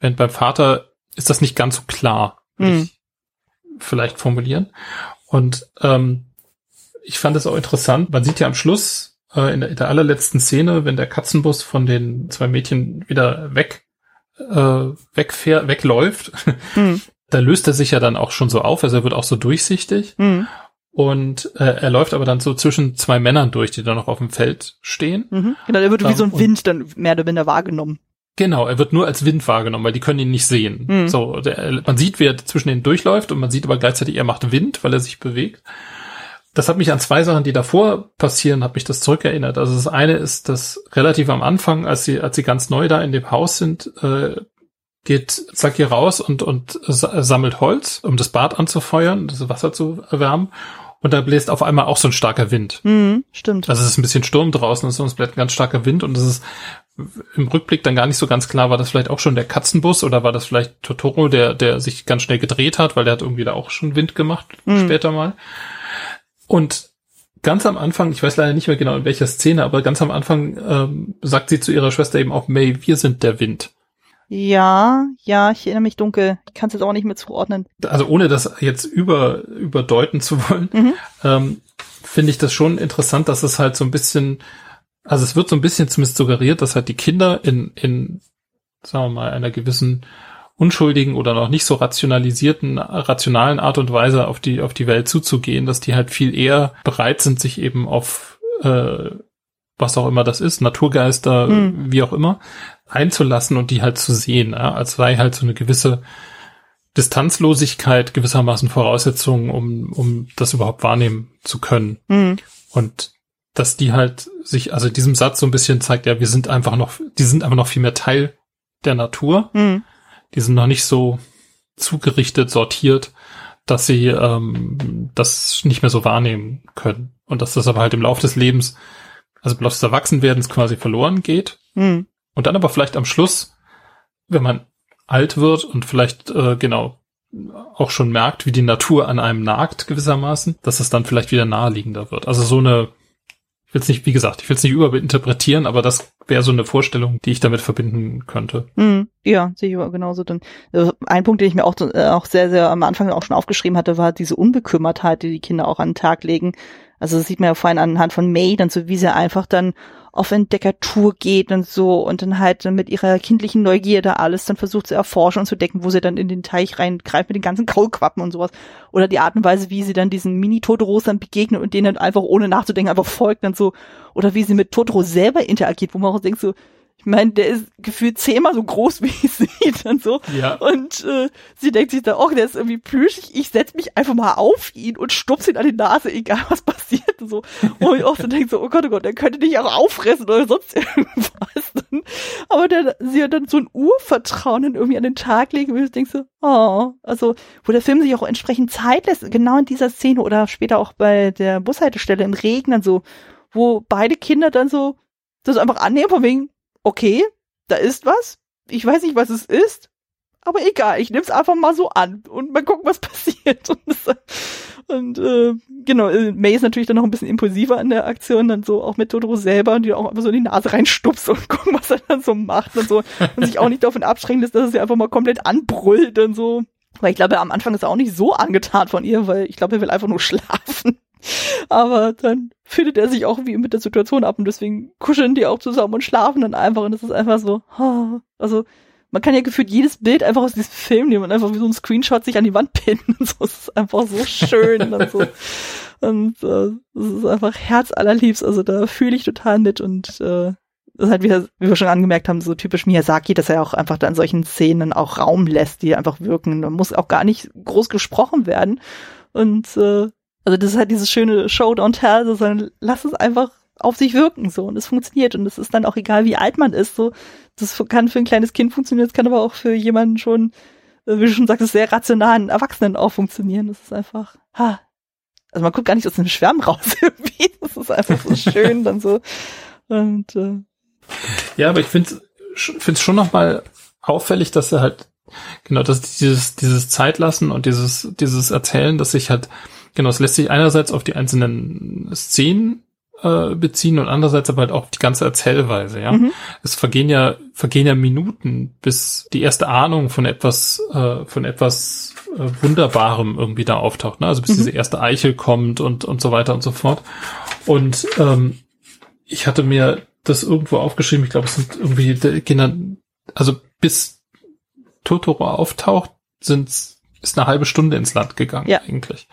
Während beim Vater ist das nicht ganz so klar, mhm. ich vielleicht formulieren. Und ähm, ich fand es auch interessant. Man sieht ja am Schluss äh, in, der, in der allerletzten Szene, wenn der Katzenbus von den zwei Mädchen wieder weg äh, wegfährt, wegläuft, mhm. da löst er sich ja dann auch schon so auf, also er wird auch so durchsichtig. Mhm. Und äh, er läuft aber dann so zwischen zwei Männern durch, die da noch auf dem Feld stehen. Mhm. Genau, er wird wie so ein Wind dann mehr oder weniger wahrgenommen. Genau, er wird nur als Wind wahrgenommen, weil die können ihn nicht sehen. Mhm. So, der, man sieht, wie er zwischen denen durchläuft und man sieht aber gleichzeitig, er macht Wind, weil er sich bewegt. Das hat mich an zwei Sachen, die davor passieren, hat mich das zurückerinnert. Also das eine ist, dass relativ am Anfang, als sie, als sie ganz neu da in dem Haus sind, äh, geht Saki raus und, und sammelt Holz, um das Bad anzufeuern, das Wasser zu erwärmen. Und da bläst auf einmal auch so ein starker Wind. Mhm, stimmt. Also es ist ein bisschen Sturm draußen, und es bläst ein ganz starker Wind und es ist im Rückblick dann gar nicht so ganz klar, war das vielleicht auch schon der Katzenbus oder war das vielleicht Totoro, der, der sich ganz schnell gedreht hat, weil der hat irgendwie da auch schon Wind gemacht, mhm. später mal. Und ganz am Anfang, ich weiß leider nicht mehr genau in welcher Szene, aber ganz am Anfang ähm, sagt sie zu ihrer Schwester eben auch, May, wir sind der Wind. Ja, ja, ich erinnere mich dunkel. Ich kann es jetzt auch nicht mehr zuordnen. Also ohne das jetzt über überdeuten zu wollen, mhm. ähm, finde ich das schon interessant, dass es halt so ein bisschen, also es wird so ein bisschen zumindest suggeriert, dass halt die Kinder in, in, sagen wir mal, einer gewissen unschuldigen oder noch nicht so rationalisierten, rationalen Art und Weise auf die, auf die Welt zuzugehen, dass die halt viel eher bereit sind, sich eben auf äh, was auch immer das ist, Naturgeister, mhm. wie auch immer, einzulassen und die halt zu sehen, ja, als sei halt so eine gewisse Distanzlosigkeit gewissermaßen Voraussetzungen, um, um das überhaupt wahrnehmen zu können. Mhm. Und dass die halt sich, also diesem Satz so ein bisschen zeigt, ja, wir sind einfach noch, die sind einfach noch viel mehr Teil der Natur. Mhm die sind noch nicht so zugerichtet, sortiert, dass sie ähm, das nicht mehr so wahrnehmen können. Und dass das aber halt im Laufe des Lebens, also im Laufe des Erwachsenwerdens quasi verloren geht. Mhm. Und dann aber vielleicht am Schluss, wenn man alt wird und vielleicht äh, genau auch schon merkt, wie die Natur an einem nagt gewissermaßen, dass es dann vielleicht wieder naheliegender wird. Also so eine ich will es nicht, wie gesagt, ich will es nicht überinterpretieren, aber das wäre so eine Vorstellung, die ich damit verbinden könnte. Mm, ja, sehe ich genauso. Dann also ein Punkt, den ich mir auch, äh, auch sehr, sehr am Anfang auch schon aufgeschrieben hatte, war diese Unbekümmertheit, die die Kinder auch an den Tag legen. Also das sieht man ja vorhin anhand von May, dann so wie sie einfach dann auf Entdeckertour geht und so und dann halt mit ihrer kindlichen Neugierde alles dann versucht zu erforschen und zu decken, wo sie dann in den Teich reingreift mit den ganzen Kaulquappen und sowas. Oder die Art und Weise, wie sie dann diesen Mini-Totoros dann begegnet und denen einfach ohne nachzudenken einfach folgt dann so. Oder wie sie mit Totoro selber interagiert, wo man auch denkt so, ich meine, der ist gefühlt zehnmal so groß wie sie und so. Ja. Und äh, sie denkt sich dann, oh, der ist irgendwie plüschig, ich setz mich einfach mal auf ihn und stups ihn an die Nase, egal was passiert. Und so. Und ich auch so denke so, oh Gott, oh Gott, der könnte dich auch auffressen oder sonst irgendwas. Aber der, sie hat dann so ein Urvertrauen dann irgendwie an den Tag legen und ich denke so, oh, also, wo der Film sich auch entsprechend Zeit lässt, genau in dieser Szene oder später auch bei der Bushaltestelle im Regen dann so, wo beide Kinder dann so das einfach annehmen, von wegen, okay, da ist was. Ich weiß nicht, was es ist, aber egal, ich nehme es einfach mal so an und mal gucken, was passiert. Und, Und äh, genau, äh, May ist natürlich dann noch ein bisschen impulsiver in der Aktion, dann so auch mit Totoro selber, die auch einfach so in die Nase reinstupst und gucken, was er dann so macht und so. Und sich auch nicht davon abschränken lässt, dass er sie einfach mal komplett anbrüllt und so. Weil ich glaube, am Anfang ist er auch nicht so angetan von ihr, weil ich glaube, er will einfach nur schlafen. Aber dann findet er sich auch wie mit der Situation ab und deswegen kuscheln die auch zusammen und schlafen dann einfach und es ist einfach so, also man kann ja gefühlt jedes Bild einfach aus diesem Film nehmen und einfach wie so ein Screenshot sich an die Wand pinnen und so. Es ist einfach so schön und so. Und äh, es ist einfach herzallerliebst. Also da fühle ich total mit und äh, das ist halt wieder, wie wir schon angemerkt haben, so typisch Miyazaki, dass er auch einfach da in solchen Szenen auch Raum lässt, die einfach wirken. Da muss auch gar nicht groß gesprochen werden. Und äh, also das ist halt dieses schöne Show Don't Tell, sondern lass es einfach auf sich wirken so und es funktioniert und es ist dann auch egal, wie alt man ist. So, das kann für ein kleines Kind funktionieren, das kann aber auch für jemanden schon, äh, wie du schon sagst, sehr rationalen Erwachsenen auch funktionieren. Das ist einfach, ha. Also man guckt gar nicht aus dem Schwärm raus irgendwie. Das ist einfach so schön dann so. Und äh, ja, aber ich finde es schon nochmal auffällig, dass er halt genau, dass dieses dieses Zeitlassen und dieses dieses Erzählen, dass sich halt genau, es lässt sich einerseits auf die einzelnen Szenen äh, beziehen und andererseits aber halt auch die ganze Erzählweise, ja. Mhm. Es vergehen ja, vergehen ja Minuten, bis die erste Ahnung von etwas, äh, von etwas äh, Wunderbarem irgendwie da auftaucht, ne? Also bis mhm. diese erste Eichel kommt und, und so weiter und so fort. Und ähm, ich hatte mir das irgendwo aufgeschrieben, ich glaube, es sind irgendwie Kinder, also bis Totoro auftaucht, sind ist eine halbe Stunde ins Land gegangen ja. eigentlich.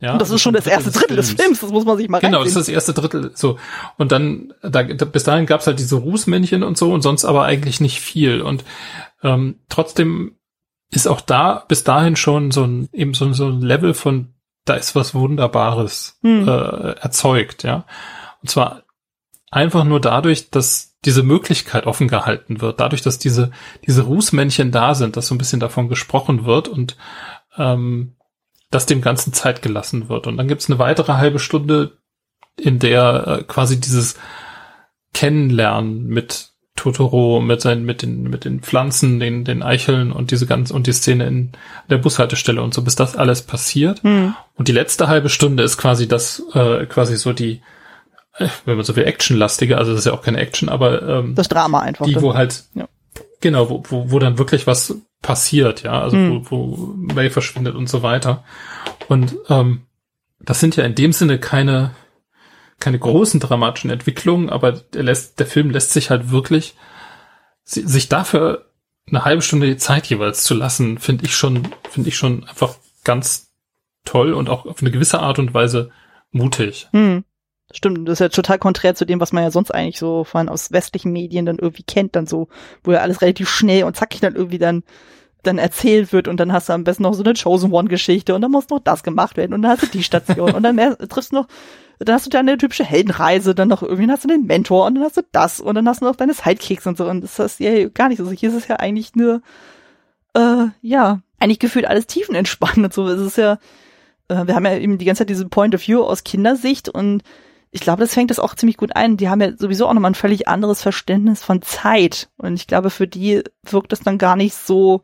Ja, und das ist schon das erste Drittel des Films, das muss man sich mal Genau, reinziehen. das ist das erste Drittel. So und dann da, da bis dahin gab's halt diese Rußmännchen und so und sonst aber eigentlich nicht viel und ähm, trotzdem ist auch da bis dahin schon so ein eben so, so ein Level von da ist was Wunderbares hm. äh, erzeugt, ja. Und zwar einfach nur dadurch, dass diese Möglichkeit offen gehalten wird, dadurch, dass diese diese Rußmännchen da sind, dass so ein bisschen davon gesprochen wird und ähm, dass dem Ganzen Zeit gelassen wird. Und dann gibt's eine weitere halbe Stunde, in der äh, quasi dieses Kennenlernen mit Totoro, mit seinen, mit den, mit den Pflanzen, den, den Eicheln und diese ganze, und die Szene in der Bushaltestelle und so, bis das alles passiert. Mhm. Und die letzte halbe Stunde ist quasi das, äh, quasi so die, äh, wenn man so viel actionlastige, also das ist ja auch keine Action, aber ähm, das Drama einfach. Die, wo halt, ja. genau, wo, wo, wo dann wirklich was passiert, ja, also mhm. wo, wo May verschwindet und so weiter. Und ähm, das sind ja in dem Sinne keine keine großen dramatischen Entwicklungen, aber der, lässt, der Film lässt sich halt wirklich sich dafür eine halbe Stunde Zeit jeweils zu lassen, finde ich schon, finde ich schon einfach ganz toll und auch auf eine gewisse Art und Weise mutig. Hm. Stimmt, das ist ja total konträr zu dem, was man ja sonst eigentlich so allem aus westlichen Medien dann irgendwie kennt, dann so, wo ja alles relativ schnell und zackig dann irgendwie dann dann erzählt wird und dann hast du am besten noch so eine Chosen One Geschichte und dann muss noch das gemacht werden und dann hast du die Station und dann mehr, triffst du noch, dann hast du deine typische Heldenreise, dann noch irgendwie hast du den Mentor und dann hast du das und dann hast du noch deine Sidekicks und so und das ist ja gar nicht so. Also hier ist es ja eigentlich nur, äh, ja, eigentlich gefühlt alles tiefenentspannt und so. Es ist ja, äh, wir haben ja eben die ganze Zeit diese Point of View aus Kindersicht und ich glaube, das fängt das auch ziemlich gut ein. Die haben ja sowieso auch nochmal ein völlig anderes Verständnis von Zeit. Und ich glaube, für die wirkt das dann gar nicht so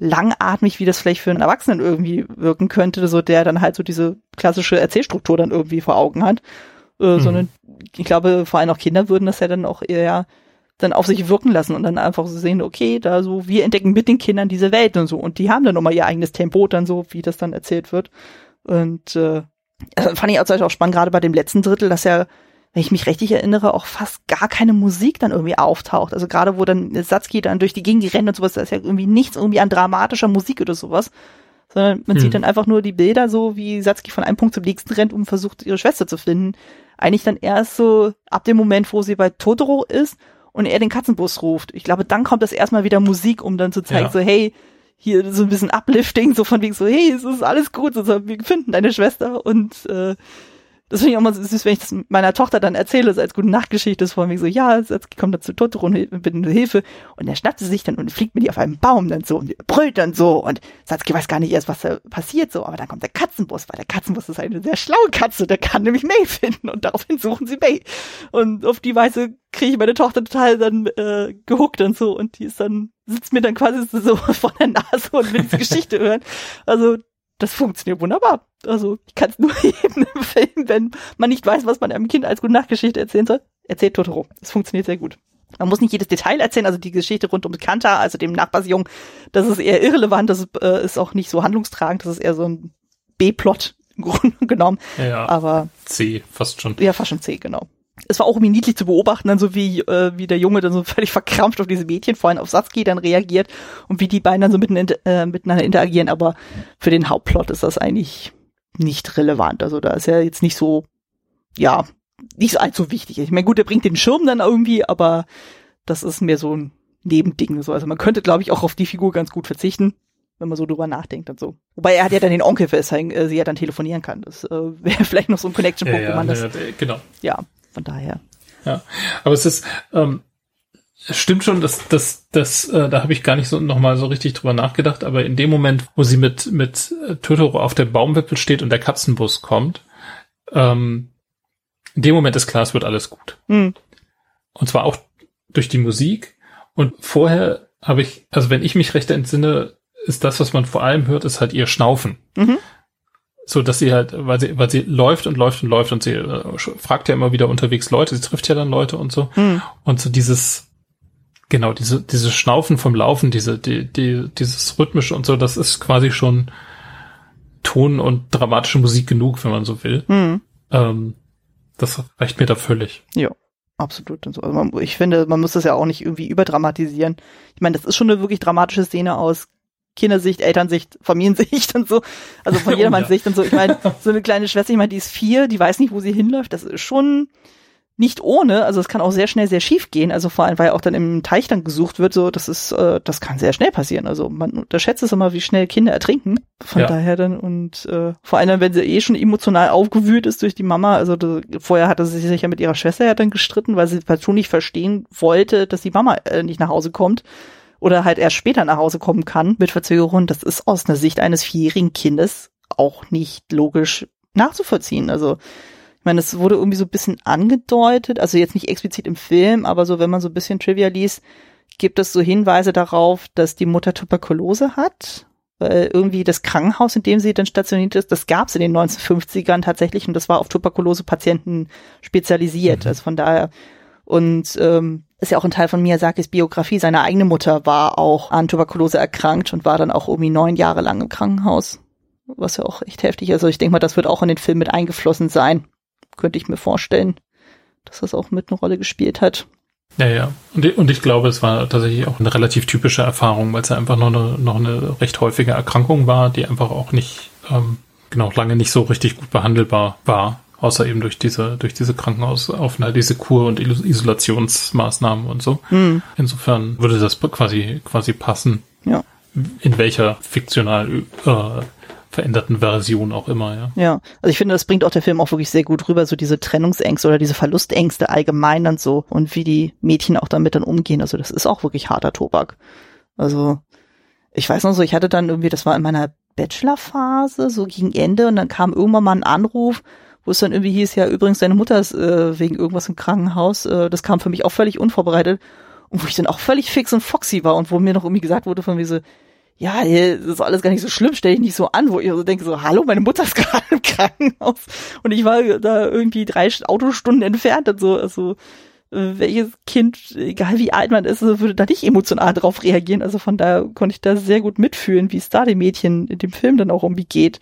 langatmig, wie das vielleicht für einen Erwachsenen irgendwie wirken könnte, so der dann halt so diese klassische Erzählstruktur dann irgendwie vor Augen hat. Äh, mhm. Sondern ich glaube, vor allem auch Kinder würden das ja dann auch eher dann auf sich wirken lassen und dann einfach so sehen, okay, da so, wir entdecken mit den Kindern diese Welt und so. Und die haben dann nochmal ihr eigenes Tempo dann so, wie das dann erzählt wird. Und äh, also fand ich auch spannend, gerade bei dem letzten Drittel, dass ja, wenn ich mich richtig erinnere, auch fast gar keine Musik dann irgendwie auftaucht. Also gerade wo dann Satsuki dann durch die Gegend rennt und sowas, da ist ja irgendwie nichts irgendwie an dramatischer Musik oder sowas. Sondern man hm. sieht dann einfach nur die Bilder so, wie Satsuki von einem Punkt zum nächsten rennt und versucht, ihre Schwester zu finden. Eigentlich dann erst so ab dem Moment, wo sie bei Totoro ist und er den Katzenbus ruft. Ich glaube, dann kommt das erstmal wieder Musik, um dann zu zeigen, ja. so, hey, hier so ein bisschen uplifting, so von wegen so, hey, es ist alles gut, also, wir finden deine Schwester und äh, das finde ich auch mal süß, wenn ich das meiner Tochter dann erzähle, so als gute Nachtgeschichte, ist von mir so, ja, jetzt kommt er zu Totoro und bittet Hilfe. Und er schnappt sie sich dann und fliegt mit ihr auf einen Baum dann so und brüllt dann so. Und Satsuki weiß gar nicht erst, was da passiert so. Aber dann kommt der Katzenbus, weil der Katzenbus ist eine sehr schlaue Katze, der kann nämlich May finden und daraufhin suchen sie May. Und auf die Weise kriege ich meine Tochter total dann äh, gehuckt und so und die ist dann, sitzt mir dann quasi so vor der Nase und will diese Geschichte hören. Also das funktioniert wunderbar. Also ich kann es nur jedem empfehlen, wenn man nicht weiß, was man einem Kind als gute Nachtgeschichte erzählen soll. Erzählt Totoro. Es funktioniert sehr gut. Man muss nicht jedes Detail erzählen, also die Geschichte rund um Kanta, also dem Nachbarsjungen, das ist eher irrelevant, das ist, äh, ist auch nicht so handlungstragend, das ist eher so ein B-Plot im Grunde genommen. Ja, Aber C, fast schon. ja, fast schon C, genau. Es war auch irgendwie niedlich zu beobachten, dann so wie, äh, wie der Junge dann so völlig verkrampft auf diese Mädchen, vorhin auf Satsuki dann reagiert und wie die beiden dann so mitten, äh, miteinander interagieren, aber für den Hauptplot ist das eigentlich nicht relevant. Also da ist ja jetzt nicht so, ja, nicht allzu wichtig. Ich meine, gut, der bringt den Schirm dann irgendwie, aber das ist mehr so ein Nebending. So. Also man könnte, glaube ich, auch auf die Figur ganz gut verzichten, wenn man so drüber nachdenkt und so. Wobei er hat ja dann den Onkel, weswegen äh, sie ja dann telefonieren kann. Das äh, wäre vielleicht noch so ein Connection-Punkt, Ja, ja, wo man das, ja, genau. ja, von daher. Ja, aber es ist, ähm, es stimmt schon, dass dass dass äh, da habe ich gar nicht so noch mal so richtig drüber nachgedacht, aber in dem Moment, wo sie mit mit äh, Totoro auf der Baumwipfel steht und der Katzenbus kommt, ähm, in dem Moment ist klar, es wird alles gut. Hm. Und zwar auch durch die Musik. Und vorher habe ich, also wenn ich mich recht entsinne, ist das, was man vor allem hört, ist halt ihr Schnaufen. Mhm. So dass sie halt, weil sie, weil sie läuft und läuft und läuft und sie äh, fragt ja immer wieder unterwegs Leute, sie trifft ja dann Leute und so. Hm. Und so dieses, genau, diese, dieses Schnaufen vom Laufen, diese, die, die, dieses rhythmische und so, das ist quasi schon Ton und dramatische Musik genug, wenn man so will. Hm. Ähm, das reicht mir da völlig. Ja, absolut. Und so. Also man, ich finde, man muss das ja auch nicht irgendwie überdramatisieren. Ich meine, das ist schon eine wirklich dramatische Szene aus Kindersicht, Elternsicht, Familiensicht und so. Also von Oh, jedermanns. Sicht und so. Ich meine, so eine kleine Schwester, ich meine, die ist vier, die weiß nicht, wo sie hinläuft. Das ist schon nicht ohne. Also es kann auch sehr schnell sehr schief gehen. Also vor allem, weil auch dann im Teich dann gesucht wird, so, das ist, äh, das kann sehr schnell passieren. Also man unterschätzt es immer, wie schnell Kinder ertrinken. Von Ja. daher dann und äh, vor allem, wenn sie eh schon emotional aufgewühlt ist durch die Mama. Also das, vorher hatte sie sich ja mit ihrer Schwester ja dann gestritten, weil sie schon nicht verstehen wollte, dass die Mama äh, nicht nach Hause kommt oder halt erst später nach Hause kommen kann mit Verzögerung. Das ist aus einer Sicht eines vierjährigen Kindes auch nicht logisch nachzuvollziehen. Also ich meine, es wurde irgendwie so ein bisschen angedeutet, also jetzt nicht explizit im Film, aber so, wenn man so ein bisschen Trivia liest, gibt es so Hinweise darauf, dass die Mutter Tuberkulose hat. Weil irgendwie das Krankenhaus, in dem sie dann stationiert ist, das gab es in den 1950ern tatsächlich und das war auf Tuberkulose-Patienten spezialisiert. Mhm. Also von daher und ähm, ist ja auch ein Teil von Miyazakis Biografie. Seine eigene Mutter war auch an Tuberkulose erkrankt und war dann auch irgendwie neun Jahre lang im Krankenhaus. Was ja auch echt heftig ist. Also ich denke mal, das wird auch in den Film mit eingeflossen sein. Könnte ich mir vorstellen, dass das auch mit eine Rolle gespielt hat. Ja, ja. Und, ich- und ich glaube, es war tatsächlich auch eine relativ typische Erfahrung, weil es ja einfach noch eine, noch eine recht häufige Erkrankung war, die einfach auch nicht, ähm, genau, lange nicht so richtig gut behandelbar war. Außer eben durch diese, durch diese Krankenhausaufenthalt, diese Kur- und Iso- Isolationsmaßnahmen und so. Hm, Insofern würde das quasi, quasi passen, ja, in welcher fiktional äh, veränderten Version auch immer, ja. ja. Also ich finde, das bringt auch der Film auch wirklich sehr gut rüber, so diese Trennungsängste oder diese Verlustängste allgemein und so und wie die Mädchen auch damit dann umgehen. Also das ist auch wirklich harter Tobak. Also ich weiß noch so, ich hatte dann irgendwie, das war in meiner Bachelorphase, so gegen Ende und dann kam irgendwann mal ein Anruf, wo es dann irgendwie hieß, ja übrigens, deine Mutter ist äh, wegen irgendwas im Krankenhaus. Äh, das kam für mich auch völlig unvorbereitet und wo ich dann auch völlig fix und foxy war und wo mir noch irgendwie gesagt wurde von mir so, ja, ey, das ist alles gar nicht so schlimm, stell dich nicht so an, wo ich so denke, so, hallo, meine Mutter ist gerade im Krankenhaus und ich war da irgendwie drei Autostunden entfernt und so, also äh, welches Kind, egal wie alt man ist, würde da nicht emotional drauf reagieren. Also von daher konnte ich da sehr gut mitfühlen, wie es da dem Mädchen in dem Film dann auch irgendwie geht.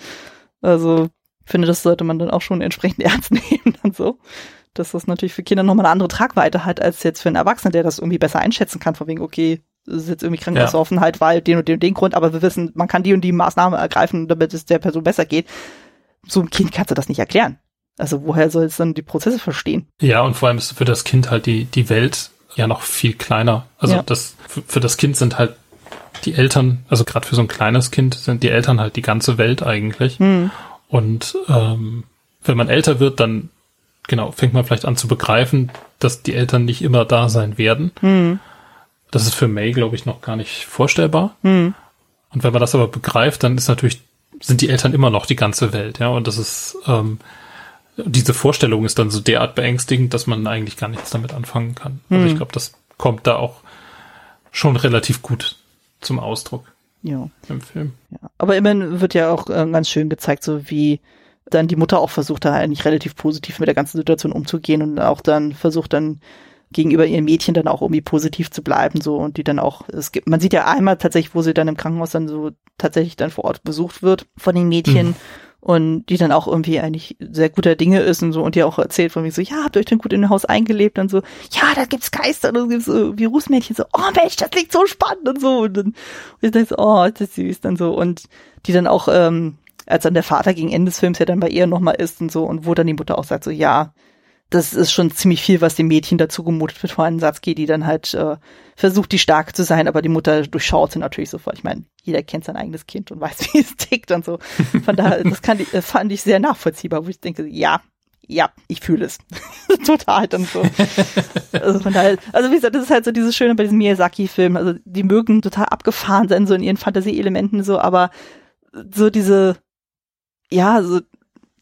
Also finde, das sollte man dann auch schon entsprechend ernst nehmen und so. Dass das natürlich für Kinder nochmal eine andere Tragweite hat, als jetzt für einen Erwachsenen, der das irgendwie besser einschätzen kann, von wegen, okay, es ist jetzt irgendwie Krankenhausaufenthalt, weil den und den und den Grund, aber wir wissen, man kann die und die Maßnahme ergreifen, damit es der Person besser geht. So einem Kind kannst du das nicht erklären. Also woher soll es dann die Prozesse verstehen? Ja, und vor allem ist für das Kind halt die, die Welt ja noch viel kleiner. Also Ja. das, für, für das Kind sind halt die Eltern, also gerade für so ein kleines Kind sind die Eltern halt die ganze Welt eigentlich. Hm. Und ähm, wenn man älter wird, dann genau fängt man vielleicht an zu begreifen, dass die Eltern nicht immer da sein werden. Hm. Das ist für May, glaube ich, noch gar nicht vorstellbar. Hm. Und wenn man das aber begreift, dann ist natürlich, sind die Eltern immer noch die ganze Welt, ja. Und das ist, ähm, diese Vorstellung ist dann so derart beängstigend, dass man eigentlich gar nichts damit anfangen kann. Also Hm. ich glaube, das kommt da auch schon relativ gut zum Ausdruck Ja. im Film. Ja. Aber immerhin wird ja auch äh, ganz schön gezeigt, so wie dann die Mutter auch versucht, da eigentlich relativ positiv mit der ganzen Situation umzugehen und auch dann versucht dann gegenüber ihren Mädchen dann auch irgendwie positiv zu bleiben, so und die dann auch, es gibt, man sieht ja einmal tatsächlich, wo sie dann im Krankenhaus dann so tatsächlich dann vor Ort besucht wird von den Mädchen. Mhm. Und die dann auch irgendwie eigentlich sehr guter Dinge ist und so und die auch erzählt von mir so, ja, habt ihr euch denn gut in dem Haus eingelebt und so, ja, da gibt's Geister und da gibt's so Virusmädchen so, oh Mensch, das klingt so spannend und so. Und dann und ich denke so, oh, das ist süß dann so. Und die dann auch, ähm, als dann der Vater gegen Ende des Films ja dann bei ihr nochmal ist und so und wo dann die Mutter auch sagt so, ja, das ist schon ziemlich viel, was dem Mädchen dazu gemutet wird vor einem Satz geht, die dann halt äh, versucht, die stark zu sein, aber die Mutter durchschaut sie natürlich sofort. Ich meine, jeder kennt sein eigenes Kind und weiß, wie es tickt und so. Von daher, das kann ich, fand ich sehr nachvollziehbar, wo ich denke, ja, ja, ich fühle es. Total dann so. Also von daher, also wie gesagt, das ist halt so dieses Schöne bei diesen Miyazaki-Filmen. Also die mögen total abgefahren sein, so in ihren Fantasieelementen so, aber so diese, ja, so,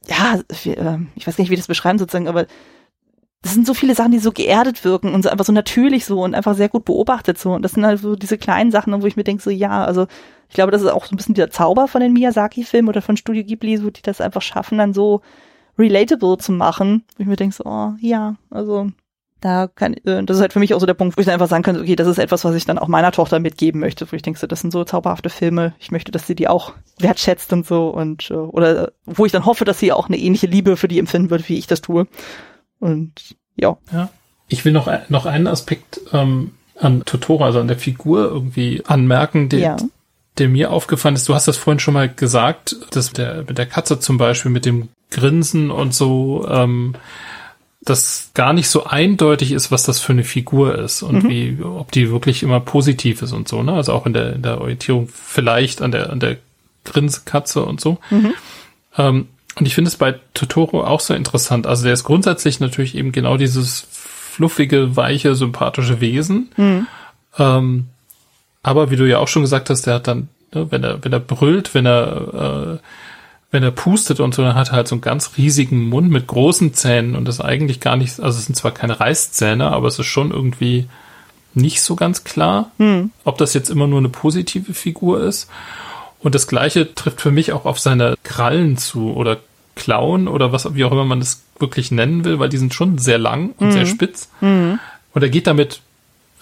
ja, ähm, ich weiß gar nicht, wie ich das beschreiben sozusagen, aber das sind so viele Sachen, die so geerdet wirken und so einfach so natürlich so und einfach sehr gut beobachtet so. Und das sind halt so diese kleinen Sachen, wo ich mir denke, so ja, also ich glaube, das ist auch so ein bisschen dieser Zauber von den Miyazaki-Filmen oder von Studio Ghibli, so die das einfach schaffen, dann so relatable zu machen. Wo ich mir denke, so, oh ja, also da kann, äh, das ist halt für mich auch so der Punkt, wo ich dann einfach sagen kann, okay, das ist etwas, was ich dann auch meiner Tochter mitgeben möchte, wo ich denke, so, das sind so zauberhafte Filme, ich möchte, dass sie die auch wertschätzt und so und, äh, oder wo ich dann hoffe, dass sie auch eine ähnliche Liebe für die empfinden wird, wie ich das tue. Und ja. Ja. Ich will noch, noch einen Aspekt ähm, an Totoro, also an der Figur irgendwie anmerken, der, ja. der mir aufgefallen ist. Du hast das vorhin schon mal gesagt, dass der, mit der Katze zum Beispiel, mit dem Grinsen und so, ähm, das gar nicht so eindeutig ist, was das für eine Figur ist und mhm. wie, ob die wirklich immer positiv ist und so, ne? Also auch in der, in der Orientierung vielleicht an der, an der Grinsekatze und so. Mhm. Ähm, und ich finde es bei Totoro auch so interessant. Also der ist grundsätzlich natürlich eben genau dieses fluffige, weiche, sympathische Wesen. Mhm. Ähm, aber wie du ja auch schon gesagt hast, der hat dann, ne, wenn er, wenn er brüllt, wenn er, äh, wenn er pustet und so, dann hat er halt so einen ganz riesigen Mund mit großen Zähnen und das eigentlich gar nicht, also es sind zwar keine Reißzähne, aber es ist schon irgendwie nicht so ganz klar, mhm. ob das jetzt immer nur eine positive Figur ist. Und das Gleiche trifft für mich auch auf seine Krallen zu oder Klauen oder was, wie auch immer man das wirklich nennen will, weil die sind schon sehr lang und mhm. sehr spitz. Mhm. Und er geht damit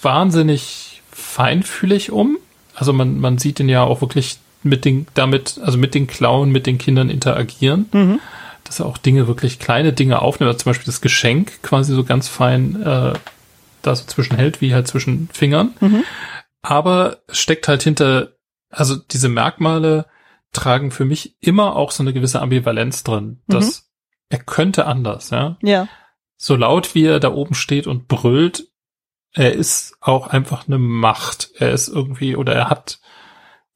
wahnsinnig feinfühlig um. Also man, man sieht ihn ja auch wirklich mit den, damit, also mit den Klauen, mit den Kindern interagieren. Mhm. Dass er auch Dinge, wirklich kleine Dinge aufnimmt, also zum Beispiel das Geschenk quasi so ganz fein äh, da so zwischen hält, wie halt zwischen Fingern. Mhm. Aber steckt halt hinter also diese Merkmale tragen für mich immer auch so eine gewisse Ambivalenz drin, dass mhm. er könnte anders, ja. Ja. So laut wie er da oben steht und brüllt, er ist auch einfach eine Macht. Er ist irgendwie oder er hat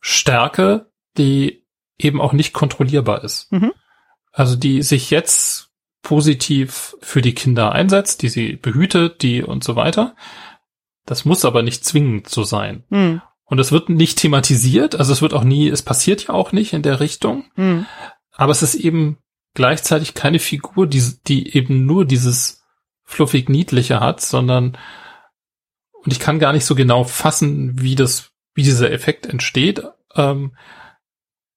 Stärke, die eben auch nicht kontrollierbar ist. Mhm. Also die sich jetzt positiv für die Kinder einsetzt, die sie behütet, die und so weiter. Das muss aber nicht zwingend so sein. Mhm. Und es wird nicht thematisiert, also es wird auch nie, es passiert ja auch nicht in der Richtung. Mhm. Aber es ist eben gleichzeitig keine Figur, die, die eben nur dieses fluffig niedliche hat, sondern und ich kann gar nicht so genau fassen, wie das, wie dieser Effekt entsteht. Ähm,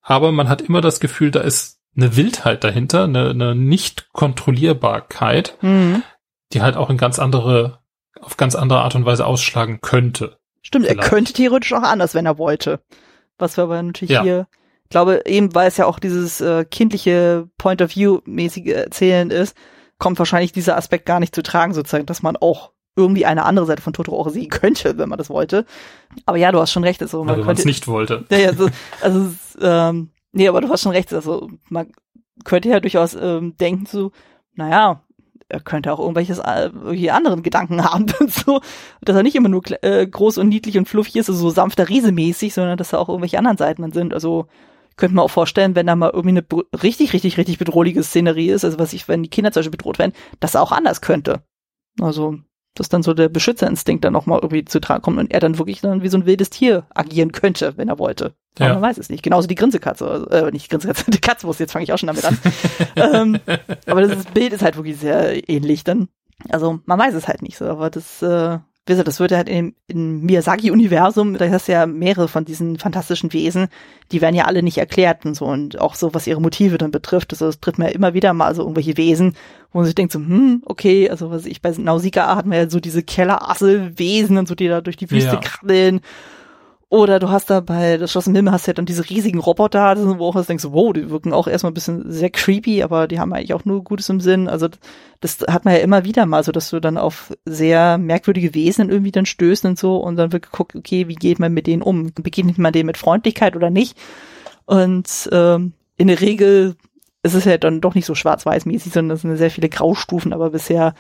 aber man hat immer das Gefühl, da ist eine Wildheit dahinter, eine, eine Nicht-Kontrollierbarkeit, mhm. die halt auch in ganz andere, auf ganz andere Art und Weise ausschlagen könnte. Stimmt, Vielleicht. er könnte theoretisch auch anders, wenn er wollte. Was wir aber natürlich ja. hier, glaube, eben weil es ja auch dieses äh, kindliche Point of View mäßige Erzählen ist, kommt wahrscheinlich dieser Aspekt gar nicht zu tragen, sozusagen, dass man auch irgendwie eine andere Seite von Totoro auch sehen könnte, wenn man das wollte. Aber ja, du hast schon recht. Also man also, wenn es nicht wollte. Ja, ja, so, also ähm, nee, aber du hast schon recht. Also man könnte ja durchaus ähm, denken so, naja, er könnte auch irgendwelches äh, irgendwelche anderen Gedanken haben und so, dass er nicht immer nur äh, groß und niedlich und fluffig ist, also so sanfter Riese mäßig, sondern dass da auch irgendwelche anderen Seiten sind. Also könnte man auch vorstellen, wenn da mal irgendwie eine richtig, richtig, richtig bedrohliche Szenerie ist, also was ich, wenn die Kinder zum Beispiel bedroht werden, dass er auch anders könnte. Also dass dann so der Beschützerinstinkt dann nochmal irgendwie zu tragen kommt und er dann wirklich dann wie so ein wildes Tier agieren könnte, wenn er wollte. Aber ja. man weiß es nicht. Genauso die Grinsekatze, also, äh, nicht Grinsekatze, die Katzwurst, jetzt fange ich auch schon damit an. ähm, aber das Bild ist halt wirklich sehr ähnlich dann. Also man weiß es halt nicht so, aber das, äh, wie gesagt, das wird halt im, im Miyazaki-Universum, da hast du ja mehrere von diesen fantastischen Wesen, die werden ja alle nicht erklärt und so und auch so, was ihre Motive dann betrifft. Also es trifft mir ja immer wieder mal so irgendwelche Wesen, wo man sich denkt so, hm, okay, also was ich bei Nausicaa hatten wir ja so diese Kellerassel-Wesen und so, die da durch die Wüste ja. krabbeln oder du hast da bei das Schloss im Himmel hast du ja dann diese riesigen Roboter, wo auch denkst, wow, die wirken auch erstmal ein bisschen sehr creepy, aber die haben eigentlich auch nur Gutes im Sinn. Also das hat man ja immer wieder mal, so dass du dann auf sehr merkwürdige Wesen irgendwie dann stößt und so und dann wird geguckt, okay, wie geht man mit denen um? Begegnet man denen mit Freundlichkeit oder nicht? Und ähm, in der Regel ist es ja dann doch nicht so schwarz-weiß-mäßig, sondern es sind sehr viele Graustufen, aber bisher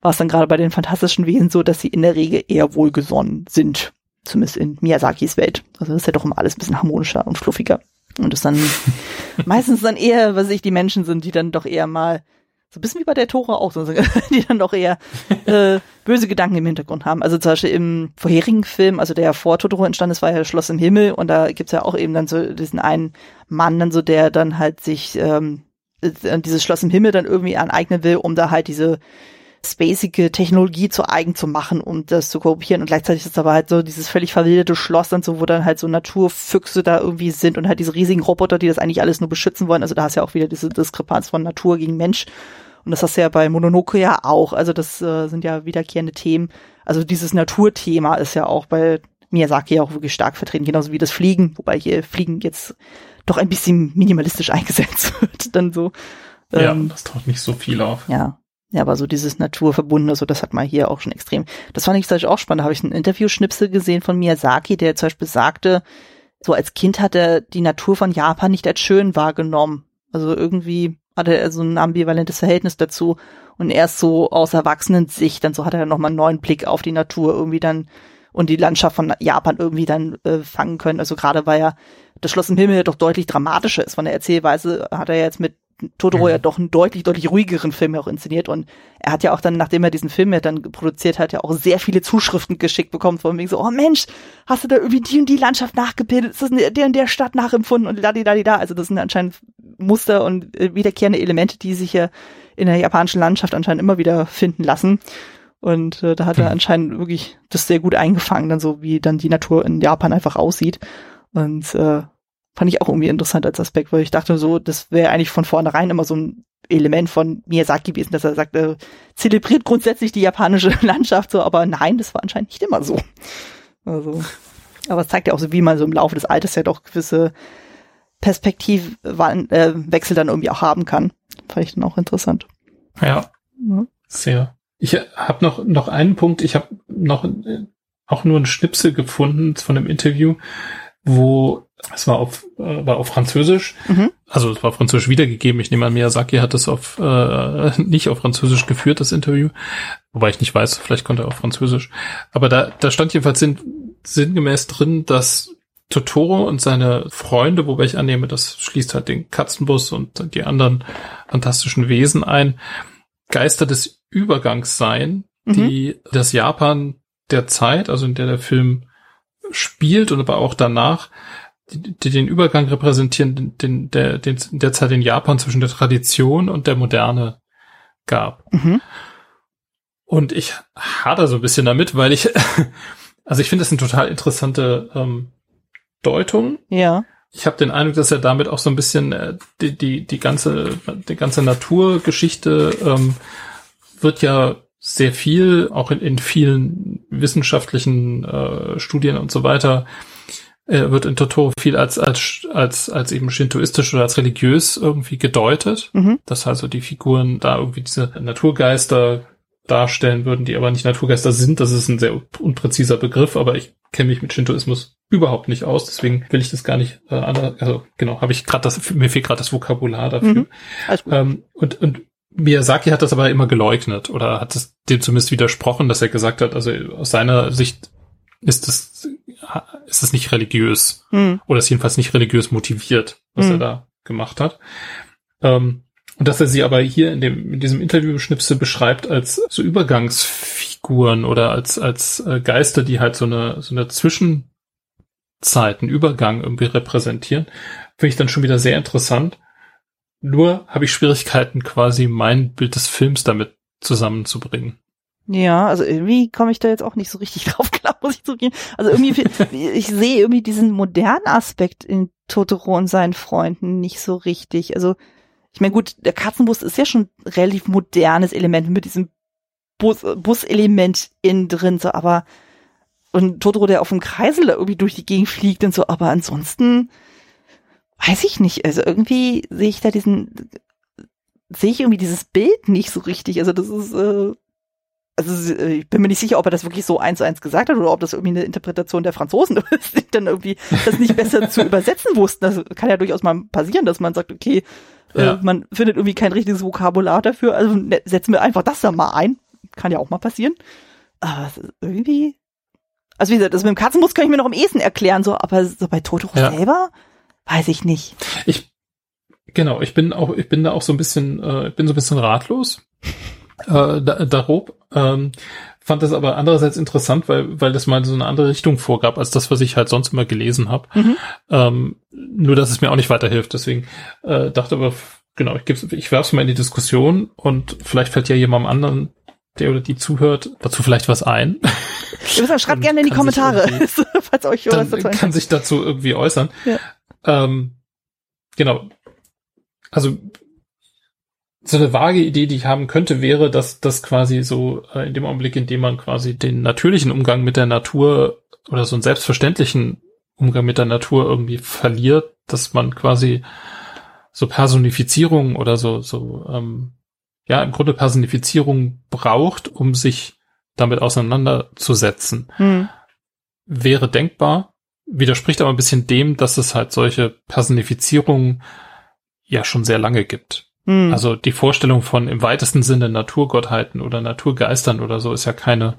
war es dann gerade bei den fantastischen Wesen so, dass sie in der Regel eher wohlgesonnen sind zumindest in Miyazakis Welt. Also das ist ja doch immer alles ein bisschen harmonischer und fluffiger. Und das dann meistens dann eher, was ich, die Menschen sind, die dann doch eher mal so ein bisschen wie bei der Tore auch, die dann doch eher äh, böse Gedanken im Hintergrund haben. Also zum Beispiel im vorherigen Film, also der vor Totoro entstanden ist, war ja Schloss im Himmel und da gibt's ja auch eben dann so diesen einen Mann, dann so der dann halt sich ähm, äh, dieses Schloss im Himmel dann irgendwie aneignen will, um da halt diese spacige Technologie zu eigen zu machen, um das zu kopieren. Und gleichzeitig ist aber halt so dieses völlig verwilderte Schloss und so, wo dann halt so Naturfüchse da irgendwie sind und halt diese riesigen Roboter, die das eigentlich alles nur beschützen wollen. Also da hast du ja auch wieder diese Diskrepanz von Natur gegen Mensch. Und das hast du ja bei Mononoke ja auch. Also das äh, sind ja wiederkehrende Themen. Also dieses Naturthema ist ja auch bei Miyazaki auch wirklich stark vertreten, genauso wie das Fliegen, wobei hier Fliegen jetzt doch ein bisschen minimalistisch eingesetzt wird, dann so. Ja, ähm, das taucht nicht so viel auf. Ja, ja, aber so dieses Naturverbundene, so das hat man hier auch schon extrem. Das fand ich zum Beispiel auch spannend. Da habe ich einen Interviewschnipsel gesehen von Miyazaki, der zum Beispiel sagte, so als Kind hat er die Natur von Japan nicht als schön wahrgenommen. Also irgendwie hatte er so ein ambivalentes Verhältnis dazu. Und erst so aus Erwachsenensicht, dann so hat er nochmal einen neuen Blick auf die Natur irgendwie dann und die Landschaft von Japan irgendwie dann äh, fangen können. Also gerade weil ja das Schloss im Himmel doch deutlich dramatischer ist von der Erzählweise, hat er jetzt mit Totoro mhm. ja doch einen deutlich, deutlich ruhigeren Film auch inszeniert und er hat ja auch dann, nachdem er diesen Film ja dann produziert hat, ja auch sehr viele Zuschriften geschickt bekommen von wegen so, oh Mensch, hast du da irgendwie die und die Landschaft nachgebildet, ist das der und der Stadt nachempfunden und da, da, da, also das sind anscheinend Muster und äh, wiederkehrende Elemente, die sich ja in der japanischen Landschaft anscheinend immer wieder finden lassen. Und äh, da hat er mhm. anscheinend wirklich das sehr gut eingefangen, dann so wie dann die Natur in Japan einfach aussieht. Und äh, Fand ich auch irgendwie interessant als Aspekt, weil ich dachte so, das wäre eigentlich von vornherein immer so ein Element von Miyazaki gewesen, dass er sagt, er zelebriert grundsätzlich die japanische Landschaft so, aber nein, das war anscheinend nicht immer so. Also, aber es zeigt ja auch so, wie man so im Laufe des Alters ja doch gewisse Perspektivwechsel äh, dann irgendwie auch haben kann. Fand ich dann auch interessant. Ja, ja. sehr. Ich habe noch noch einen Punkt. Ich habe noch äh, auch nur einen Schnipsel gefunden von einem Interview, wo es war auf, äh, war auf Französisch. Mhm. Also es war auf Französisch wiedergegeben. Ich nehme an, Miyazaki hat es auf äh, nicht auf Französisch geführt, das Interview. Wobei ich nicht weiß, vielleicht konnte er auf Französisch. Aber da, da stand jedenfalls sinn, sinngemäß drin, dass Totoro und seine Freunde, wobei ich annehme, das schließt halt den Katzenbus und die anderen fantastischen Wesen ein, Geister des Übergangs seien, mhm. die das Japan der Zeit, also in der der Film spielt und aber auch danach, die den Übergang repräsentieren, den, der, den derzeit in Japan zwischen der Tradition und der Moderne gab. Mhm. Und ich hader so ein bisschen damit, weil ich, also ich finde das eine total interessante ähm, Deutung. Ja. Ich habe den Eindruck, dass er damit auch so ein bisschen äh, die, die, die ganze, die ganze Naturgeschichte ähm, wird ja sehr viel, auch in, in vielen wissenschaftlichen äh, Studien und so weiter, äh, wird in Totoro viel als, als, als, als eben shintoistisch oder als religiös irgendwie gedeutet. Mhm. Dass also die Figuren da irgendwie diese Naturgeister darstellen würden, die aber nicht Naturgeister sind. Das ist ein sehr unpräziser Begriff, aber ich kenne mich mit Shintoismus überhaupt nicht aus, deswegen will ich das gar nicht äh, anders, also genau, habe ich gerade das, mir fehlt gerade das Vokabular dafür. Mhm. Ähm, und, und Miyazaki hat das aber immer geleugnet oder hat es dem zumindest widersprochen, dass er gesagt hat, also aus seiner Sicht ist es, ist es nicht religiös. Mhm. Oder ist jedenfalls nicht religiös motiviert, was mhm. er da gemacht hat. Ähm, und dass er sie aber hier in dem, in diesem Interview-Schnipsel beschreibt als so Übergangsfiguren oder als, als äh, Geister, die halt so eine, so eine Zwischenzeit, einen Übergang irgendwie repräsentieren, finde ich dann schon wieder sehr interessant. Nur habe ich Schwierigkeiten, quasi mein Bild des Films damit zusammenzubringen. Ja, also irgendwie komme ich da jetzt auch nicht so richtig drauf klar, muss ich zugeben. Also irgendwie, ich sehe irgendwie diesen modernen Aspekt in Totoro und seinen Freunden nicht so richtig. Also, ich meine, gut, der Katzenbus ist ja schon relativ modernes Element mit diesem Bus, Buselement innen drin, so, aber und Totoro, der auf dem Kreisel da irgendwie durch die Gegend fliegt und so, aber ansonsten weiß ich nicht. Also irgendwie sehe ich da diesen, sehe ich irgendwie dieses Bild nicht so richtig. Also das ist, äh, also äh, ich bin mir nicht sicher, ob er das wirklich so eins zu eins gesagt hat oder ob das irgendwie eine Interpretation der Franzosen ist, die dann irgendwie das nicht besser zu übersetzen wussten. Das kann ja durchaus mal passieren, dass man sagt, okay, äh, ja. äh, man findet irgendwie kein richtiges Vokabular dafür, also ne, setzen wir einfach das da mal ein. Kann ja auch mal passieren. Aber irgendwie, also wie gesagt, das mit dem Katzenbus kann ich mir noch am ehesten erklären, so, aber so bei Totoro ja. selber, weiß ich nicht. Ich, genau, ich bin auch, ich bin da auch so ein bisschen, äh, ich bin so ein bisschen ratlos äh, da, darob. Ähm, fand das aber andererseits interessant, weil, weil das mal so eine andere Richtung vorgab, als das, was ich halt sonst immer gelesen habe. Mhm. Ähm, nur, dass es mir auch nicht weiterhilft. Deswegen äh, dachte aber, genau, ich, geb's, ich werf's mal in die Diskussion und vielleicht fällt ja jemandem anderen, der oder die zuhört, dazu vielleicht was ein. Ihr schreibt gerne in die Kommentare, falls euch was dazu kann sich dazu irgendwie äußern. Ja. Ähm, genau. Also so eine vage Idee, die ich haben könnte, wäre, dass das quasi so äh, in dem Augenblick, in dem man quasi den natürlichen Umgang mit der Natur oder so einen selbstverständlichen Umgang mit der Natur irgendwie verliert, dass man quasi so Personifizierung oder so so ähm, ja im Grunde Personifizierung braucht, um sich damit auseinanderzusetzen, hm. wäre denkbar, widerspricht aber ein bisschen dem, dass es halt solche Personifizierungen ja schon sehr lange gibt. Hm. Also die Vorstellung von im weitesten Sinne Naturgottheiten oder Naturgeistern oder so ist ja keine,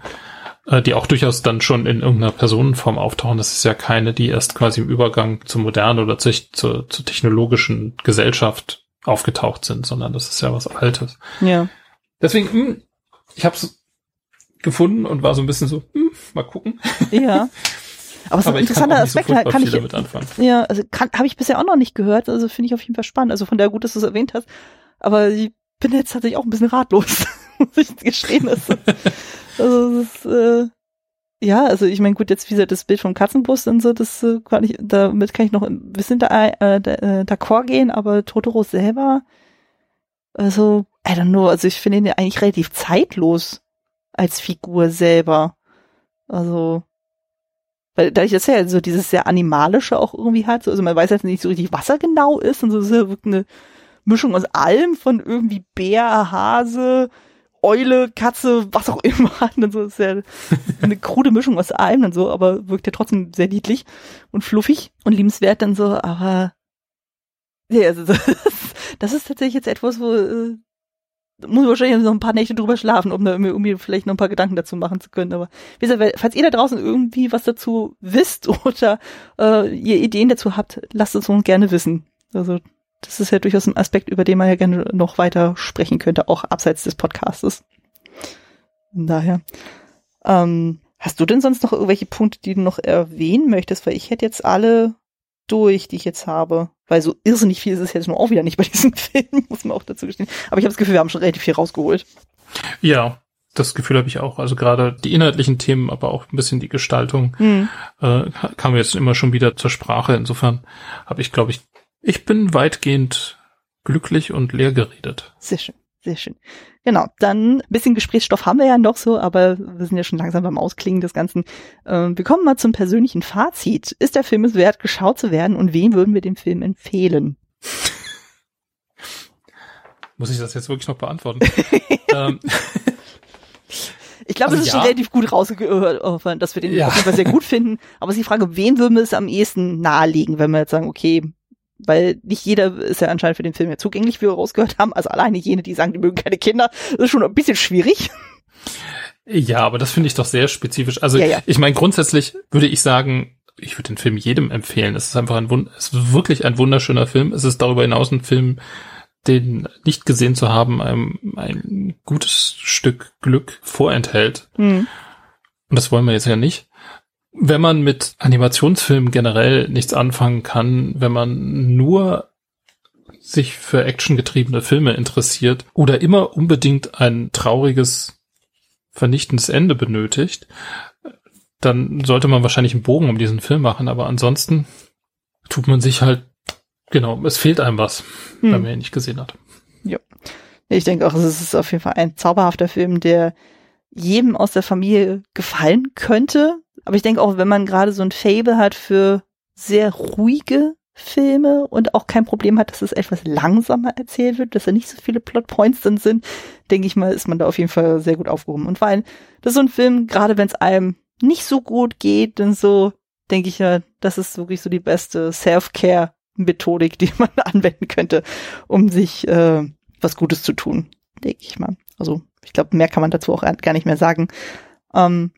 äh, die auch durchaus dann schon in irgendeiner Personenform auftauchen. Das ist ja keine, die erst quasi im Übergang zur modernen oder zur, zur, zur technologischen Gesellschaft aufgetaucht sind, sondern das ist ja was Altes. Ja. Deswegen, mh, hm, ich habe es gefunden und war so ein bisschen so, mh, hm, mal gucken. Ja. Aber es ist ein interessanter Aspekt, so kann ich damit anfangen. Ja, also habe ich bisher auch noch nicht gehört, also finde ich auf jeden Fall spannend. Also von der gut, dass du es erwähnt hast. Aber ich bin jetzt tatsächlich auch ein bisschen ratlos, muss ich gestehen. Also, also das ist, äh, ja, also ich meine, gut, jetzt wie gesagt, das Bild vom Katzenbus und so, das äh, kann ich, damit kann ich noch ein bisschen da, äh, äh, d'accord gehen, aber Totoro selber, also, I don't know, also ich finde ihn ja eigentlich relativ zeitlos als Figur selber. Also, weil dadurch, dass er ja so dieses sehr animalische auch irgendwie hat, also man weiß jetzt nicht so richtig, was er genau ist und so ist er wirklich eine Mischung aus allem von irgendwie Bär, Hase, Eule, Katze, was auch immer. Und so ist ja eine krude Mischung aus allem und so, aber wirkt ja trotzdem sehr niedlich und fluffig und liebenswert dann so, aber ja, also das, das ist tatsächlich jetzt etwas, wo äh, muss wahrscheinlich noch ein paar Nächte drüber schlafen, um da irgendwie vielleicht noch ein paar Gedanken dazu machen zu können. Aber wie gesagt, falls ihr da draußen irgendwie was dazu wisst oder äh, ihr Ideen dazu habt, lasst es uns gerne wissen. Also das ist ja durchaus ein Aspekt, über den man ja gerne noch weiter sprechen könnte, auch abseits des Podcastes. Von daher. Ähm, hast du denn sonst noch irgendwelche Punkte, die du noch erwähnen möchtest? Weil ich hätte jetzt alle durch, die ich jetzt habe. Weil so irrsinnig viel ist es jetzt nur auch wieder nicht bei diesem Film, muss man auch dazu gestehen. Aber ich habe das Gefühl, wir haben schon relativ viel rausgeholt. Ja, das Gefühl habe ich auch. Also gerade die inhaltlichen Themen, aber auch ein bisschen die Gestaltung hm. äh, kam jetzt immer schon wieder zur Sprache. Insofern habe ich, glaube ich, ich bin weitgehend glücklich und leer geredet. Sehr schön, sehr schön. Genau, dann ein bisschen Gesprächsstoff haben wir ja noch so, aber wir sind ja schon langsam beim Ausklingen des Ganzen. Ähm, wir kommen mal zum persönlichen Fazit. Ist der Film es wert, geschaut zu werden und wem würden wir den Film empfehlen? Muss ich das jetzt wirklich noch beantworten? ähm. Ich glaube, also es ist ja. schon relativ gut rausgehört, dass wir den ja. auf jeden Fall sehr gut finden. Aber es ist die Frage, wem würden wir es am ehesten nahelegen, wenn wir jetzt sagen, okay, weil nicht jeder ist ja anscheinend für den Film ja zugänglich, wie wir rausgehört haben. Also alleine jene, die sagen, die mögen keine Kinder, ist schon ein bisschen schwierig. Ja, aber das finde ich doch sehr spezifisch. Also ja, ja. ich meine, grundsätzlich würde ich sagen, ich würde den Film jedem empfehlen. Es ist einfach ein Wund es ist wirklich ein wunderschöner Film. Es ist darüber hinaus ein Film, den nicht gesehen zu haben, einem ein gutes Stück Glück vorenthält. Mhm. Und das wollen wir jetzt ja nicht wenn man mit Animationsfilmen generell nichts anfangen kann, wenn man nur sich für actiongetriebene Filme interessiert oder immer unbedingt ein trauriges vernichtendes Ende benötigt, dann sollte man wahrscheinlich einen Bogen um diesen Film machen, aber ansonsten tut man sich halt, genau, es fehlt einem was, hm. wenn man ihn nicht gesehen hat. Ja. Ich denke auch, es ist auf jeden Fall ein zauberhafter Film, der jedem aus der Familie gefallen könnte. Aber ich denke auch, wenn man gerade so ein Fable hat für sehr ruhige Filme und auch kein Problem hat, dass es etwas langsamer erzählt wird, dass da nicht so viele Plotpoints drin sind, denke ich mal, ist man da auf jeden Fall sehr gut aufgehoben. Und vor allem, das ist so ein Film, gerade wenn es einem nicht so gut geht, dann so, denke ich ja, das ist wirklich so die beste Self-Care-Methodik, die man anwenden könnte, um sich äh, was Gutes zu tun, denke ich mal. Also ich glaube, mehr kann man dazu auch gar nicht mehr sagen. Ähm,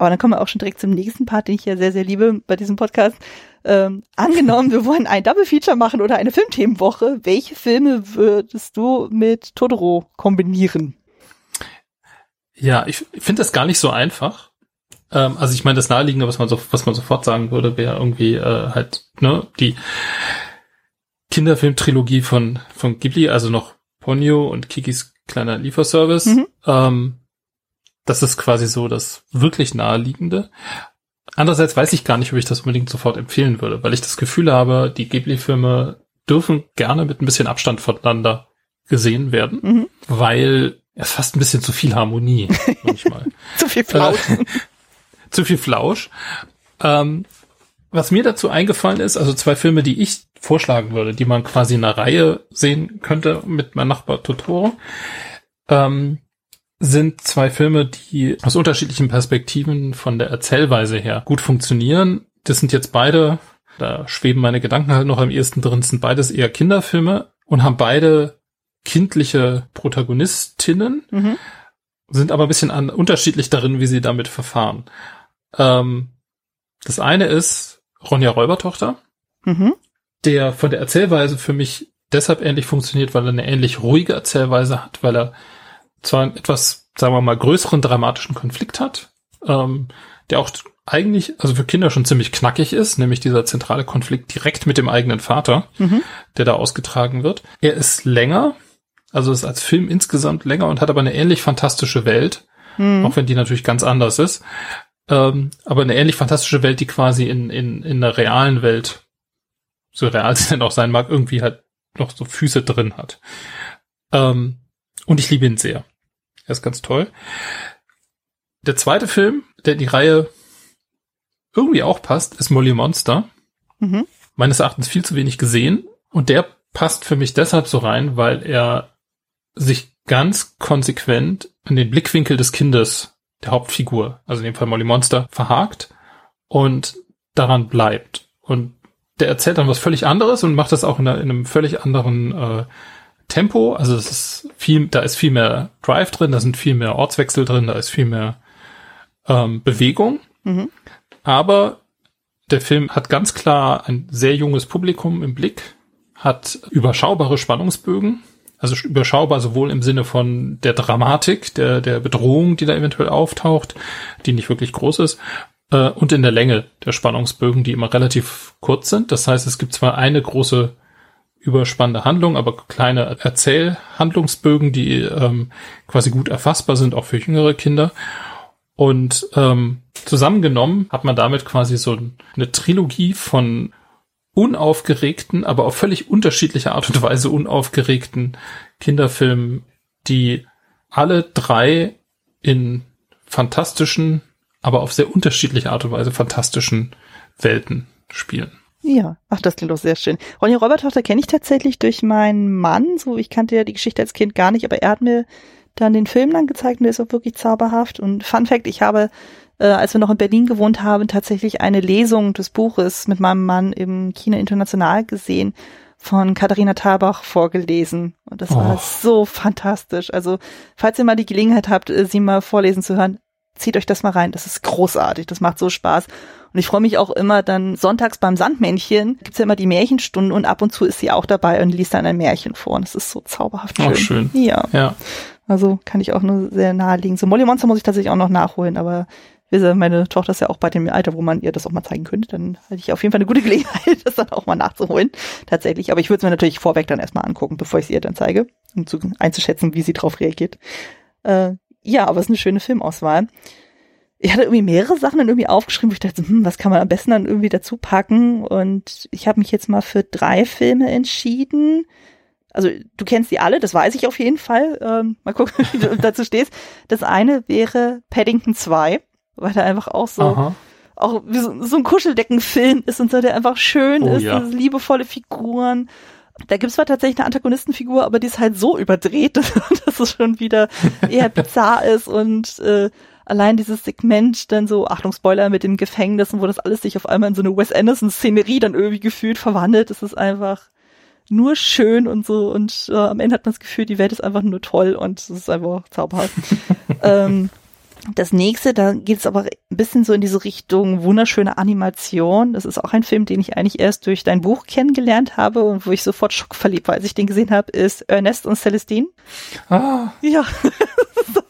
aber dann kommen wir auch schon direkt zum nächsten Part, den ich ja sehr, sehr liebe bei diesem Podcast. Ähm, angenommen, wir wollen ein Double Feature machen oder eine Filmthemenwoche. Welche Filme würdest du mit Totoro kombinieren? Ja, ich finde das gar nicht so einfach. Ähm, also ich meine, das naheliegende, was man so, was man sofort sagen würde, wäre irgendwie äh, halt ne die Kinderfilmtrilogie von von Ghibli, also noch Ponyo und Kikis kleiner Lieferservice. Mhm. Ähm, das ist quasi so das wirklich naheliegende. Andererseits weiß ich gar nicht, ob ich das unbedingt sofort empfehlen würde, weil ich das Gefühl habe, die Ghibli-Filme dürfen gerne mit ein bisschen Abstand voneinander gesehen werden, mhm. weil es fast ein bisschen zu viel Harmonie manchmal. zu viel Flausch. Äh, zu viel Flausch. Ähm, was mir dazu eingefallen ist, also zwei Filme, die ich vorschlagen würde, die man quasi in einer Reihe sehen könnte mit meinem Nachbar Totoro. Ähm, sind zwei Filme, die aus unterschiedlichen Perspektiven von der Erzählweise her gut funktionieren. Das sind jetzt beide, da schweben meine Gedanken halt noch am ehesten drin, sind beides eher Kinderfilme und haben beide kindliche Protagonistinnen, mhm. sind aber ein bisschen an, unterschiedlich darin, wie sie damit verfahren. Ähm, das eine ist Ronja Räubertochter, mhm. der von der Erzählweise für mich deshalb ähnlich funktioniert, weil er eine ähnlich ruhige Erzählweise hat, weil er zwar einen etwas, sagen wir mal, größeren dramatischen Konflikt hat, ähm, der auch eigentlich, also für Kinder schon ziemlich knackig ist, nämlich dieser zentrale Konflikt direkt mit dem eigenen Vater, mhm. der da ausgetragen wird. Er ist länger, also ist als Film insgesamt länger und hat aber eine ähnlich fantastische Welt, mhm. auch wenn die natürlich ganz anders ist. Ähm, aber eine ähnlich fantastische Welt, die quasi in, in, in der realen Welt, so real sie denn auch sein mag, irgendwie halt noch so Füße drin hat. Ähm, und ich liebe ihn sehr. Er ist ganz toll. Der zweite Film, der in die Reihe irgendwie auch passt, ist Molly Monster. Mhm. Meines Erachtens viel zu wenig gesehen. Und der passt für mich deshalb so rein, weil er sich ganz konsequent in den Blickwinkel des Kindes, der Hauptfigur, also in dem Fall Molly Monster, verhakt und daran bleibt. Und der erzählt dann was völlig anderes und macht das auch in, einer, in einem völlig anderen äh, Tempo, also es ist viel, da ist viel mehr Drive drin, da sind viel mehr Ortswechsel drin, da ist viel mehr ähm, Bewegung. Mhm. Aber der Film hat ganz klar ein sehr junges Publikum im Blick, hat überschaubare Spannungsbögen, also überschaubar sowohl im Sinne von der Dramatik, der, der Bedrohung, die da eventuell auftaucht, die nicht wirklich groß ist, äh, und in der Länge der Spannungsbögen, die immer relativ kurz sind. Das heißt, es gibt zwar eine große überspannende Handlung, aber kleine Erzählhandlungsbögen, die ähm, quasi gut erfassbar sind, auch für jüngere Kinder. Und ähm, zusammengenommen hat man damit quasi so eine Trilogie von unaufgeregten, aber auf völlig unterschiedliche Art und Weise unaufgeregten Kinderfilmen, die alle drei in fantastischen, aber auf sehr unterschiedliche Art und Weise fantastischen Welten spielen. Ja, ach, das klingt doch sehr schön. Ronja Räubertochter kenne ich tatsächlich durch meinen Mann. So, ich kannte ja die Geschichte als Kind gar nicht, aber er hat mir dann den Film dann gezeigt und der ist auch wirklich zauberhaft. Und Fun Fact, ich habe, äh, als wir noch in Berlin gewohnt haben, tatsächlich eine Lesung des Buches mit meinem Mann im Kino International gesehen von Katharina Thalbach vorgelesen. Und das oh. war so fantastisch. Also, falls ihr mal die Gelegenheit habt, äh, sie mal vorlesen zu hören, zieht euch das mal rein. Das ist großartig. Das macht so Spaß. Und ich freue mich auch immer dann sonntags beim Sandmännchen gibt's ja immer die Märchenstunde und ab und zu ist sie auch dabei und liest dann ein Märchen vor. Und das ist so zauberhaft schön. Auch schön. Ja. ja. Also kann ich auch nur sehr naheliegen. So Molly Monster muss ich tatsächlich auch noch nachholen, aber meine Tochter ist ja auch bei dem Alter, wo man ihr das auch mal zeigen könnte. Dann hätte ich auf jeden Fall eine gute Gelegenheit, das dann auch mal nachzuholen. Tatsächlich. Aber ich würde es mir natürlich vorweg dann erstmal angucken, bevor ich sie ihr dann zeige, um zu, einzuschätzen, wie sie drauf reagiert. Äh, ja, aber es ist eine schöne Filmauswahl. Ich hatte irgendwie mehrere Sachen dann irgendwie aufgeschrieben, wo ich dachte, hm, was kann man am besten dann irgendwie dazu packen? Und ich habe mich jetzt mal für drei Filme entschieden. Also du kennst die alle, das weiß ich auf jeden Fall. Ähm, mal gucken, wie du dazu stehst. Das eine wäre Paddington 2, weil er einfach auch so Aha auch so, so ein Kuscheldeckenfilm ist und so, der einfach schön oh, ist, ja. liebevolle Figuren. Da gibt's zwar tatsächlich eine Antagonistenfigur, aber die ist halt so überdreht, dass, dass es schon wieder eher bizarr ist und äh, allein dieses Segment dann so, Achtung Spoiler, mit dem Gefängnis und wo das alles sich auf einmal in so eine Wes Anderson-Szenerie dann irgendwie gefühlt verwandelt, das ist einfach nur schön und so und äh, am Ende hat man das Gefühl, die Welt ist einfach nur toll und es ist einfach zauberhaft. ähm, das nächste, da geht es aber ein bisschen so in diese Richtung wunderschöne Animation. Das ist auch ein Film, den ich eigentlich erst durch dein Buch kennengelernt habe und wo ich sofort schockverliebt war, als ich den gesehen habe, ist Ernest und Celestine. Ah. Ja.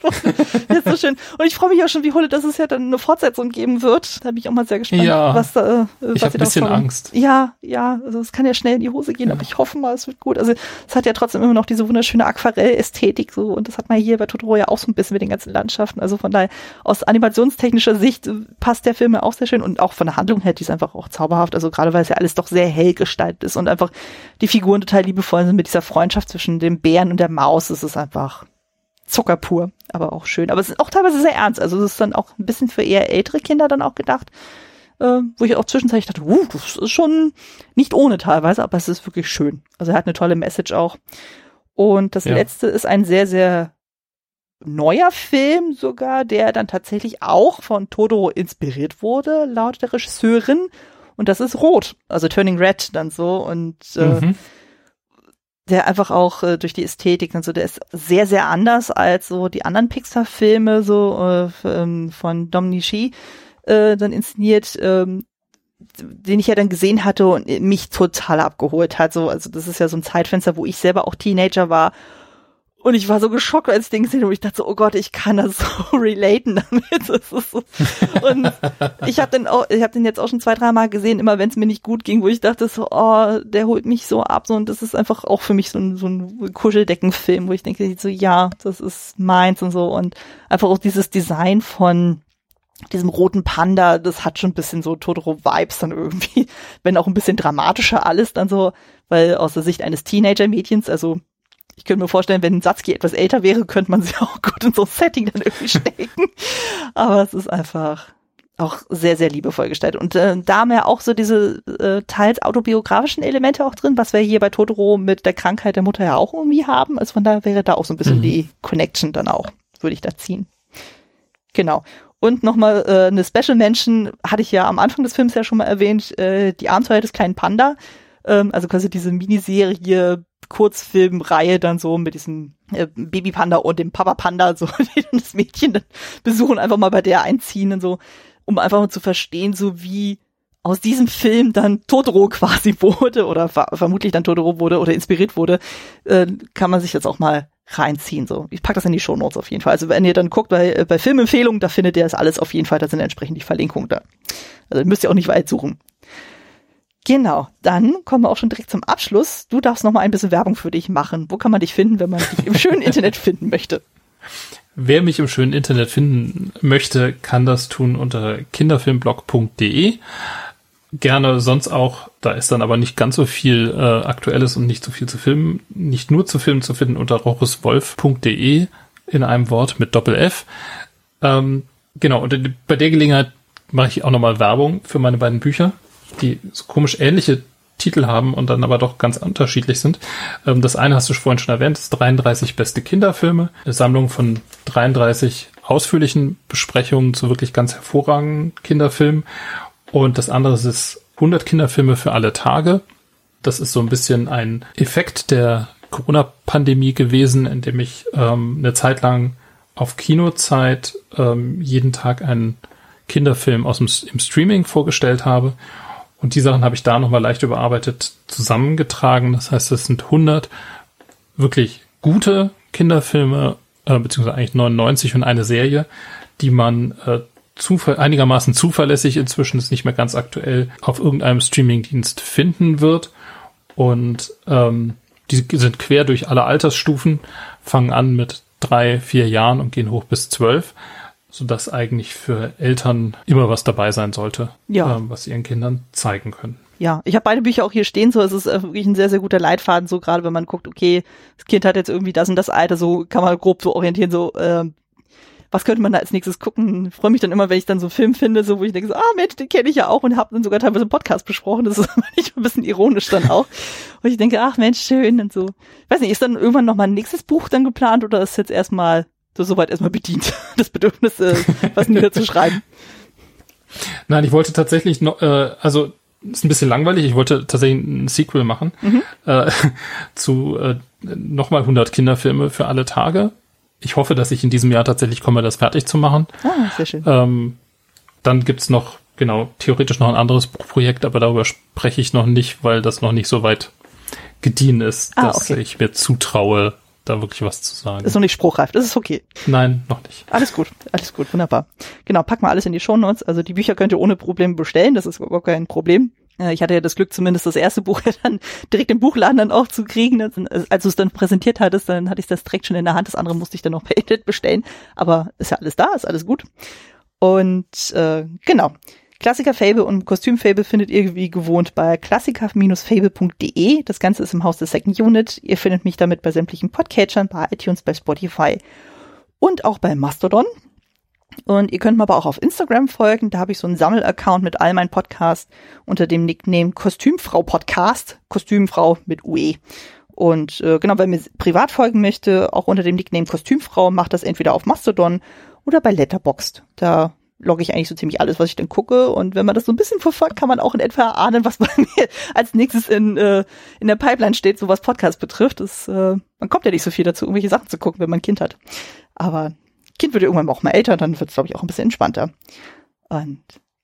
das ist so schön. Und ich freue mich auch schon, wie Hulle, dass es ja dann eine Fortsetzung geben wird. Da bin ich auch mal sehr gespannt, ja, was da, äh, ich habe ein bisschen Angst. Ja, ja, also es kann ja schnell in die Hose gehen, ja. aber ich hoffe mal, es wird gut. Also es hat ja trotzdem immer noch diese wunderschöne Aquarell-Ästhetik so und das hat man hier bei Totoro ja auch so ein bisschen mit den ganzen Landschaften. Also von daher aus animationstechnischer Sicht passt der Film ja auch sehr schön und auch von der Handlung her, die ist einfach auch zauberhaft. Also gerade weil es ja alles doch sehr hell gestaltet ist und einfach die Figuren total liebevoll sind mit dieser Freundschaft zwischen dem Bären und der Maus. Es ist einfach Zucker pur, aber auch schön. Aber es ist auch teilweise sehr ernst. Also es ist dann auch ein bisschen für eher ältere Kinder dann auch gedacht, äh, wo ich auch zwischenzeitlich dachte, uh, das ist schon nicht ohne teilweise, aber es ist wirklich schön. Also er hat eine tolle Message auch. Und das ja. letzte ist ein sehr, sehr neuer Film sogar, der dann tatsächlich auch von Todoro inspiriert wurde, laut der Regisseurin. Und das ist Rot, also Turning Red dann so. Und äh, mhm der einfach auch äh, durch die Ästhetik und so, der ist sehr, sehr anders als so die anderen Pixar-Filme so äh, ähm, von Dominici äh, dann inszeniert, ähm, den ich ja dann gesehen hatte und mich total abgeholt hat. So, also das ist ja so ein Zeitfenster, wo ich selber auch Teenager war und ich war so geschockt, als ich den gesehen habe. Und ich dachte so, oh Gott, ich kann das so relaten damit. So. Und ich habe den auch, ich habe den jetzt auch schon zwei, drei Mal gesehen, immer wenn es mir nicht gut ging, wo ich dachte so, oh, der holt mich so ab. So, und das ist einfach auch für mich so ein, so ein Kuscheldeckenfilm, wo ich denke so, ja, das ist meins und so. Und einfach auch dieses Design von diesem roten Panda, das hat schon ein bisschen so Totoro-Vibes dann irgendwie, wenn auch ein bisschen dramatischer alles dann so, weil aus der Sicht eines Teenager-Mädchens, also ich könnte mir vorstellen, wenn Satsuki etwas älter wäre, könnte man sie auch gut in so ein Setting dann irgendwie stecken. Aber es ist einfach auch sehr, sehr liebevoll gestaltet. Und äh, da haben wir auch so diese äh, teils autobiografischen Elemente auch drin, was wir hier bei Totoro mit der Krankheit der Mutter ja auch irgendwie haben. Also von da wäre da auch so ein bisschen mhm. die Connection dann auch, würde ich da ziehen. Genau. Und nochmal äh, eine Special Mention hatte ich ja am Anfang des Films ja schon mal erwähnt, äh, die Abenteuer des kleinen Panda. Ähm, also quasi diese Miniserie Kurzfilmreihe dann so mit diesem äh, Babypanda und dem Papa-Panda, so, die dann das Mädchen dann besuchen, einfach mal bei der einziehen und so, um einfach mal zu verstehen, so wie aus diesem Film dann Totoro quasi wurde oder ver vermutlich dann Totoro wurde oder inspiriert wurde, äh, kann man sich jetzt auch mal reinziehen. So, ich pack das in die Show Notes auf jeden Fall. Also wenn ihr dann guckt bei, äh, bei Filmempfehlungen, da findet ihr das alles auf jeden Fall. Da sind entsprechend die Verlinkungen da. Also müsst ihr auch nicht weit suchen. Genau, dann kommen wir auch schon direkt zum Abschluss. Du darfst noch mal ein bisschen Werbung für dich machen. Wo kann man dich finden, wenn man dich im schönen Internet finden möchte? Wer mich im schönen Internet finden möchte, kann das tun unter kinderfilmblog.de. Gerne sonst auch, da ist dann aber nicht ganz so viel äh, Aktuelles und nicht so viel zu filmen, nicht nur zu filmen zu finden unter rochuswolf.de in einem Wort mit Doppel F. Ähm, genau, und bei der Gelegenheit mache ich auch nochmal Werbung für meine beiden Bücher die so komisch ähnliche Titel haben und dann aber doch ganz unterschiedlich sind. Ähm, das eine hast du vorhin schon erwähnt, das 33 beste Kinderfilme, eine Sammlung von 33 ausführlichen Besprechungen zu wirklich ganz hervorragenden Kinderfilmen. Und das andere ist 100 Kinderfilme für alle Tage. Das ist so ein bisschen ein Effekt der Corona-Pandemie gewesen, in dem ich ähm, eine Zeit lang auf Kinozeit ähm, jeden Tag einen Kinderfilm aus dem im Streaming vorgestellt habe und die Sachen habe ich da nochmal leicht überarbeitet zusammengetragen. Das heißt, es sind 100 wirklich gute Kinderfilme, äh, beziehungsweise eigentlich 99 und eine Serie, die man äh, zufall einigermaßen zuverlässig inzwischen ist nicht mehr ganz aktuell auf irgendeinem Streamingdienst finden wird. Und ähm, die sind quer durch alle Altersstufen, fangen an mit drei, vier Jahren und gehen hoch bis zwölf, sodass eigentlich für Eltern immer was dabei sein sollte, Ja. ähm, was sie ihren Kindern zeigen können. Ja, ich habe beide Bücher auch hier stehen, so es ist äh, wirklich ein sehr, sehr guter Leitfaden, so gerade wenn man guckt, okay, das Kind hat jetzt irgendwie das und das Alter, so kann man grob so orientieren, so ähm, was könnte man da als nächstes gucken? Ich freue mich dann immer, wenn ich dann so einen Film finde, so wo ich denke, so, ah Mensch, den kenne ich ja auch und habe dann sogar teilweise einen Podcast besprochen. Das ist manchmal ein bisschen ironisch dann auch. Und ich denke, ach Mensch, schön und so. Ich weiß nicht, ist dann irgendwann noch mal ein nächstes Buch dann geplant oder ist jetzt erstmal so soweit erstmal bedient, das Bedürfnis, äh, was niederzuschreiben? Nein, ich wollte tatsächlich noch, äh, also ist ein bisschen langweilig. Ich wollte tatsächlich ein Sequel machen äh, zu äh, nochmal 100 Kinderfilme für alle Tage. Ich hoffe, dass ich in diesem Jahr tatsächlich komme, das fertig zu machen. Ah, sehr schön. Ähm, dann gibt's noch, genau, theoretisch noch ein anderes Projekt, aber darüber spreche ich noch nicht, weil das noch nicht so weit gediehen ist, Ah, dass okay. ich mir zutraue, da wirklich was zu sagen. Ist noch nicht spruchreif, das ist okay. Nein, noch nicht. Alles gut, alles gut, wunderbar. Genau, packen wir alles in die Shownotes. Also die Bücher könnt ihr ohne Probleme bestellen, das ist überhaupt kein Problem. Äh, Ich hatte ja das Glück, zumindest das erste Buch dann direkt im Buchladen dann auch zu kriegen. Also, Als du es dann präsentiert hattest, dann hatte ich das direkt schon in der Hand. Das andere musste ich dann noch per Internet bestellen. Aber ist ja alles da, ist alles gut. Und äh, genau. Klassiker Fable und Kostüm Fable findet ihr wie gewohnt bei klassiker-fable.de. Das Ganze ist im Haus der Second Unit. Ihr findet mich damit bei sämtlichen Podcatchern, bei iTunes, bei Spotify und auch bei Mastodon. Und ihr könnt mir aber auch auf Instagram folgen. Da habe ich so einen Sammelaccount mit all meinen Podcasts unter dem Nickname Kostümfrau Podcast. Kostümfrau mit UE. Und äh, genau, wer mir privat folgen möchte, auch unter dem Nickname Kostümfrau, macht das entweder auf Mastodon oder bei Letterboxd. Da logge ich eigentlich so ziemlich alles, was ich dann gucke. Und wenn man das so ein bisschen verfolgt, kann man auch in etwa ahnen, was bei mir als nächstes in, äh, in der Pipeline steht, so was Podcast betrifft. Das, äh, man kommt ja nicht so viel dazu, irgendwelche Sachen zu gucken, wenn man ein Kind hat. Aber Kind wird ja irgendwann auch mal älter, dann wird es, glaube ich, auch ein bisschen entspannter. Und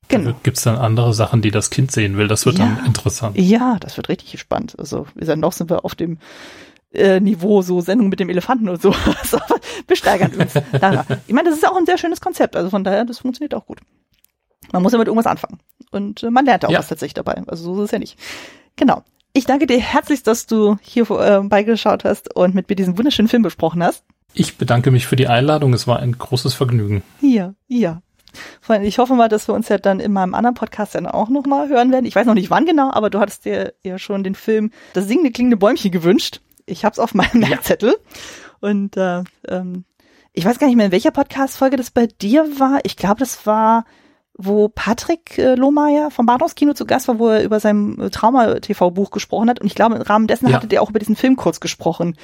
genau. Gibt's dann andere Sachen, die das Kind sehen will? Das wird Ja. dann interessant. Ja, das wird richtig spannend. Also, wir sind noch sind wir auf dem äh, Niveau so Sendung mit dem Elefanten und so. Wir steigern uns. Ich meine, das ist auch ein sehr schönes Konzept. Also von daher, das funktioniert auch gut. Man muss ja mit irgendwas anfangen. Und äh, man lernt auch Ja. was tatsächlich dabei. Also so ist es ja nicht. Genau. Ich danke dir herzlichst, dass du hier äh, beigeschaut hast und mit mir diesen wunderschönen Film besprochen hast. Ich bedanke mich für die Einladung. Es war ein großes Vergnügen. Ja, ja. Vor allem, Ich hoffe mal, dass wir uns ja dann in meinem anderen Podcast dann auch noch mal hören werden. Ich weiß noch nicht wann genau, aber du hattest dir ja schon den Film Das singende klingende Bäumchen gewünscht. Ich hab's auf meinem Ja. Und äh, ähm, ich weiß gar nicht mehr, in welcher Podcast-Folge das bei dir war. Ich glaube, das war, wo Patrick äh, Lohmeier vom Bahnhofskino zu Gast war, wo er über sein äh, Trauma-TV-Buch gesprochen hat. Und ich glaube, im Rahmen dessen Ja. hattet ihr auch über diesen Film kurz gesprochen.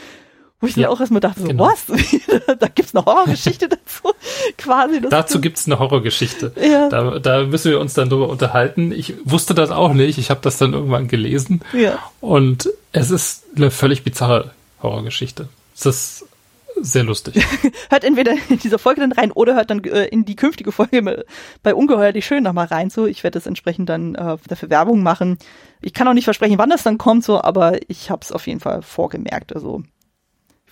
Wo ich Ja, dann auch erstmal dachte, so, genau. was? da gibt's eine Horrorgeschichte dazu? Quasi. Dazu gibt's eine Horrorgeschichte. Ja. Da, da müssen wir uns dann drüber unterhalten. Ich wusste das auch nicht. Ich habe das dann irgendwann gelesen. Ja. Und es ist eine völlig bizarre Horrorgeschichte. Es ist sehr lustig. hört entweder in dieser Folge dann rein oder hört dann äh, in die künftige Folge bei Ungeheuerlich Schön nochmal rein. So, ich werde das entsprechend dann äh, dafür Werbung machen. Ich kann auch nicht versprechen, wann das dann kommt, so, aber ich habe es auf jeden Fall vorgemerkt. Also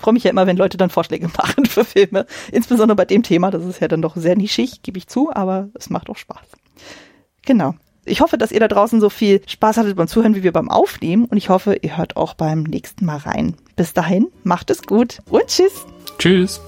freue mich ja immer, wenn Leute dann Vorschläge machen für Filme. Insbesondere bei dem Thema, das ist ja dann doch sehr nischig, gebe ich zu, aber es macht auch Spaß. Genau. Ich hoffe, dass ihr da draußen so viel Spaß hattet beim Zuhören, wie wir beim Aufnehmen. Und ich hoffe, ihr hört auch beim nächsten Mal rein. Bis dahin, macht es gut und tschüss. Tschüss.